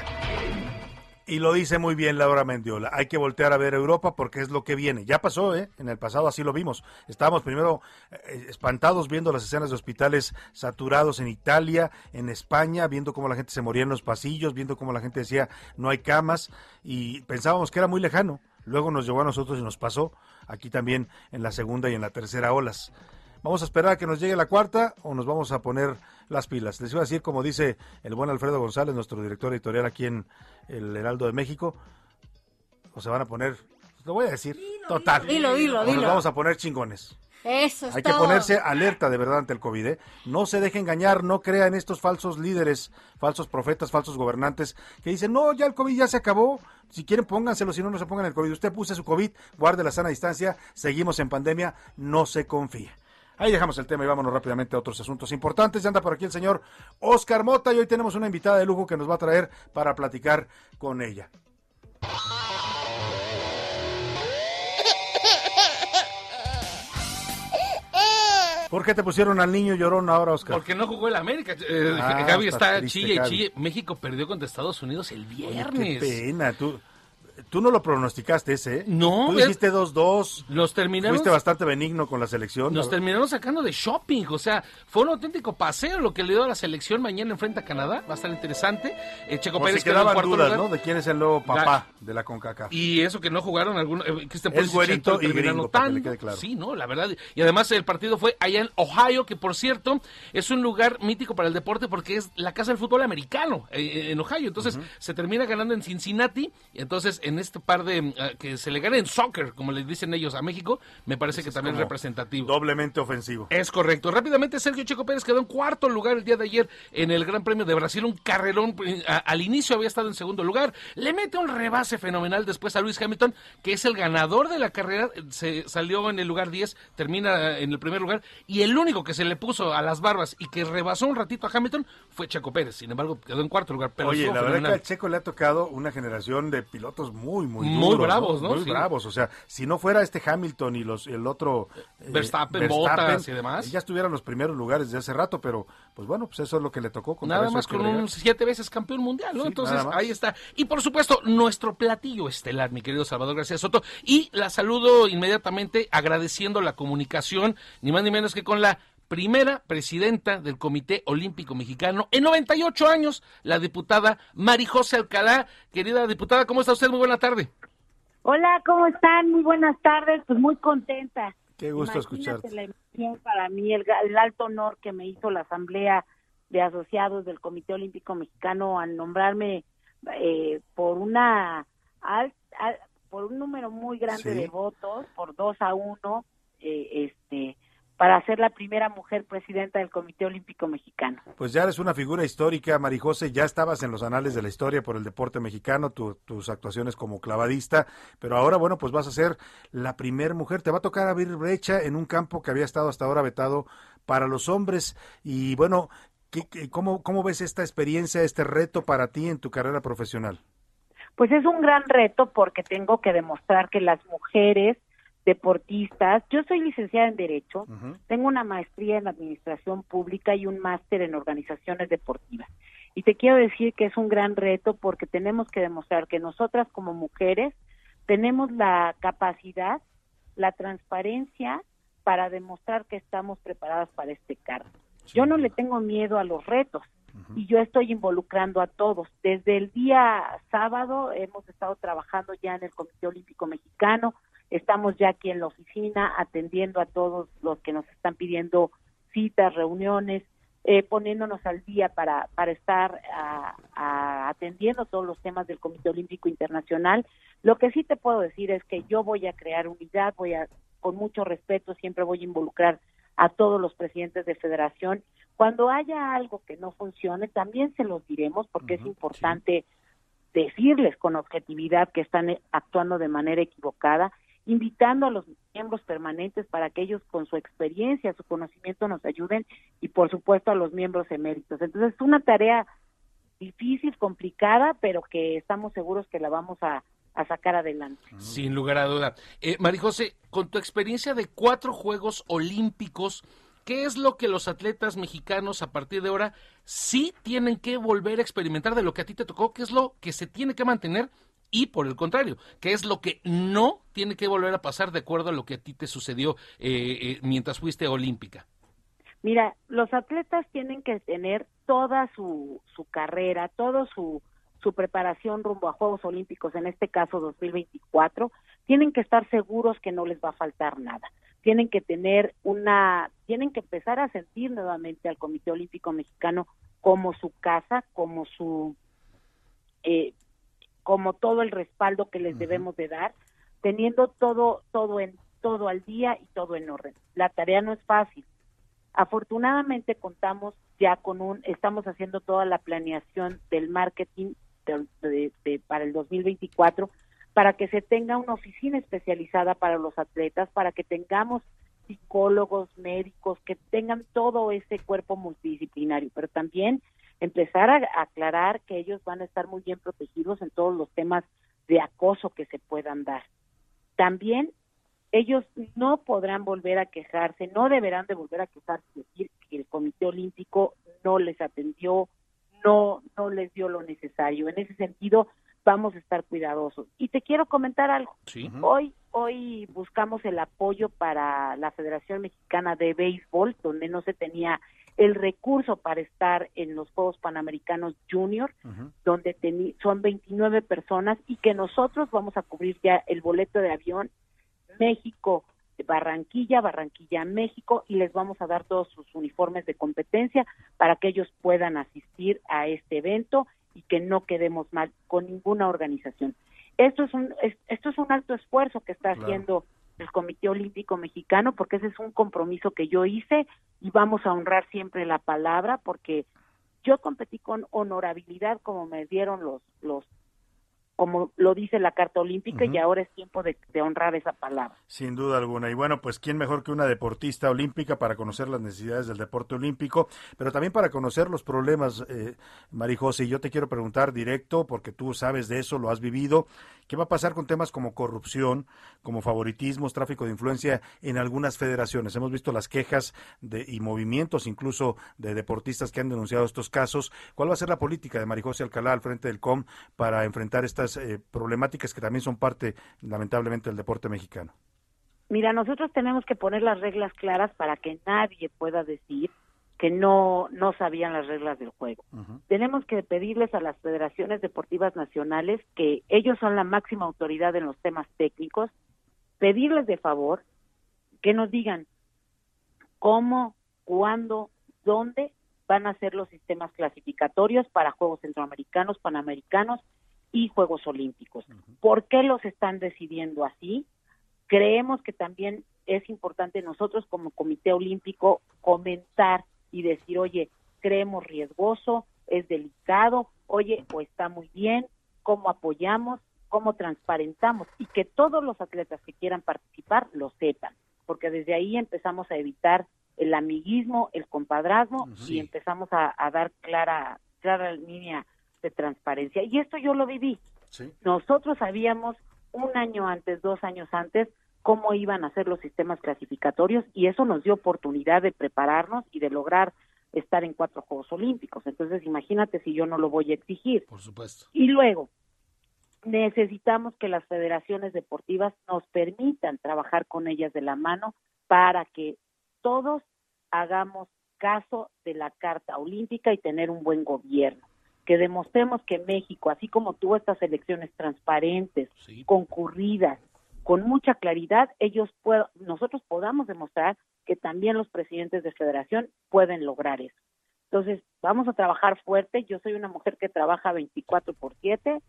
Speaker 1: Y lo dice muy bien Laura Mendiola. Hay que voltear a ver Europa porque es lo que viene. Ya pasó, ¿eh? En el pasado así lo vimos. Estábamos primero eh, espantados viendo las escenas de hospitales saturados en Italia, en España, viendo cómo la gente se moría en los pasillos, viendo cómo la gente decía no hay camas y pensábamos que era muy lejano. Luego nos llegó a nosotros y nos pasó aquí también en la segunda y en la tercera olas. Vamos a esperar a que nos llegue la cuarta o nos vamos a poner las pilas. Les iba a decir, como dice el buen Alfredo González, nuestro director editorial aquí en el Heraldo de México, o se van a poner, lo voy a decir, total.
Speaker 10: Dilo, dilo,
Speaker 1: o nos
Speaker 10: dilo.
Speaker 1: vamos a poner chingones.
Speaker 10: Eso es
Speaker 1: Hay que ponerse alerta de verdad ante el COVID. ¿eh? No se deje engañar, no crean estos falsos líderes, falsos profetas, falsos gobernantes que dicen, no, ya el COVID ya se acabó. Si quieren, pónganselo, si no, no se pongan el COVID. Usted puse su COVID, guarde la sana distancia, seguimos en pandemia, no se confía. Ahí dejamos el tema y vámonos rápidamente a otros asuntos importantes. Ya anda por aquí el señor Oscar Mota y hoy tenemos una invitada de lujo que nos va a traer para platicar con ella. ¿Por qué te pusieron al niño llorón ahora, Oscar?
Speaker 30: Porque no jugó el América. Eh,
Speaker 1: Ah,
Speaker 30: Gaby
Speaker 1: está
Speaker 30: está
Speaker 1: triste,
Speaker 30: chille y chille. México perdió contra Estados Unidos el
Speaker 1: Oye,
Speaker 30: viernes.
Speaker 1: qué pena, tú, tú no lo pronosticaste ese, ¿eh?
Speaker 30: No,
Speaker 1: Tú
Speaker 30: es-
Speaker 1: dijiste 2-2.
Speaker 30: Nos terminaron
Speaker 1: Fuiste bastante benigno con la selección.
Speaker 30: Nos terminaron sacando de shopping, o sea, fue un auténtico paseo lo que le dio a la selección mañana enfrente a Canadá, va a estar interesante. Eh, Checo
Speaker 1: o
Speaker 30: Pérez
Speaker 1: se
Speaker 30: quedó en
Speaker 1: quedaban
Speaker 30: cuarto
Speaker 1: dudas,
Speaker 30: lugar.
Speaker 1: ¿no? De quién es el nuevo papá de la CONCACAF.
Speaker 30: Y eso que no jugaron algunos, eh, Christian
Speaker 1: Es
Speaker 30: Pulisic
Speaker 1: güerito y gringo, para que le quede claro.
Speaker 30: Sí, no, la verdad. Y además el partido fue allá en Ohio, que por cierto es un lugar mítico para el deporte porque es la casa del fútbol americano eh, en Ohio. Entonces se termina ganando en Cincinnati. Y entonces en este par de eh, que se le gane en soccer, como le dicen ellos a México, me parece que también es representativo.
Speaker 1: Doblemente ofensivo.
Speaker 30: Es correcto. Rápidamente, Sergio Checo Pérez quedó en cuarto lugar el día de ayer en el Gran Premio de Brasil. Un carrerón. eh, a- al inicio había estado en segundo lugar. Le mete un rebase fenomenal después a Luis Hamilton, que es el ganador de la carrera. Se salió en el lugar 10, termina en el primer lugar. Y el único que se le puso a las barbas y que rebasó un ratito a Hamilton fue Checo Pérez. Sin embargo, quedó en cuarto lugar. Pero
Speaker 1: Oye, la verdad que al Checo le ha tocado una generación de pilotos muy, muy
Speaker 30: Muy
Speaker 1: duros,
Speaker 30: bravos, ¿no?
Speaker 1: Muy
Speaker 30: Sí.
Speaker 1: bravos. O sea, si no fuera este Hamilton y los el otro... eh,
Speaker 30: Verstappen, Bottas y demás.
Speaker 1: Ya estuvieran los primeros lugares de hace rato, pero pues bueno, pues eso es lo que le tocó.
Speaker 30: Nada más con un siete veces campeón mundial, ¿no? Entonces, ahí está. Y por supuesto, nuestro platillo estelar, mi querido Salvador García Soto. Y la saludo inmediatamente agradeciendo la comunicación, ni más ni menos que con la primera presidenta del Comité Olímpico Mexicano en 98 años, la diputada Marijose Alcalá. Querida diputada, ¿cómo está usted? Muy buena tarde.
Speaker 31: Hola, ¿cómo están? Muy buenas tardes, pues muy contenta.
Speaker 1: Qué gusto
Speaker 31: Imagínate
Speaker 1: escucharte.
Speaker 31: la emoción para mí, el, alto honor que me hizo la Asamblea de Asociados del Comité Olímpico Mexicano al nombrarme eh, por una al- al- por un número muy grande
Speaker 1: Sí.
Speaker 31: de votos, por dos a uno, eh, este, para ser la primera mujer presidenta del Comité Olímpico Mexicano.
Speaker 1: Pues ya eres una figura histórica, Marijose, ya estabas en los anales de la historia por el deporte mexicano, tu- tus actuaciones como clavadista, pero ahora, bueno, pues vas a ser la primer mujer. Te va a tocar abrir brecha en un campo que había estado hasta ahora vetado para los hombres. Y bueno, ¿qué- qué- cómo, ¿cómo ves esta experiencia, este reto para ti en tu carrera profesional?
Speaker 31: Pues es un gran reto porque tengo que demostrar que las mujeres deportistas, yo soy licenciada en Derecho, tengo una maestría en Administración Pública y un máster en Organizaciones Deportivas. Y te quiero decir que es un gran reto porque tenemos que demostrar que nosotras como mujeres tenemos la capacidad, la transparencia para demostrar que estamos preparadas para este cargo. Yo no le tengo miedo a los retos y yo estoy involucrando a todos. Desde el día sábado hemos estado trabajando ya en el Comité Olímpico Mexicano, estamos ya aquí en la oficina atendiendo a todos los que nos están pidiendo citas, reuniones, eh, poniéndonos al día para, para estar atendiendo todos los temas del Comité Olímpico Internacional. Lo que sí te puedo decir es que yo voy a crear unidad, voy a, con mucho respeto, siempre voy a involucrar a todos los presidentes de federación. Cuando haya algo que no funcione, también se los diremos porque es importante decirles con objetividad que están eh, actuando de manera equivocada, invitando a los miembros permanentes para que ellos con su experiencia, su conocimiento nos ayuden y por supuesto a los miembros eméritos. Entonces es una tarea difícil, complicada, pero que estamos seguros que la vamos a, sacar adelante.
Speaker 30: Sin lugar a duda. Eh, Marijose, con tu experiencia de cuatro Juegos Olímpicos, ¿qué es lo que los atletas mexicanos a partir de ahora sí tienen que volver a experimentar de lo que a ti te tocó? ¿Qué es lo que se tiene que mantener? Y por el contrario, ¿qué es lo que no tiene que volver a pasar de acuerdo a lo que a ti te sucedió eh, eh, mientras fuiste olímpica?
Speaker 31: Mira, los atletas tienen que tener toda su, su carrera, toda su, su preparación rumbo a Juegos Olímpicos, en este caso 2024, tienen que estar seguros que no les va a faltar nada. Tienen que tener una, tienen que empezar a sentir nuevamente al Comité Olímpico Mexicano como su casa, como su, eh, como todo el respaldo que les debemos de dar, teniendo todo, todo en, todo al día y todo en orden. La tarea no es fácil. Afortunadamente contamos ya con un, estamos haciendo toda la planeación del marketing de- de- de- para el 2024 para que se tenga una oficina especializada para los atletas, para que tengamos psicólogos, médicos, que tengan todo ese cuerpo multidisciplinario, pero también empezar a aclarar que ellos van a estar muy bien protegidos en todos los temas de acoso que se puedan dar. También ellos no podrán volver a quejarse, no deberán de volver a quejarse, decir que el Comité Olímpico no les atendió, no, no les dio lo necesario. En ese sentido, vamos a estar cuidadosos. Y te quiero comentar algo. Hoy, hoy buscamos el apoyo para la Federación Mexicana de Béisbol, donde no se tenía el recurso para estar en los Juegos Panamericanos Junior, donde teni- son 29 personas y que nosotros vamos a cubrir ya el boleto de avión México, Barranquilla, Barranquilla, México, y les vamos a dar todos sus uniformes de competencia para que ellos puedan asistir a este evento y que no quedemos mal con ninguna organización. Esto es un, es- esto es un alto esfuerzo que está
Speaker 32: Claro.
Speaker 31: haciendo el Comité Olímpico Mexicano, porque ese es un compromiso que yo hice y vamos a honrar siempre la palabra, porque yo competí con honorabilidad como me dieron los, los como lo dice la Carta Olímpica y ahora es tiempo de, de honrar esa palabra.
Speaker 1: Sin duda alguna. Y bueno, pues quién mejor que una deportista olímpica para conocer las necesidades del deporte olímpico, pero también para conocer los problemas, eh, Marijose. Y yo te quiero preguntar directo, porque tú sabes de eso, lo has vivido. ¿Qué va a pasar con temas como corrupción, como favoritismos, tráfico de influencia en algunas federaciones? Hemos visto las quejas de, y movimientos incluso de deportistas que han denunciado estos casos. ¿Cuál va a ser la política de Marijose Alcalá al frente del COM para enfrentar estas eh, problemáticas que también son parte, lamentablemente, del deporte mexicano?
Speaker 31: Mira, nosotros tenemos que poner las reglas claras para que nadie pueda decir que no no sabían las reglas del juego. Tenemos que pedirles a las federaciones deportivas nacionales que ellos son la máxima autoridad en los temas técnicos, pedirles de favor que nos digan cómo, cuándo, dónde van a ser los sistemas clasificatorios para Juegos Centroamericanos, Panamericanos y Juegos Olímpicos. ¿Por qué los están decidiendo así? Creemos que también es importante nosotros como Comité Olímpico comentar y decir, oye, creemos riesgoso, es delicado, oye, o está muy bien, cómo apoyamos, cómo transparentamos y que todos los atletas que quieran participar lo sepan, porque desde ahí empezamos a evitar el amiguismo, el compadrazgo y empezamos a, a dar clara, clara línea de transparencia. Y esto yo lo viví. Nosotros sabíamos un año antes, dos años antes, cómo iban a ser los sistemas clasificatorios y eso nos dio oportunidad de prepararnos y de lograr estar en cuatro Juegos Olímpicos. Entonces, imagínate si yo no lo voy a exigir.
Speaker 30: Por supuesto.
Speaker 31: Y luego, necesitamos que las federaciones deportivas nos permitan trabajar con ellas de la mano para que todos hagamos caso de la Carta Olímpica y tener un buen gobierno. Que demostremos que México, así como tuvo estas elecciones transparentes, concurridas, con mucha claridad, ellos puedo- nosotros podamos demostrar que también los presidentes de federación pueden lograr eso. Entonces, vamos a trabajar fuerte. Yo soy una mujer que trabaja 24 por 7,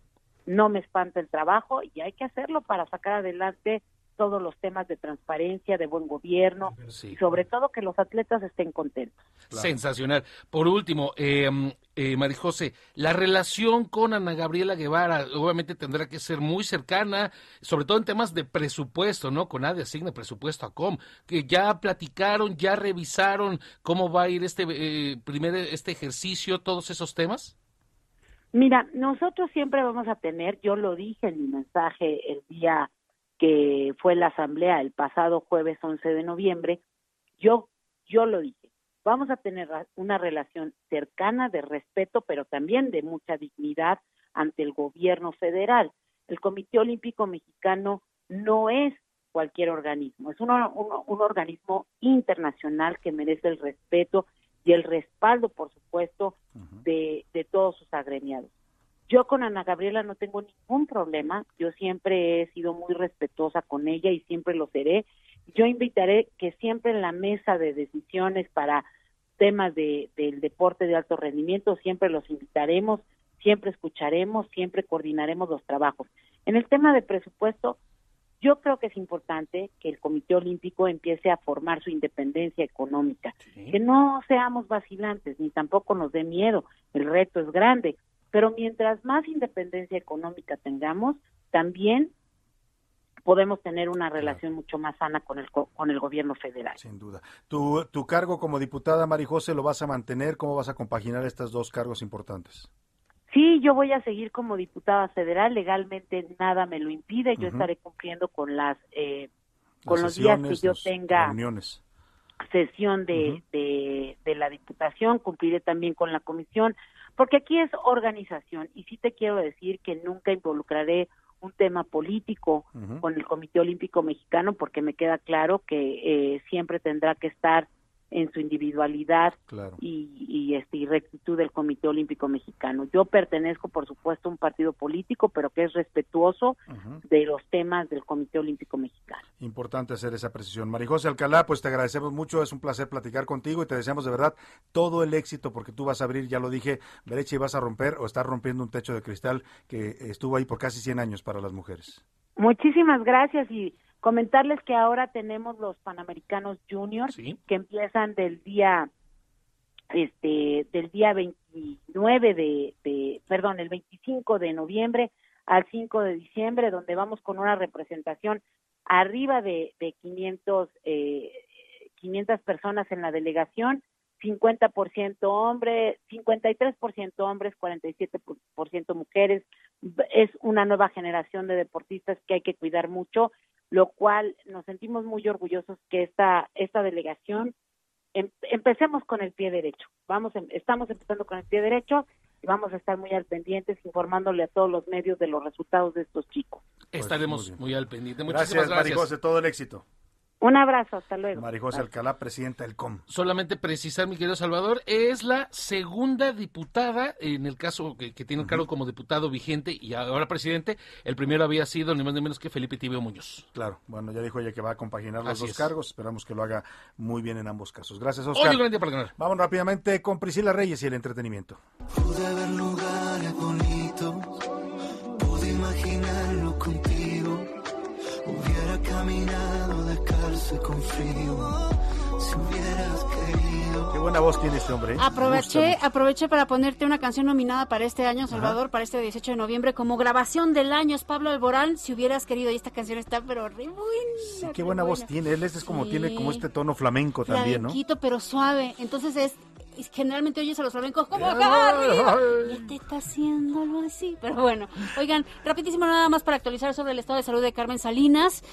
Speaker 31: no me espanta el trabajo y hay que hacerlo para sacar adelante todos los temas de transparencia, de buen gobierno y sobre todo que los atletas estén contentos.
Speaker 30: Sensacional. Por último, eh, eh, Marijose, la relación con Ana Gabriela Guevara obviamente tendrá que ser muy cercana, sobre todo en temas de presupuesto, ¿no? Con ADE asigna presupuesto a COM, que ya platicaron, ya revisaron cómo va a ir este eh, primer este ejercicio, todos esos temas.
Speaker 31: Mira, nosotros siempre vamos a tener, yo lo dije en mi mensaje el día que fue la asamblea el pasado jueves 11 de noviembre, yo yo lo dije, vamos a tener una relación cercana de respeto, pero también de mucha dignidad ante el gobierno federal. El Comité Olímpico Mexicano no es cualquier organismo, es un- un organismo internacional que merece el respeto y el respaldo, por supuesto, de, de todos sus agremiados. Yo con Ana Gabriela no tengo ningún problema, yo siempre he sido muy respetuosa con ella y siempre lo seré. Yo invitaré que siempre en la mesa de decisiones para temas de, del deporte de alto rendimiento, siempre los invitaremos, siempre escucharemos, siempre coordinaremos los trabajos. En el tema de presupuesto, yo creo que es importante que el Comité Olímpico empiece a formar su independencia económica, que no seamos vacilantes ni tampoco nos dé miedo, el reto es grande, pero mientras más independencia económica tengamos, también podemos tener una relación mucho más sana con el co- con el gobierno federal.
Speaker 1: Sin duda. ¿Tu, tu cargo como diputada, Marijose, lo vas a mantener? ¿Cómo vas a compaginar estos dos cargos importantes?
Speaker 31: Sí, yo voy a seguir como diputada federal, legalmente nada me lo impide, yo estaré cumpliendo con las eh, con
Speaker 1: Las
Speaker 31: los días que yo tenga
Speaker 1: reuniones.
Speaker 31: sesión de, de, de la Diputación, cumpliré también con la Comisión, porque aquí es organización y sí te quiero decir que nunca involucraré un tema político con el Comité Olímpico Mexicano porque me queda claro que eh, siempre tendrá que estar en su individualidad
Speaker 1: Claro.
Speaker 31: y, y, este, y rectitud del Comité Olímpico Mexicano. Yo pertenezco, por supuesto, a un partido político, pero que es respetuoso de los temas del Comité Olímpico Mexicano.
Speaker 1: Importante hacer esa precisión. Marijose Alcalá, pues te agradecemos mucho, es un placer platicar contigo y te deseamos de verdad todo el éxito porque tú vas a abrir, ya lo dije, brecha y vas a romper o estar rompiendo un techo de cristal que estuvo ahí por casi 100 años para las mujeres.
Speaker 31: Muchísimas gracias y comentarles que ahora tenemos los Panamericanos Juniors que empiezan del día este del día 29 de, de perdón, el 25 de noviembre al 5 de diciembre donde vamos con una representación arriba de, de 500 eh, 500 personas en la delegación 50% hombres, 53% hombres, 47% mujeres. Es una nueva generación de deportistas que hay que cuidar mucho, lo cual nos sentimos muy orgullosos que esta esta delegación em- empecemos con el pie derecho. Vamos, em- estamos empezando con el pie derecho y vamos a estar muy al pendientes informándole a todos los medios de los resultados de estos chicos.
Speaker 30: Estaremos muy, al pendiente. Muchísimas
Speaker 1: Gracias,
Speaker 30: gracias.
Speaker 1: Marijose, todo el éxito.
Speaker 31: Un abrazo, hasta luego.
Speaker 1: Marijose Alcalá, presidenta del COM.
Speaker 30: Solamente precisar, mi querido Salvador, es la segunda diputada, en el caso que, que tiene el cargo como diputado vigente y ahora presidente, el primero había sido ni más ni menos que Felipe Tibio Muñoz.
Speaker 1: Claro, bueno, ya dijo ella que va a compaginar los
Speaker 30: Así
Speaker 1: dos
Speaker 30: es.
Speaker 1: cargos, esperamos que lo haga muy bien en ambos casos. Gracias, Oscar.
Speaker 30: Hoy un gran día para ganar.
Speaker 1: Vamos rápidamente con Priscila Reyes y el entretenimiento.
Speaker 15: Pude ver lugares frío, si hubieras querido.
Speaker 1: Qué buena voz tiene este hombre. ¿eh?
Speaker 10: Aproveché, aproveché para ponerte una canción nominada para este año, Salvador, para este 18 de noviembre, como grabación del año. Es Pablo Alborán, si hubieras querido. Y esta canción está, pero re buena.
Speaker 1: Sí, qué
Speaker 10: re
Speaker 1: buena voz
Speaker 10: buena.
Speaker 1: tiene. Él es como
Speaker 10: Sí.
Speaker 1: tiene como este tono flamenco también, ¿no?
Speaker 10: Pero suave. Entonces es, generalmente oyes a los flamencos como acá arriba. Y este está haciéndolo así. Pero bueno, oigan, rapidísimo nada más para actualizar sobre el estado de salud de Carmen Salinas.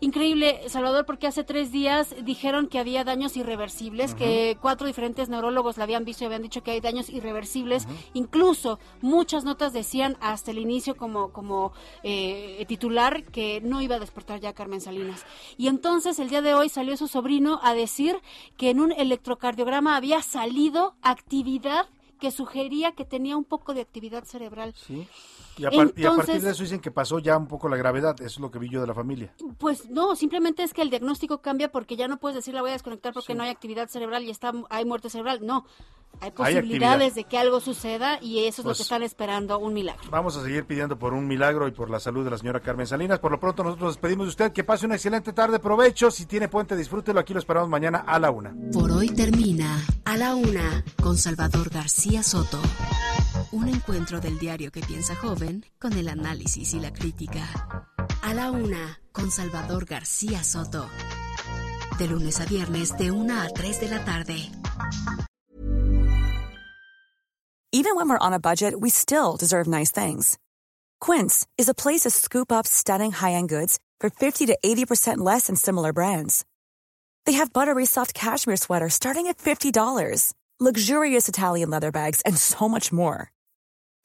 Speaker 10: Increíble, Salvador, porque hace tres días dijeron que había daños irreversibles, que cuatro diferentes neurólogos la habían visto y habían dicho que hay daños irreversibles. Incluso muchas notas decían hasta el inicio como, como eh, titular que no iba a despertar ya Carmen Salinas. Y entonces el día de hoy salió su sobrino a decir que en un electrocardiograma había salido actividad que sugería que tenía un poco de actividad cerebral.
Speaker 1: Sí. Y a, par- y a partir de eso dicen que pasó ya un poco la gravedad. Eso es lo que vi yo de la familia.
Speaker 10: Pues no, simplemente es que el diagnóstico cambia porque ya no puedes decir la voy a desconectar porque no hay actividad cerebral y está hay muerte cerebral. No, hay posibilidades de que algo suceda y eso es lo
Speaker 1: Pues-
Speaker 10: que están esperando, un milagro.
Speaker 1: Vamos a seguir pidiendo por un milagro y por la salud de la señora Carmen Salinas. Por lo pronto nosotros nos despedimos de usted. Que pase una excelente tarde. Provecho. Si tiene puente, disfrútelo. Aquí lo esperamos mañana a la una.
Speaker 5: Por hoy termina A la Una con Salvador García Soto. Un encuentro del diario que piensa joven con el análisis y la crítica. A la Una con Salvador García Soto. De lunes a viernes de 1 a 3 de la tarde.
Speaker 33: Even when we're on a budget, we still deserve nice things. Quince is a place to scoop up stunning high-end goods for 50 to 80% less than similar brands. They have buttery soft cashmere sweaters starting at $50, luxurious Italian leather bags, and so much more.